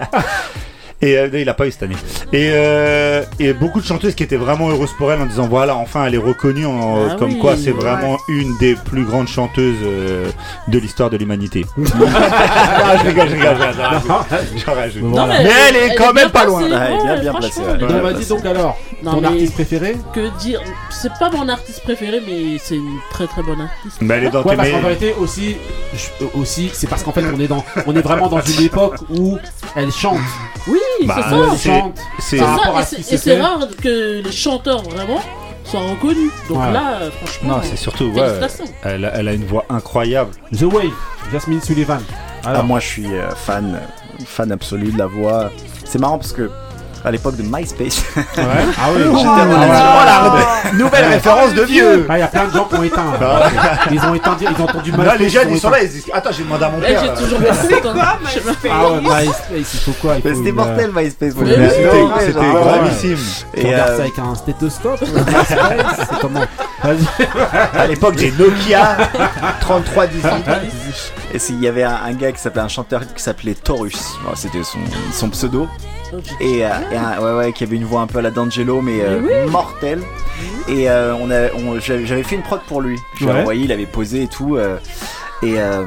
Et euh, il a pas eu cette année. Et, euh, et beaucoup de chanteuses qui étaient vraiment heureuses pour elle en disant voilà, enfin elle est reconnue en- Ah comme oui, quoi c'est ouais. vraiment une des plus grandes chanteuses euh, de l'histoire de l'humanité. Je rigole, je rigole, je rajoute. Non, Voilà. Mais elle est quand même pas loin. Elle est bien, bien placée, ouais. Ouais, vas-y bah, donc alors, Non, ton mais- artiste préféré Que dire C'est pas mon artiste préféré, mais c'est une très très bonne artiste. Mais elle est dans Ouais, tes parce qu'en vérité aussi, je- aussi, c'est parce qu'en fait on est dans, on est vraiment dans une époque où elle chante. Oui, Bah, c'est ça. Elle c'est- ça, et c'est- rare que les chanteurs vraiment soient reconnus. Donc Ouais. là, euh, franchement, Non, c'est surtout ouais, félicitations. elle, a- elle a une voix incroyable. The Wave, Jasmine Sullivan. Ah, moi je suis euh, fan, euh, fan absolu de la voix. C'est marrant parce que à l'époque de MySpace, ouais. Ah oui. j'étais Ah, la nouvelle référence de vieux. Ah, il y a plein de gens qui ont éteint. Ils ont éteint, ils ont entendu mal. Là, les jeunes ils sont là, ils disent Attends, j'ai demandé à mon père. j'ai toujours quand Quoi. MySpace Ah ouais, MySpace, il faut quoi il Mais faut c'était une, mortel MySpace. oui, bien. C'était ouais, c'était ouais. gravissime. Tu Et regardes euh, ça avec un stéthoscope MySpace, c'est comment Vas-y. À l'époque, j'ai Nokia 3318. Et c'est- il y avait un, un gars qui s'appelait un chanteur qui s'appelait Taurus. Bon, C'était son, son pseudo. Et, euh, et un- ouais, ouais, qui avait une voix un peu à la D'Angelo, mais euh, mortelle. Et euh, on a, on- j'avais fait une prod pour lui. Je Ouais. envoyé, il avait posé et tout. euh, et, euh,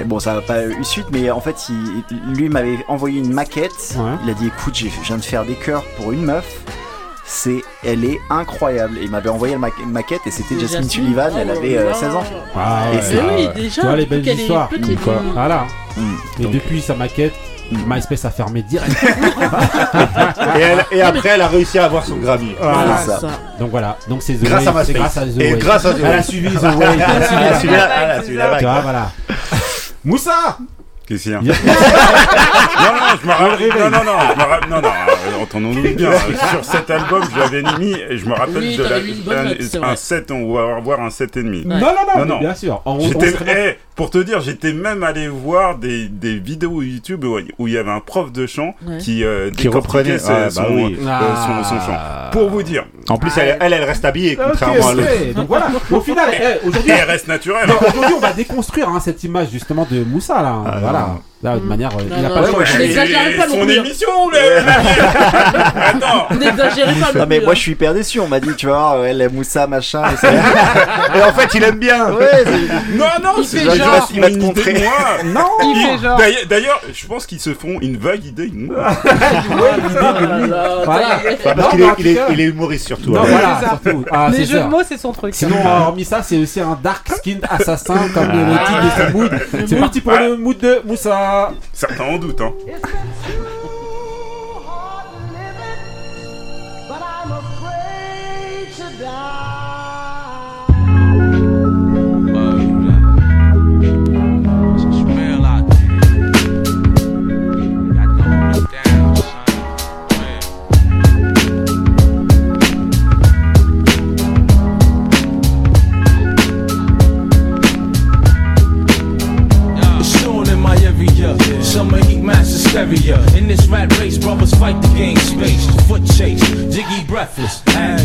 et bon, ça n'a pas eu suite, mais en fait, il, lui m'avait envoyé une maquette. Ouais. Il a dit écoute, j'ai- je viens de faire des chœurs pour une meuf. C'est, elle est incroyable. Et il m'avait envoyé la ma- maquette et c'était Jasmine Sullivan. Elle avait euh, 16 ans. Ah Et ouais. c'est- Ah oui, ouais. déjà, Tu vois les depuis belles est histoires. petite. Quoi. Voilà. Mm. Et Donc, depuis sa maquette. MySpace a fermé direct. Et, elle- et après, elle a réussi à avoir son Grammy. Voilà. ça. Donc voilà, donc c'est The Grâce à c'est MySpace. grâce à The Et Wave. grâce à The Elle a Wave. suivi The Wave. Elle a suivi la- celui-là, là, celui-là, Tu vois, vague. voilà. Moussa Qu'est-ce qu'il y a Non, non, je me rappelle. Non, non, non, je me rappelle. Non, non, euh, entendons-nous bien. Euh, Sur cet album, je l'avais mis et je me rappelle Oui, de la, mis note, un, vrai. un 7, on va avoir un 7 et demi. Ouais. Non, non, non, Non, bien sûr. On J'étais, serait bien- eh, pour te dire, j'étais même allé voir des, des vidéos YouTube où, où il y avait un prof de chant Ouais. qui, euh, Qui reprenait, son, bah oui. euh, son, son chant. Ah. Pour vous dire. En plus, elle, elle, elle reste habillée, contrairement à l'autre. ok. Donc voilà. Au final, eh, aujourd'hui, Et elle reste naturelle. non, aujourd'hui, on va déconstruire hein, cette image justement de Moussa là. Ah, voilà. non. Là, de manière, euh, Non, il n'a non, pas le choix. je n'exagère pas non son émission. Attends. N'exagérez pas non Non mais moi je suis hyper déçu, on m'a dit tu vois, elle est Moussa machin. et en fait, il aime bien. Non, non, Il fait genre, genre. Il va te une idée de moi. Non. Il fait genre. D'ailleurs- je pense qu'ils se font une vague idée. de moi. Oh là là, Voilà. il, est, humoriste surtout. Non, hein. Ah, Les jeux de mots, c'est son truc. Sinon, hormis ça, c'est aussi un dark skin assassin comme le titre de ce mood. C'est parti pour le mood de Moussa. Certains en doutent, hein. Space. Breathless.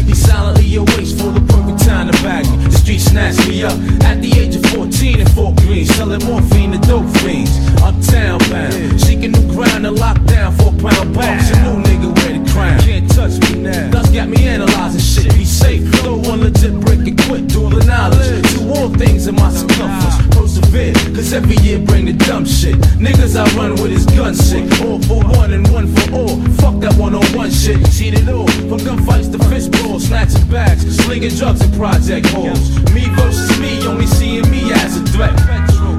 He silently awaits for the perfect time to bag me. The street snatched me up at the age of 14 in Fort Greene, selling morphine to dope fiends. Uptown bound, seeking new ground to lock down for pound box. A new nigga wear the crown. Can't touch me now. Thus got me analyzing shit. Be safe, throw one legit break and quit. The knowledge to all things in my circumference. Persevere, cause every year bring the dumb shit. Niggas I run with is gun sick. All for one and one for all. Fuck that one on one shit. Seen it all. From gunfights to fistballs, snatching bags, slinging drugs and project halls. Me versus me, only seeing me as a threat.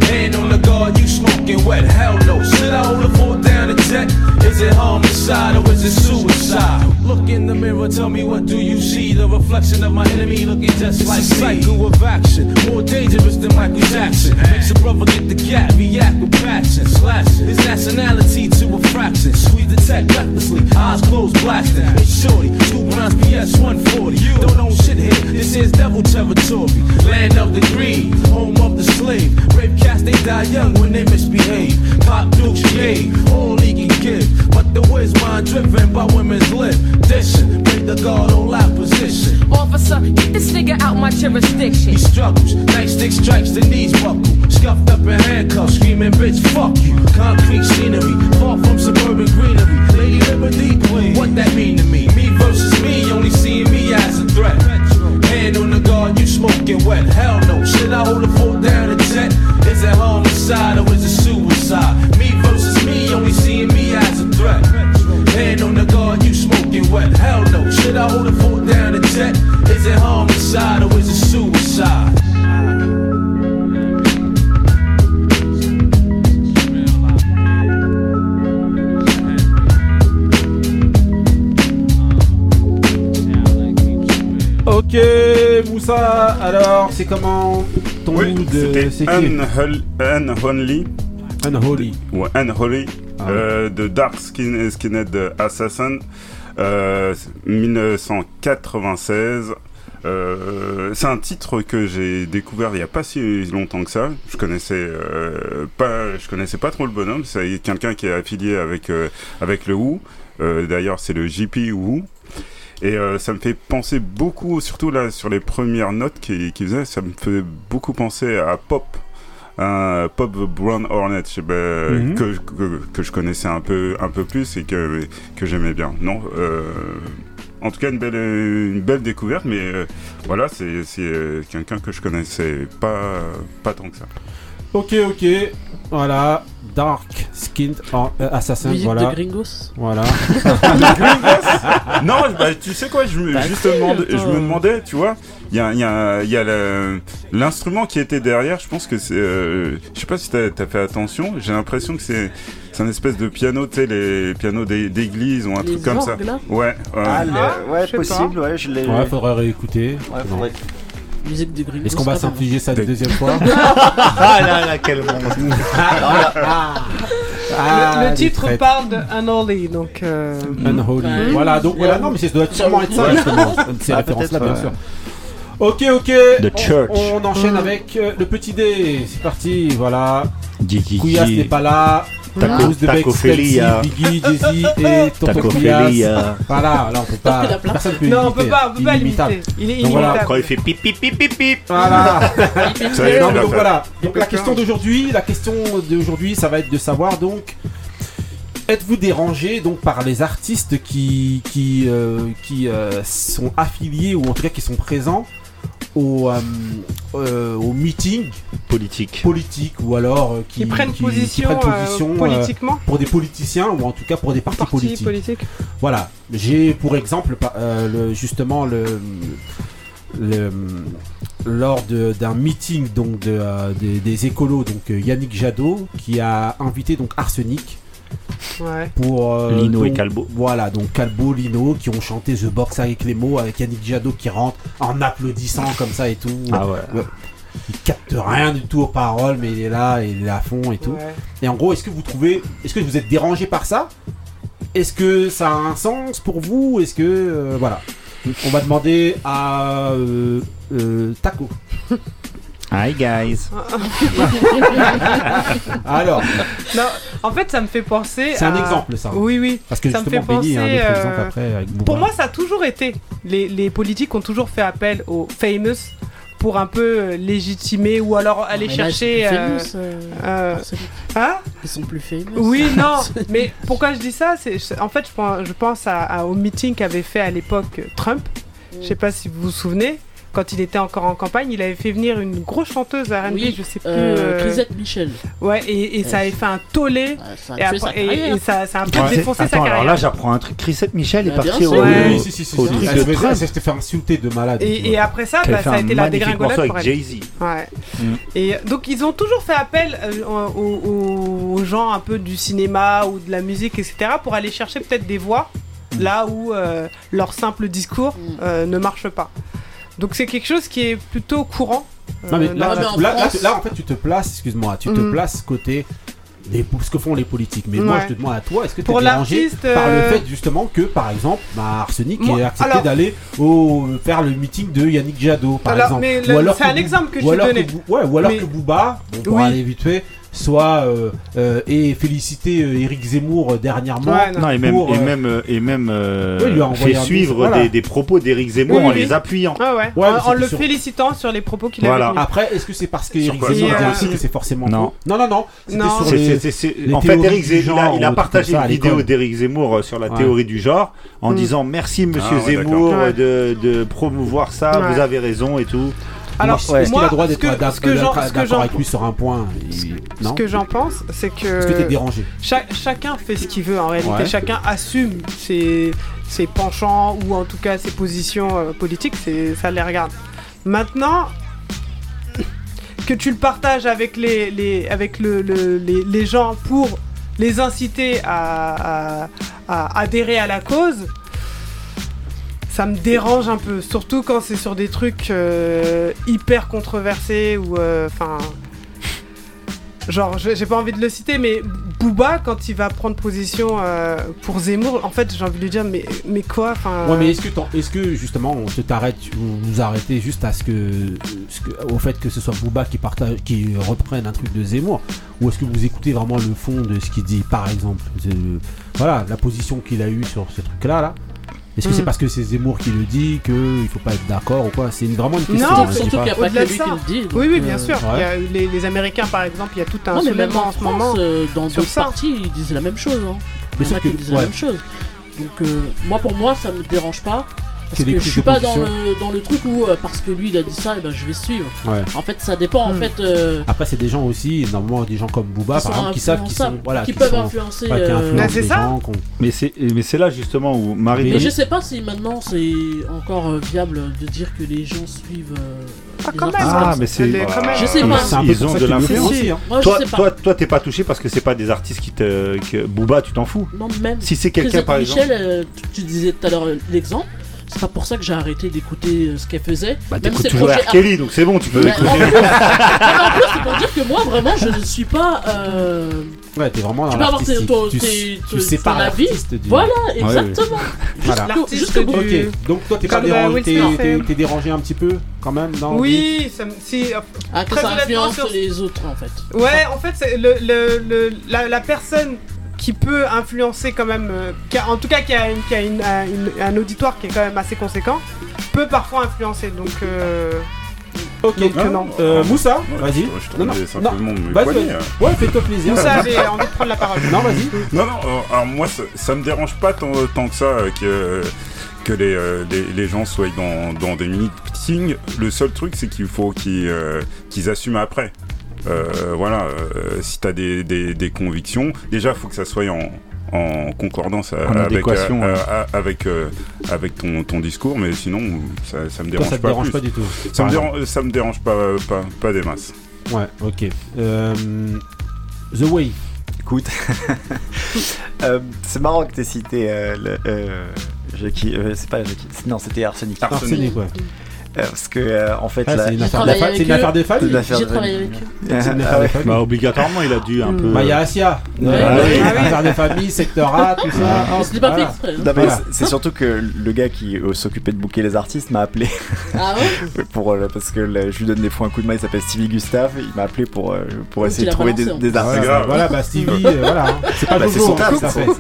Hand on the guard, you smoking wet. Hell no. Should I hold a a jet? Is it homicide or is it suicide? Look in the mirror, tell me what do you see? The reflection of my enemy looking just like me. cycle of action, more dangerous than Michael Jackson. Makes a brother get the cat, react with passion. Slash his nationality to a fraction. Squeeze the tech recklessly, eyes closed, blasting. It's shorty, two rounds PS 140. You don't know shit here, this is devil territory. Land of the greed, home of the slave. Rape cats, they die young when they misbehave. Pop dukes, yay, all he give. But the whiz mind driven by women's lip. Dishing, break the guard on lap position. Officer, get this nigga out my jurisdiction. He struggles, nightstick strikes, the knees buckle. Scuffed up in handcuffs, screaming, bitch, fuck you. Concrete scenery, far from suburban greenery. Lady Liberty Queen, what that mean to me? Me versus me, only seeing me as a threat. Hand on the guard, you smoking wet. Hell no, should I hold a fort down a jet? Is it homicide or is it suicide? Me versus me, only seeing me as a threat. Hand on the guard, you smoking wet. Hell no, should I hold a fort down a jet? Is it homicide or is it suicide? Ok, Moussa, alors c'est comment ton Oui, mood euh, c'est c'était qui Unhol- Unholy. Unholy. Ouais, Unholy. Ah euh, de Dark Skin Skinhead Assassin. Euh, 1996. Euh, c'est un titre que j'ai découvert il n'y a pas si longtemps que ça. Je connaissais euh, pas, je connaissais pas trop le bonhomme. C'est quelqu'un qui est affilié avec euh, avec le Who. Euh, D'ailleurs, c'est le JP Who. Et euh, ça me fait penser beaucoup, surtout là sur les premières notes qu'il qu'il faisait, ça me fait beaucoup penser à Pop. Un Pop Brown Hornet Mhm. que, que, que je connaissais un peu, un peu plus et que, que j'aimais bien. Non, euh, en tout cas une belle, une belle découverte, mais euh, voilà, c'est c'est, euh, quelqu'un que je connaissais pas, pas tant que ça. Ok, ok, voilà, Dark Skinned euh, Assassin, Musique voilà. de Gringos Voilà. non, bah, tu sais quoi, je me, juste cru, je me demandais, tu vois, il y a, il y a, il y a l'instrument qui était derrière, je pense que c'est. euh, je sais pas si t'as as fait attention, j'ai l'impression que c'est. C'est un espèce de piano, tu sais, les pianos d'é- d'église ou un Les truc comme ça. Ouais, ouais. Ah, ouais, possible, ouais, je l'ai. Ouais, faudrait réécouter. Ouais, Non. faudrait- Musique de Gringos. Est-ce qu'on va pardon. s'infliger ça une deuxième fois Ah là là, quel monstre. Ah, le, titre parle de Unholy, donc. euh, Unholy. Voilà, donc voilà, non, mais ça doit sûrement être ça, Ouais. justement. Ces Ah, références-là, peut-être, bien ouais. sûr. Ok, ok. The on, Church. on enchaîne avec euh, le petit dé. C'est parti, voilà. Couillasse n'est pas là. Taco- de. Stelsy, Biggie, Jay-Z et. Couillasse. Voilà, là on peut pas. Personne peut Non, on peut pas, on peut pas l'imiter. Il est Donc voilà, inimitable. Quand il fait pip pip pip pip pip. Voilà. Non, donc voilà. Donc la question d'aujourd'hui, la question d'aujourd'hui, ça va être de savoir donc. Êtes-vous dérangé donc par les artistes qui qui euh, qui euh, sont affiliés ou en tout cas qui sont présents au euh, euh, au meeting Politique. politique ou alors euh, qui, Qui prennent qui- position, qui prennent euh, position, euh, politiquement. pour des politiciens ou en tout cas pour des partis Parti politiques. politique. Voilà, j'ai pour exemple euh, le- justement le, le- lors de- d'un meeting donc de, euh, des, des écolos donc Yannick Jadot qui a invité donc Arsenic Ouais. pour euh, Lino et Calbo. Voilà, donc Calbo, Lino qui ont chanté The Box avec les mots avec Yannick Jadot qui rentre en applaudissant comme ça et tout. Ah ouais. Il capte rien du tout aux paroles, mais il est là, et il est à fond et tout. Ouais. Et en gros, est-ce que vous trouvez, est-ce que vous êtes dérangé par ça? Est-ce que ça a un sens pour vous? Est-ce que euh, voilà On va demander à euh, euh, Taco. Hi guys. Alors, Non, en fait, ça me fait penser. c'est un à- exemple ça. Oui, oui. Parce que ça me fait Benny un penser, autre euh, exemple après avec. Pour moi, ça a toujours été. Les, les politiques ont toujours fait appel aux famous pour un peu euh, légitimer ou alors aller Mais là, chercher. euh, famous, euh, euh, hein Ils sont plus famous. Oui, non, mais pourquoi je dis ça c'est, En fait, je pense, je pense à- à- au meeting qu'avait fait à l'époque Trump. Je sais pas si vous vous souvenez. Quand il était encore en campagne, il avait fait venir une grosse chanteuse R&B, Oui, je sais plus. euh, euh, Crisette Michel. Ouais, et, et ça avait fait un tollé. ça a et, après- et- ça, ça a un peu Ouais. défoncé sa carrière. alors là j'apprends un truc. Chrisette Michel est Bah, parti bien au, Oui, si, si, si, Elle de se fait- insulter de malade. Et, et après ça, bah, ça a été la dégringolade pour avec elle. Jay-Z. Ouais. Mm. Et donc ils ont toujours fait appel euh, aux, aux- aux gens un peu du cinéma ou de la musique, etc. pour aller chercher peut-être des voix Mm. là où euh, leur simple discours euh, ne marche pas. Donc c'est quelque chose qui est plutôt courant. Non, mais là, en là, là, France- là, en fait, tu te places, excuse-moi, tu te Mhm. places côté des, ce que font les politiques. Mais moi, je te demande à toi, est-ce que tu es dérangé par le euh, fait justement que, par exemple, bah, Arsenic Moi, ait accepté alors- d'aller au faire le meeting de Yannick Jadot, par Alors, exemple. mais Ou le- alors c'est un exemple que je alors donnais. Ouais, ou alors Mais- que Booba, bon, pour Oui. aller vite fait, soit euh, euh, et féliciter euh, Éric Zemmour euh, dernièrement. Ouais, non. Non, et même, Pour, et euh, même, euh, et même euh, Oui, il lui a envoyé fait suivre voilà. des, des propos d'Éric Zemmour Oui, en les appuyant. Ah ouais, Ouais, en, le sur- félicitant sur les propos qu'il Voilà. avait. Après, est-ce que c'est parce que Sur Éric quoi, Zemmour sur dit aussi que c'est forcément Non. Non, non, non. C'était Non. sur C'est- les- c'est- c'est- les en fait, Eric Zemmour, il a, genre il a ou partagé une vidéo d'Éric Zemmour euh, sur la théorie du genre en Mm. disant merci Monsieur Ah, ouais, Zemmour euh, de, de promouvoir ça, vous avez raison et tout. Alors, est-ce qu'il a droit d'être d'accord avec lui sur un point Ce que j'en pense, c'est que. Est-ce que t'es dérangé Cha- chacun fait ce qu'il veut en réalité. Chacun assume ses, ses penchants ou en tout cas ses positions euh, politiques. Ça les regarde. Maintenant que tu le partages avec les, les avec le, le- les, les gens pour les inciter à, à- à adhérer à la cause. Ça me dérange un peu, surtout quand c'est sur des trucs euh, hyper controversés ou euh, enfin Genre, j'ai pas envie de le citer, mais Booba, quand il va prendre position euh, pour Zemmour, en fait, j'ai envie de lui dire, mais, mais quoi Ouais, mais est-ce que, est-ce que justement on te t'arrête, vous vous arrêtez juste à ce que, au fait que ce soit Booba qui partage, qui reprenne un truc de Zemmour, ou est-ce que vous écoutez vraiment le fond de ce qu'il dit, par exemple, voilà, la position qu'il a eue sur ce truc-là, là. Est-ce que Mm. c'est parce que c'est Zemmour qui le dit qu'il faut pas être d'accord ou quoi? C'est une- vraiment une question. Non, surtout qu'il n'y a pas Au-delà que de lui ça. qui le dit. Oui, oui, bien euh, sûr. Il y a les, les Américains, par exemple, il y a tout un Non, mais même soulèvement en en ce France, moment. euh, dans d'autres ça. parties, ils disent la même chose. Hein. Mais Il y en a sauf qui que- disent ouais. la même chose. Donc, euh, moi, pour moi, ça me dérange pas. Parce que je suis pas dans le, dans le truc où, euh, parce que lui, il a dit ça, et ben je vais suivre. Ouais. En fait, ça dépend. En Hmm. fait, euh, Après, c'est des gens aussi, normalement, des gens comme Booba, Qui par exemple, qui savent sont, voilà, qui qui peuvent sont- influencer, ouais, qui euh, influencent Bah, c'est les ça. gens, Mais c'est mais c'est là justement où Marie Mais je sais pas si maintenant c'est encore euh, viable de dire que les gens suivent. euh, Ah, quand même. Ah, mais c'est- Je sais pas. Ils ont de l'influence. hein. Toi, toi, toi, t'es pas touché parce que c'est pas des artistes qui te. Que... Booba, tu t'en fous. Non, même. Si c'est quelqu'un par exemple. Michel, euh, tu, disais tout à l'heure l'exemple. C'est pas pour ça que j'ai arrêté d'écouter euh, ce qu'elle faisait. Bah, t'écoutes toujours R. Kelly, donc c'est bon, tu peux écouter. en plus, en plus, c'est pour dire que moi, vraiment, je ne suis pas. euh, Ouais, t'es vraiment dans Tu peux avoir tes- l'artistique. ton- Tu, tes- tu sépares l'artiste du... Voilà, exactement. Voilà. Jusqu'au- bout. du- Ok, donc toi t'es pas bah, dérangé, t'es- Smith, t'es euh. t'es dérangé un petit peu quand même dans Oui, ça. Ah, que Très ça influence sur- les autres en fait. Ouais, en fait, c'est le, le, le- la, la personne qui peut influencer quand même, euh, qui a- en tout cas qui a, une- qui a une- un, une- un auditoire qui est quand même assez conséquent, peut parfois influencer. Donc, euh, Ok, Donc, non, non. Euh, Moussa, vas-y. je Non, non, simplement poignets, hein. Ouais, fais-toi plaisir. Moussa, j'ai envie de prendre la parole. Non, vas-y. Non, non, euh, alors moi, ça, ça me dérange pas tant, tant que ça euh, que, que les, euh, les, les gens soient dans, dans des meetings. Le seul truc, c'est qu'il faut qu'ils euh, qu'ils assument après. Euh, voilà, euh, si tu as des, des, des convictions, déjà, il faut que ça soit en, en concordance En avec, adéquation, euh, ouais. avec, euh, avec ton, ton discours, mais sinon, ça, ça me Toi, dérange ça te pas. dérange plus. pas du tout. Ça me, dérange, ça me dérange pas, pas, pas des masses. Ouais, ok. Euh, The Way. Écoute, euh, c'est marrant que tu aies cité euh, le, euh, Jackie. euh, c'est pas Jackie. Non, c'était Arsenic. Arsenic, ouais. Parce que, euh, en fait, ah. C'est une, affaire, des familles. J'ai travaillé avec eux. C'est une affaire des familles. Bah, obligatoirement, il a dû un hmm. peu. Bah, il y a Asia. Ah des familles, secteur A, tout ça. On se dit pas fait exprès. Hein. C'est surtout que le gars qui euh, s'occupait de booker les artistes m'a appelé. Ah ouais euh, Parce que je lui donne des fois un coup de main, il s'appelle Stevie Gustave. Il m'a appelé pour, euh, essayer de trouver des, artistes. Ah, voilà, bah, Stevie, voilà. Hein. C'est pas ah, bah, hein, C'est son taf,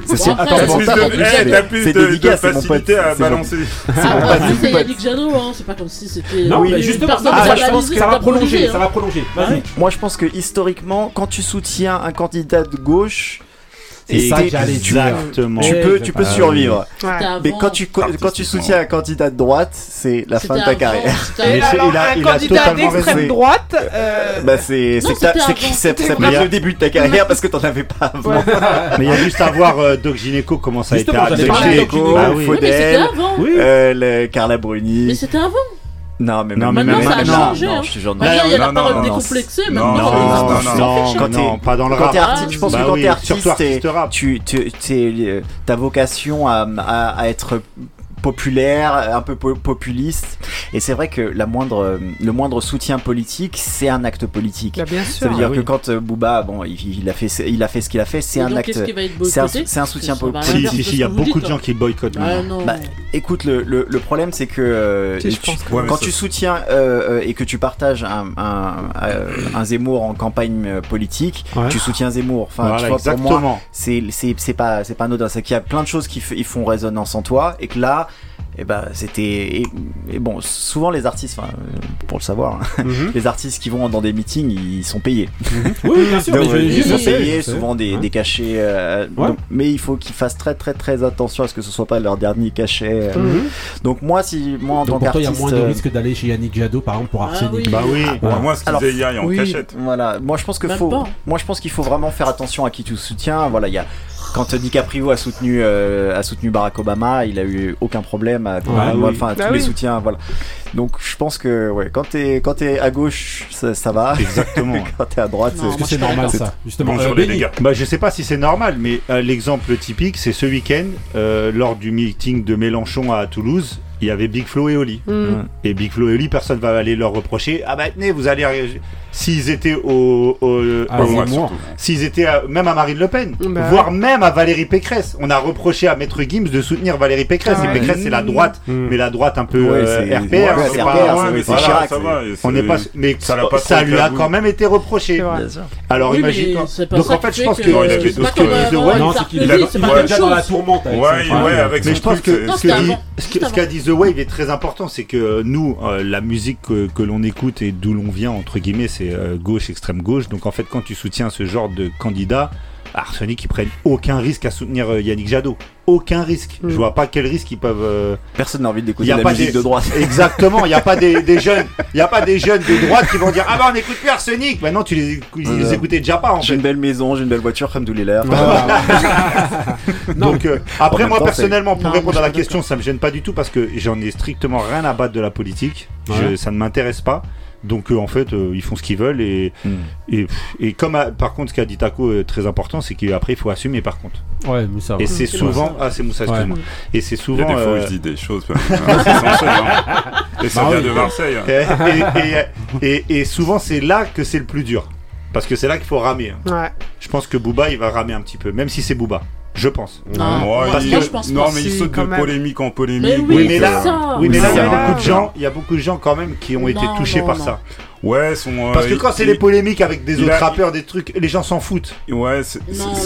C'est son taf. Eh, t'as plus de facilité à balancer. C'est pas du Yannick Jadot, c'est pas comme si si c'était. Non, mais justement, ah, ça, va prolonger. Bah, ça va prolonger. Moi, je pense que historiquement, quand tu soutiens un candidat de gauche. Et ça, exactement. Tu peux, tu peux survivre. Mais quand tu, quand tu soutiens un candidat de droite, c'est la fin de ta carrière. Il a totalement un candidat d'extrême droite. Bah c'est, c'est le début de ta carrière parce que t'en avais pas avant. Mais il y a juste à voir euh, Doc Gineco comment ça a été. Doc Gineco, ah Faudel, euh, Carla Bruni. Mais c'était avant. Non, mais non, mais maintenant, ça a changé. Non, hein. je non, il y a la parole décomplexée. Non, non, non, non, pas dans le rap. Je pense bah que quand t'es artiste, tu, euh, ta vocation à être populaire, un peu populiste. Et c'est vrai que la moindre, le moindre soutien politique, c'est un acte politique. Bah, bien sûr, ça veut dire ah que quand euh, Booba, bon, il, a fait, il a fait ce qu'il a fait, c'est un acte. C'est un, soutien politique. Si, il y a beaucoup de gens qui boycottent. Ah, bah, écoute, le, le, le problème, c'est que, euh, si, tu, que quand tu soutiens euh, euh, et que tu partages un, un, un Zemmour en campagne politique, tu soutiens Zemmour. Enfin, tu vois, pour moi, c'est pas, c'est pas anodin. C'est qu'il y a plein de choses qui font résonance en toi et que là, et bah c'était et, et, bon souvent les artistes pour le savoir mm -hmm. les artistes qui vont dans des meetings ils sont payés mhm. oui bien sûr donc, ils sont payés souvent des, ouais. des cachets euh, ouais. donc, mais il faut qu'ils fassent très très très attention à ce que ce soit pas leur dernier cachet euh. mm -hmm. donc moi si moi en donc, tant qu'artiste il y a moins de euh, risque d'aller chez Yannick Jadot par exemple pour Arsenic ah, oui. bah oui ah, ouais. moi ce qu'ils hier en oui, cachette voilà moi je pense que faut moi je pense qu'il faut vraiment faire attention à qui tu soutiens voilà il y a quand DiCaprio a soutenu, euh, a soutenu Barack Obama, il a eu aucun problème à, ah enfin, tous les soutiens, voilà. Donc je pense que ouais, quand t'es quand t'es à gauche, ça, va. Exactement. quand t'es à droite, c'est... ce que c'est normal ça Justement? Bonjour. Euh, bah je sais pas si c'est normal, mais euh, l'exemple typique, c'est ce week-end lors du meeting de Mélenchon à Toulouse il y avait Big Flo et Oli. Et Big Flo et Oli, personne va aller leur reprocher. Ah bah tenez, vous allez s'ils étaient au, au, au moi, s'ils étaient même à Marine Le Pen, voire même à Valérie Pécresse. On a reproché à Maître Gims de soutenir Valérie Pécresse. Ah, et Pécresse, c'est la droite, mais la droite un peu RPR. Euh, on n'est pas, mais ça, pas ça lui a quand même été reproché. Alors imagine. Donc en fait, je pense que il a déjà dans la tourmente. Mais je pense que ce qu'a dit The Wave est très important, c'est que nous, euh, la musique que l'on écoute et d'où l'on vient entre guillemets, c'est euh, gauche, extrême gauche. Donc en fait, quand tu soutiens ce genre de candidat, Arsenic, ils prennent aucun risque à soutenir euh, Yannick Jadot. Aucun risque. Mmh. Je vois pas quel risque ils peuvent. Euh, Personne n'a envie d'écouter la musique de droite. Exactement. Il n'y a pas des, jeunes. Il y a pas des jeunes de droite qui vont dire ah ben on n'écoute plus Arsenic. Bah Maintenant tu les, écoutes, les écoutais déjà pas. J'ai une belle maison, j'ai une belle voiture, comme tous les l'air. Donc après moi personnellement pour répondre à la question ça me gêne pas du tout parce que j'en ai strictement rien à battre de la politique. Ça ne m'intéresse pas. Donc euh, en fait, euh, ils font ce qu'ils veulent et, hmm. et, comme par contre, ce qu'a dit Taco est très important, c'est qu'après il faut assumer par contre. Ouais, Moussa. Et c'est souvent, ah c'est Moussa, excuse-moi. Et c'est souvent. Il y a des fois euh, je dis des choses. Hein. hein. Et ça bah, vient de Marseille. Hein. Et, souvent c'est là que c'est le plus dur, parce que c'est là qu'il faut ramer. Hein. Je pense que Booba il va ramer un petit peu, même si c'est Booba. Ah. Je pense. Non, mais il saute de polémique en polémique. Oui, mais là, il y a beaucoup de gens, il y a beaucoup de gens quand même qui ont été touchés par ça. Ouais, son, euh, Parce que quand c'est les polémiques avec des autres rappeurs, des trucs, les gens s'en foutent. Ouais, c'est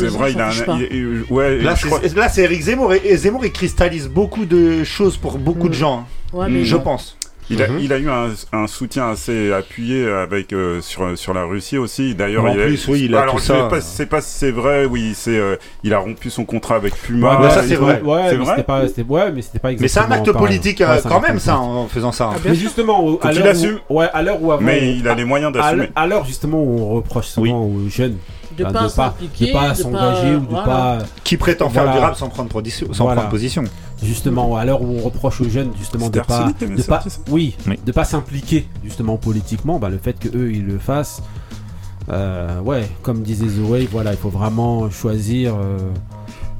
vrai, il a un. Ouais, là, c'est. Eric Zemmour et, Zemmour, il cristallise beaucoup de choses pour beaucoup mm. de gens. Hein. Ouais, mais je pense. Mhm. Il a, eu un, soutien assez appuyé avec euh, sur la Russie aussi. D'ailleurs, en il plus, a, oui, il a alors, tout ça. C'est vrai. Oui, euh, il a rompu son contrat avec Puma. Ça c'est vrai. Mais c'est un acte politique euh, quand même, ça, en faisant ça. Mais justement, à l'heure où, à l'heure où avant, mais il a les moyens d'assumer. À l'heure justement où on reproche souvent aux jeunes de ne pas s'engager ou de ne pas. Qui prétend faire du rap sans prendre position avait de pas, ça oui, Oui. de pas s'impliquer justement politiquement, bah, le fait que eux ils le fassent, euh, ouais, comme disait Zoé, voilà, il faut vraiment choisir euh,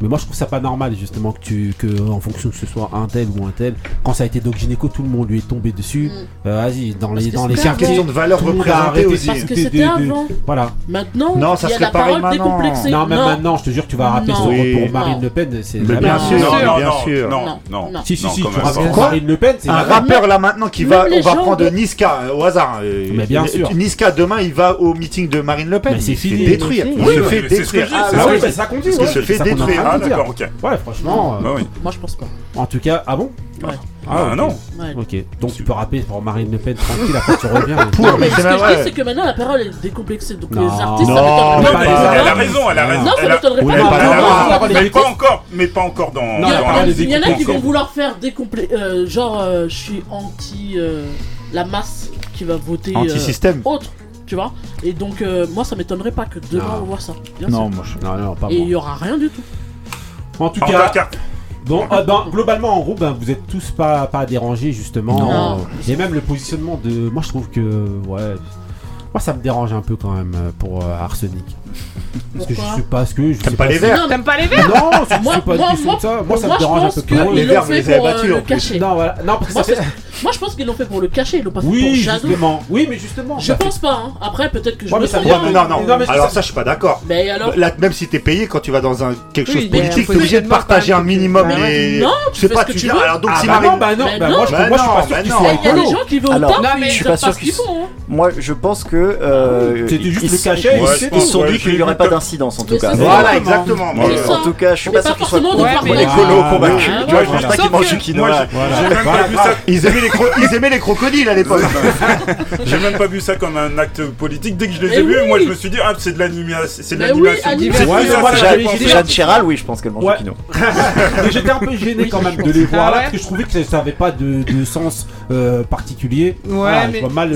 Mais moi, je trouve ça pas normal, justement, que tu, que en fonction que ce soit un tel ou un tel, quand ça a été Doc Gynéco, tout le monde lui est tombé dessus. Euh, Vas-y, dans les, Mm. dans les quartiers, question de valeur représentée aussi. Parce que de- c'était avant. Voilà. Maintenant, Non, ça il y a serait la pareil parole maintenant. décomplexée. Non, même maintenant, je te jure, tu vas sur Oui. pour Marine Non. Le Pen, c'est Mais bien sûr, non, non, bien non, sûr. Non, Non. Si, si, si, tu rappelles. Marine Le Pen, c'est Un rappeur là maintenant qui va, on va prendre de- Niska euh, au hasard. euh, Mais bien sûr. Niska demain il va au meeting de Marine Le Pen. Mais c'est il se fini. fait détruire. Il se fait mais détruire. ça. qu'il se fait détruire. Ah, de dire. d'accord, ok. Ouais, franchement. euh, Bah oui. Moi, je pense pas. En tout cas, ah bon Ouais. Ah, ok. non. Ouais. Ok, donc tu peux rapper pour Marine Le Pen tranquille, après tu reviens. Pour, Non, mais mais ce c'est que je dis, c'est que maintenant la parole est décomplexée. Donc Non. les artistes, Non, ça Non, pas. mais pas- elle a raison, elle a raison. Non, ça elle a- m'étonnerait pas. elle a Non, pas Ah, Mais pas encore, mais pas encore dans. Il y, en a qui vont vouloir faire décomplexer. euh, genre, euh, je suis anti euh, la masse qui va voter euh, Anti-système. autre. Tu vois Et donc, euh, moi, ça m'étonnerait pas que demain on voit ça. Bien Non, sûr. moi je. Non, non, pas Et il y aura rien du tout. En tout cas, bon, euh, ben, globalement, en groupe, ben, vous êtes tous pas, pas dérangés, justement. Non. Euh, Et même le positionnement de. Moi, je trouve que. Ouais. Moi, ça me dérange un peu quand même euh, pour euh, Arsenic. Parce que je sais pas ce que. je T'aimes sais pas les verts Non, T'aimes pas les verts Non, c'est Moi- pas moi- de ça. Moi, ça moi, me je dérange un pense peu. que trop. les ils verts, vous les avez pour euh, battus, en le plus. Non, voilà. Non, parce que Moi, c'est- Moi, je pense qu'ils l'ont fait pour le cacher. Ils l'ont pas fait pour Oui, Shadow. justement. Oui, mais justement. Je ça fait- pense pas. Hein. Après, peut-être que je Ouais, me mais ça Ouais, mais non, non. Non, Alors ça. je suis pas d'accord. Mais alors Là, même si t'es payé quand tu vas dans un quelque chose politique, t'es obligé de partager un minimum Bah les. Non, tu sais pas, ce que tu veux. Alors donc Ah, si bah Marine. non, bah non, Mais bah non. moi, je, moi, suis non, pas sûr Il y a des gens qui vont au Alors, top, non, mais je suis pas sûr qu'ils font. hein. Moi, je pense que. C'était juste le cachet, Ils sont dit qu'il n'y aurait pas d'incidence en tout cas. Voilà, exactement. En tout cas, je suis pas sûr qu'ils soient les colos Ah, convaincus. Tu vois, je pense pas qu'ils mangent du quinoa. Ils aimaient les cro- ils aimaient les crocodiles à l'époque. J'ai même pas vu ça comme un acte politique. Dès que je les ai vus, moi je me suis dit ah c'est de l'animation, c'est de l'animation. Jeanne Chéral, oui, je pense qu'elle mange du quinoa. Mais j'étais un peu gêné quand même de les voir Ah là parce que je trouvais que ça avait pas de, de sens euh, particulier. Ouais, mais- je vois mal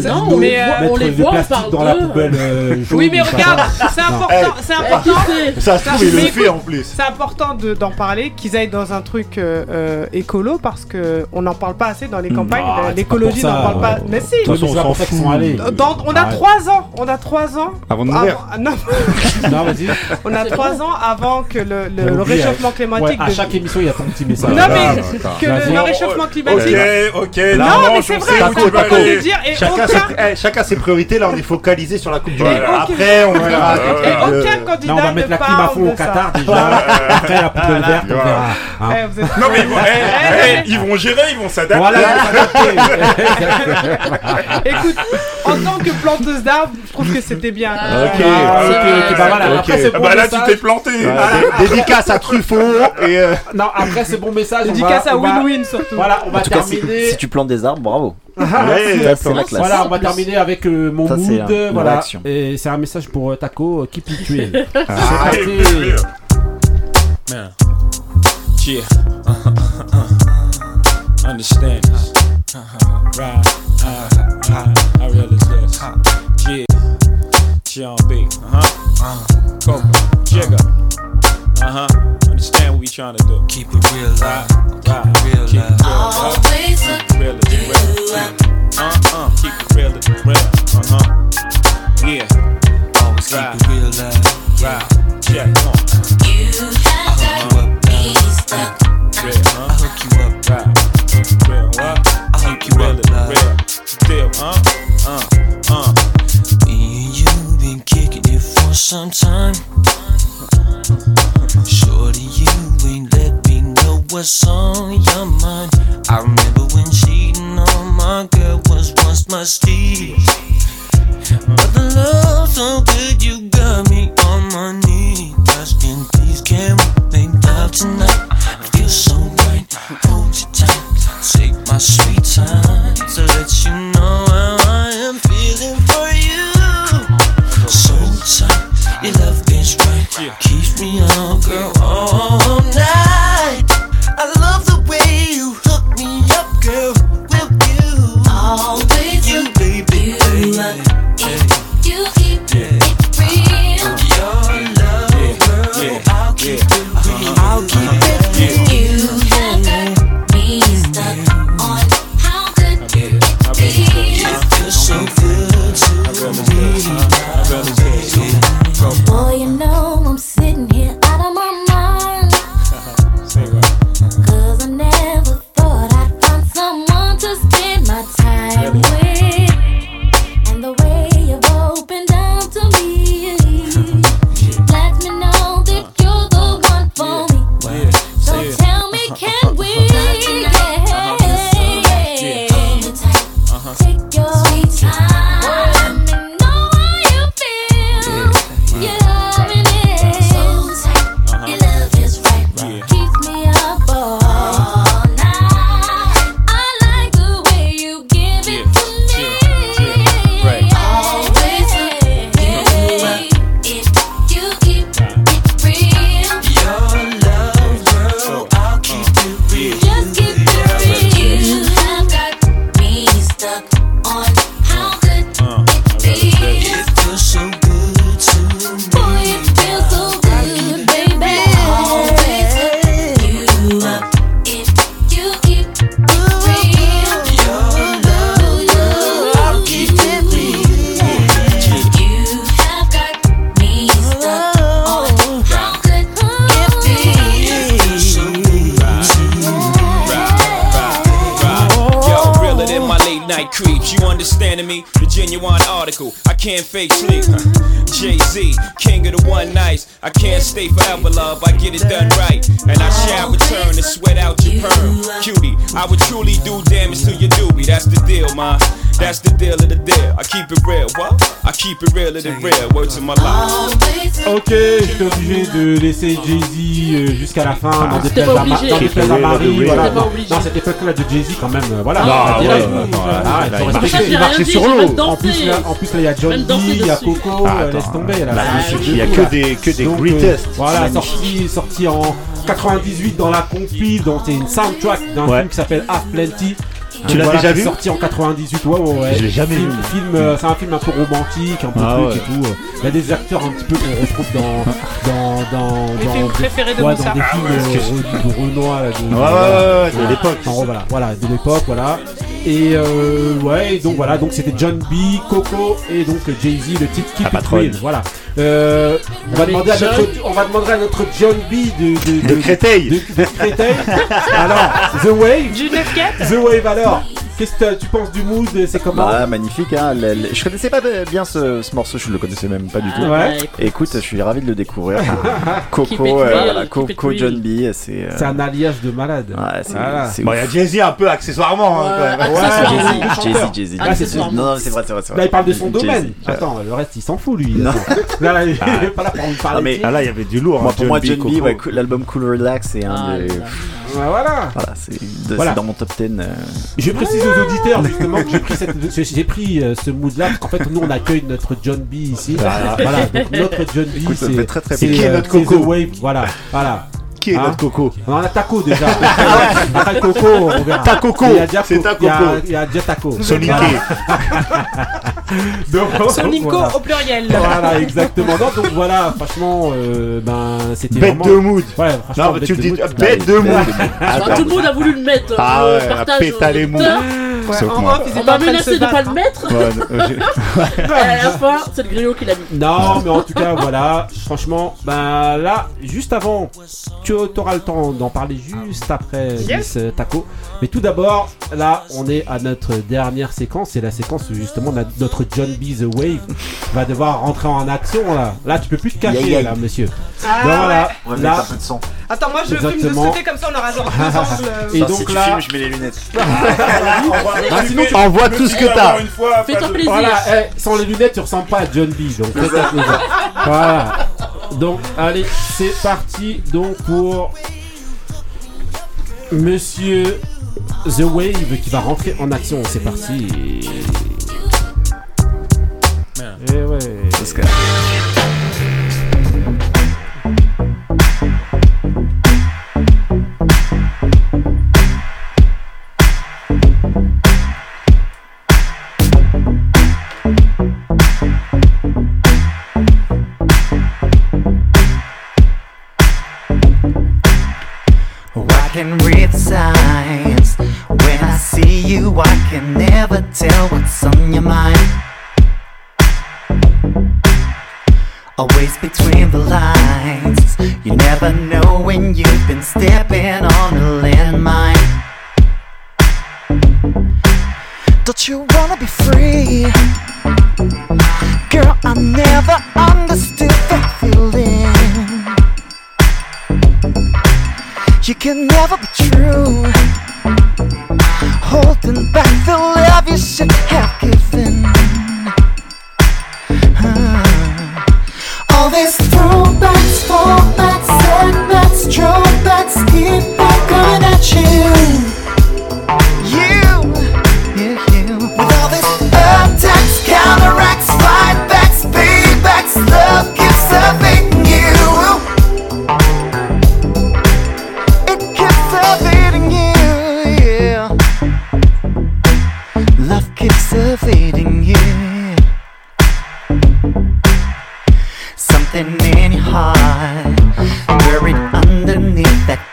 on les le voit, on plastique parle dans la poubelle euh. Oui, mais regarde, ça. C'est important, c'est Ça se trouve, il Mais le fait en plus. C'est important de- d'en parler, qu'ils aillent dans un truc euh, euh, écolo parce que on n'en parle pas assez dans les campagnes. Ah, euh, L'écologie n'en parle pas. ouais. Mais si. Ouais, façon, on s'en fout. Dans- on a trois ans, on a trois ans. Avant de mourir. non, Non, vas-y. on a trois ans avant que le, le- J'avais le oublié, réchauffement Ouais, climatique. à de- chaque émission, il y a ton petit message. Non mais que le, réchauffement Ok, climatique. ok. Non, non, mais je c'est sais vrai, Chacun, ses, eh, chacun ses priorités, là on est focalisé sur la Coupe du Monde. Après on verra. De- aucun candidat on va mettre ne la clim à fond au. Qatar déjà. Après, la poubelle verte, on verra. hein. Eh, Non mais ils vont, eh, Eh, ils vont gérer, ils vont s'adapter. Voilà. Écoute, en tant que planteuse d'arbres, je trouve que c'était bien. Ah, Ok. Ah, ok, C'est ok, bah voilà. Ok. Après, c'est Ah bon bah là tu message. t'es planté. Voilà, dé- Dédicace à Truffaut et euh, Non, après, c'est bon message. on Dédicace va- à on va- win-win surtout. Voilà, on va En tout cas, si, terminer. si tu plantes des arbres, bravo. Ah, Ouais, Ça, c'est la classe. Voilà, on va terminer avec euh, mon Ça, c'est mood. un- une voilà. réaction. Et c'est un message pour euh, Taco, euh, keep it real. Ah, C'est parti. Man. Yeah. Understand this. Right. Uh, I, I realize this. Yeah. John B. Uh uh-huh. huh. Coco. Jigger. Uh huh. Understand what we trying to do. Keep it real uh, Right. loud. Right. Uh. Uh-huh. Keep it real Keep loud. it real. right? Uh-uh, Always Keep it real. as real. Uh uh. Keep it real. as real. Uh huh. Yeah. Always keep Right. it real loud. Right. Yeah. Come on. you I had hook you up uh, me loud. stuck. Real. I Huh? hook you up. Right. Real. What? I hook you Real. up as loud. Real. Deal. Huh? Uh. Uh. Me and you been kicking it for some time. Shorty, you ain't let me know what's on your mind. I remember when cheating on my girl was once my steez. But the love so good, you got me on my knees. Asking, please, can we make love tonight? I feel so right. Hold you tight. Take my sweet time to let you know how I am feeling for you. So tight, your love is right. Keeps me on, girl, all Ok, j'étais obligé de laisser Jay-Z euh, jusqu'à la fin. dans C'était déplaise pas à dans Marie. Voilà. non, cette époque-là de Jay-Z, quand même. euh, Voilà. Ah, il marchait- sur l'eau. En plus, là, en plus, là, il y a John dansé il y a. Coco, Ah, euh, laisse tomber. Bah, il y a que des- que des greatest. Voilà, sorti, sorti en 98 dans la compil, dont c'est une soundtrack d'un film qui s'appelle Half Plenty. Tu Donc l'as voilà, déjà vu Sorti en 98, ouais, ouais, ouais. Je l'ai jamais Film- vu. film, euh, c'est un film un peu romantique, un peu Ah truc ouais. et tout. euh. Il y a des acteurs un petit peu qu'on retrouve dans, dans, dans, Les dans, films des- préférés de ouais, Moussa. dans des Ah films ouais, excuse- de Renoir, là, de, Ouais, ouais, ouais, ouais, de l'époque. Voilà, de l'époque, voilà. Et euh, ouais, donc voilà, donc c'était John B, Coco et donc Jay-Z, le titre Keep La It. Real, voilà. Euh, on va demander à notre, on va demander à notre John B de de, De Créteil. de, de Créteil. alors, The Wave, Du 9 The Wave alors. Qu'est-ce que tu penses du mood C'est comment Bah, magnifique, hein. le- le- Je connaissais pas bien ce, ce morceau, je le connaissais même pas du tout. Ouais. Et écoute, je suis ravi de le découvrir. Coco, euh, real, voilà, Coco. John B, c'est. euh, C'est un alias de malade. Ouais, c'est Voilà. c'est Bon, il y a. Jay-Z un peu accessoirement. hein, Ouais. Ouais, Jay-Z. Jay-Z, Jay-Z. Non, non, c'est vrai, c'est vrai, c'est vrai. Là, il parle de son Jay-Z. domaine. Attends, le reste, il s'en fout, lui. Non. Là, il est pas là pour nous parler. Non, mais- de- Ah là, il y avait du lourd. Hein, pour moi, John B, ouais, l'album Cool Relax, c'est un Ah, des. Voilà. Voilà, c'est de- Voilà. c'est dans mon top 10. euh, Je précise aux auditeurs justement que j'ai pris, cette- j'ai pris euh, ce mood là parce qu'en fait nous on accueille notre John B ici. Voilà. Voilà, donc notre John B Écoute, ça me c'est très, très c'est, plaisir. Qui est euh, notre c'est Coco The Wave, voilà, voilà. Qui est Hein notre Coco On en a Taco déjà. Après Coco, on verra. Ta Coco, Il y a déjà c'est ta il y a- Coco. Il y a déjà Taco. Donc, Sonico voilà. au pluriel. Voilà, exactement. Non, donc voilà, franchement, euh, ben c'était Bête vraiment. de mood. Ouais, franchement, Non, mais bête tu dis, mood. bête de mood. Tout le monde a voulu le mettre. Ah euh, ouais, partage pétale les auditeurs. Ouais, Sauf en moi. off, ils On étaient en m'a train de pas le mettre. Ouais, euh, Et à la fin, c'est le griot qui l'a mis. Non, mais en tout cas, voilà. Franchement, ben là, juste avant, tu auras le temps d'en parler juste après Yes. Miss euh, Taco. Mais tout d'abord, là, on est à notre dernière séquence. C'est la séquence où justement notre John B. The Wave va devoir rentrer en action. Là, là tu peux plus te cacher, là, monsieur. Ah, Donc, voilà, On va là, mettre un peu de son. Attends, moi je filme de Exactement. ce côté comme ça, on aura genre deux angles. euh, Et donc si tu là- filmes, je mets les lunettes. Ah, sinon, tu- Envoie tout ce que t'as. Fais-toi plaisir. Voilà, eh, sans les lunettes, tu ressembles pas à John B. Donc, fais-toi plaisir. Voilà. Donc, allez, c'est parti. Donc, pour Monsieur The Wave qui va rentrer en action. C'est parti. Et ouais. Tell what's on your mind. Always between the lines. You never know when you've been stepping on a landmine. Don't you wanna be free? Girl, I never understood that feeling. You can never be true. Holding back the love you should have given. Ah. All these throwbacks, fallbacks, setbacks, drawbacks keep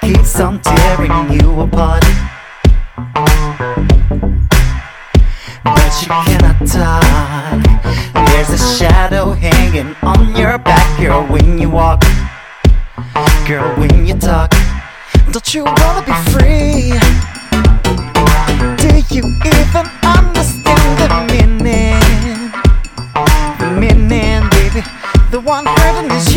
keeps on tearing you apart. But you cannot talk. There's a shadow hanging on your back, girl, when you walk. Girl, when you talk, don't you wanna be free? Do you even understand the meaning? The meaning, baby, the one hurting is you.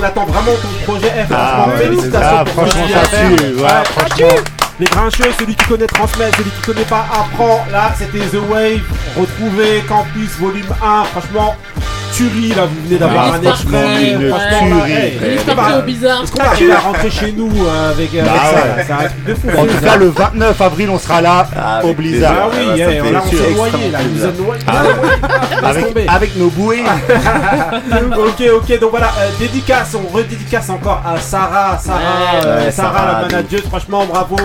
On attend vraiment ton projet. Franchement, Ah félicitations franchement, ça projet. tue, ouais, Ouais, franchement. Les grincheux, celui qui connaît transmet, celui qui connaît pas apprend. Là, c'était The Wave, retrouvé Campus volume 1. Franchement, tuerie là, vous venez d'avoir un extrait. une là, tuerie. est-ce qu'on histoire va- très bizarre. est-ce qu'on va arriver à rentrer chez nous euh, avec, avec Bah ça ouais. là C'est un truc de fou. En là. tout cas, le 29 avril, on sera là Ah, au avec Blizzard. Ah oui, Ah, ça eh, là, on s'est noyé là. Ah. Laisse Avec, avec nos bouées. ok, ok, donc voilà, euh, dédicace, on redédicace encore à Sarah, Sarah, euh, Sarah, Sarah, la manager, franchement, bravo,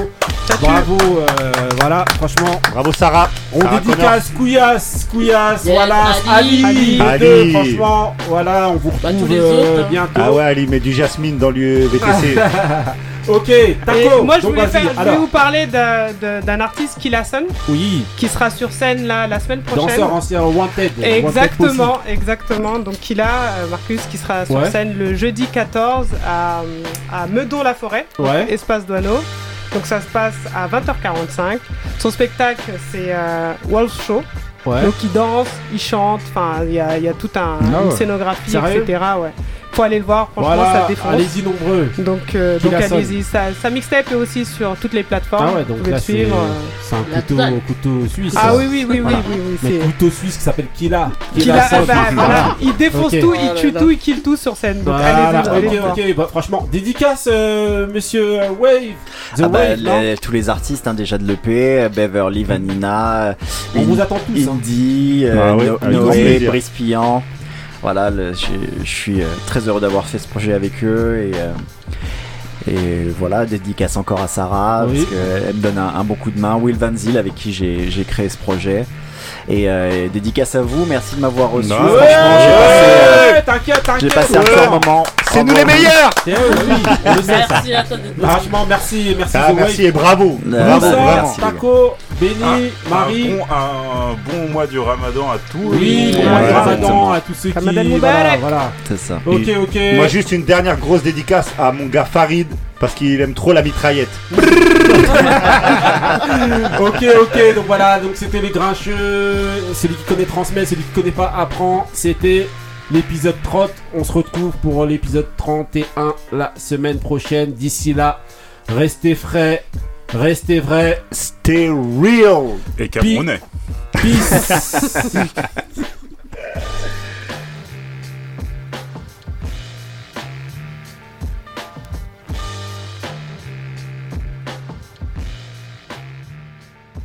bravo, euh, voilà, franchement, Bravo, Sarah. on Sarah dédicace Kouyas, Kouyas, Yes, voilà, Ali. Ali, Ali. les deux, Ali. franchement, voilà, on vous Bah, retrouve tous les euh, autres, hein. bientôt. Ah ouais, Ali, met du jasmine dans le VTC. Ok, Et Taco, moi, je voulais, faire, je voulais vous parler d'un artiste qui la sonne, oui, qui sera sur scène là, la semaine prochaine. danseur ancien Wanted, Wanted Exactement, exactement. Donc il a euh, Marcus qui sera sur Ouais. scène le jeudi 14 à, à Meudon-la-Forêt, ouais, espace Douaneau. Donc ça se passe à 20h45. Son spectacle c'est euh, Wolf Show. ouais, Donc il danse, il chante, enfin il y a, il y a toute un, Ah une scénographie, Sérieux? etc. Ouais. Faut aller le voir, franchement voilà, ça défonce. allez-y nombreux. Donc, euh, donc allez-y, sa, sa mixtape est aussi sur toutes les plateformes. Ah ouais, donc là suivre. c'est un couteau, couteau suisse. Ah oui, oui, oui, oui, Voilà. oui, oui, Mais c'est- couteau suisse qui s'appelle Killa. Qu'il a- Sauce. bah, voilà, il défonce tout, il là tue tout, il kill tout sur scène. Donc Voilà, allez-y, allez ok, le voir. ok, bah, franchement, dédicace, euh, monsieur euh, Wave, The Ah bah, Wave, non les- tous les artistes hein, déjà de l'EP, Beverly, Vanina, On vous attend tous, hein. Ah avec grand Noé. Brice. Voilà, le- je je suis euh, très heureux d'avoir fait ce projet avec eux et, euh, et voilà, dédicace encore à Sarah Oui. parce qu'elle me donne un, un bon coup de main. Will Van Zyl avec qui j'ai créé ce projet. Et, euh, et dédicace à vous, merci de m'avoir reçu. Ouais, Franchement, j'ai passé, euh, Ouais, t'inquiète, t'inquiète. j'ai passé un ouais. bon moment. C'est nous les meilleurs oui. Merci à toi. Franchement, merci, merci Ah, merci et bravo. Euh, Bravo, merci, les Benny, Un- Marie. Un bon, un bon mois du ramadan à tous. Oui, bon mois Ouais, Ramadan à tous ceux qui. Ramadan Voilà, Moubarak. voilà. C'est ça. Ok, ok. Moi, juste une dernière grosse dédicace à mon gars Farid parce qu'il aime trop la mitraillette. ok, ok, donc voilà, donc c'était les grincheux, celui qui connaît transmet, celui qui connaît pas apprend, c'était l'épisode 30, on se retrouve pour l'épisode 31 la semaine prochaine, d'ici là, restez frais, restez vrais, Stay real. Et Camerounais. peace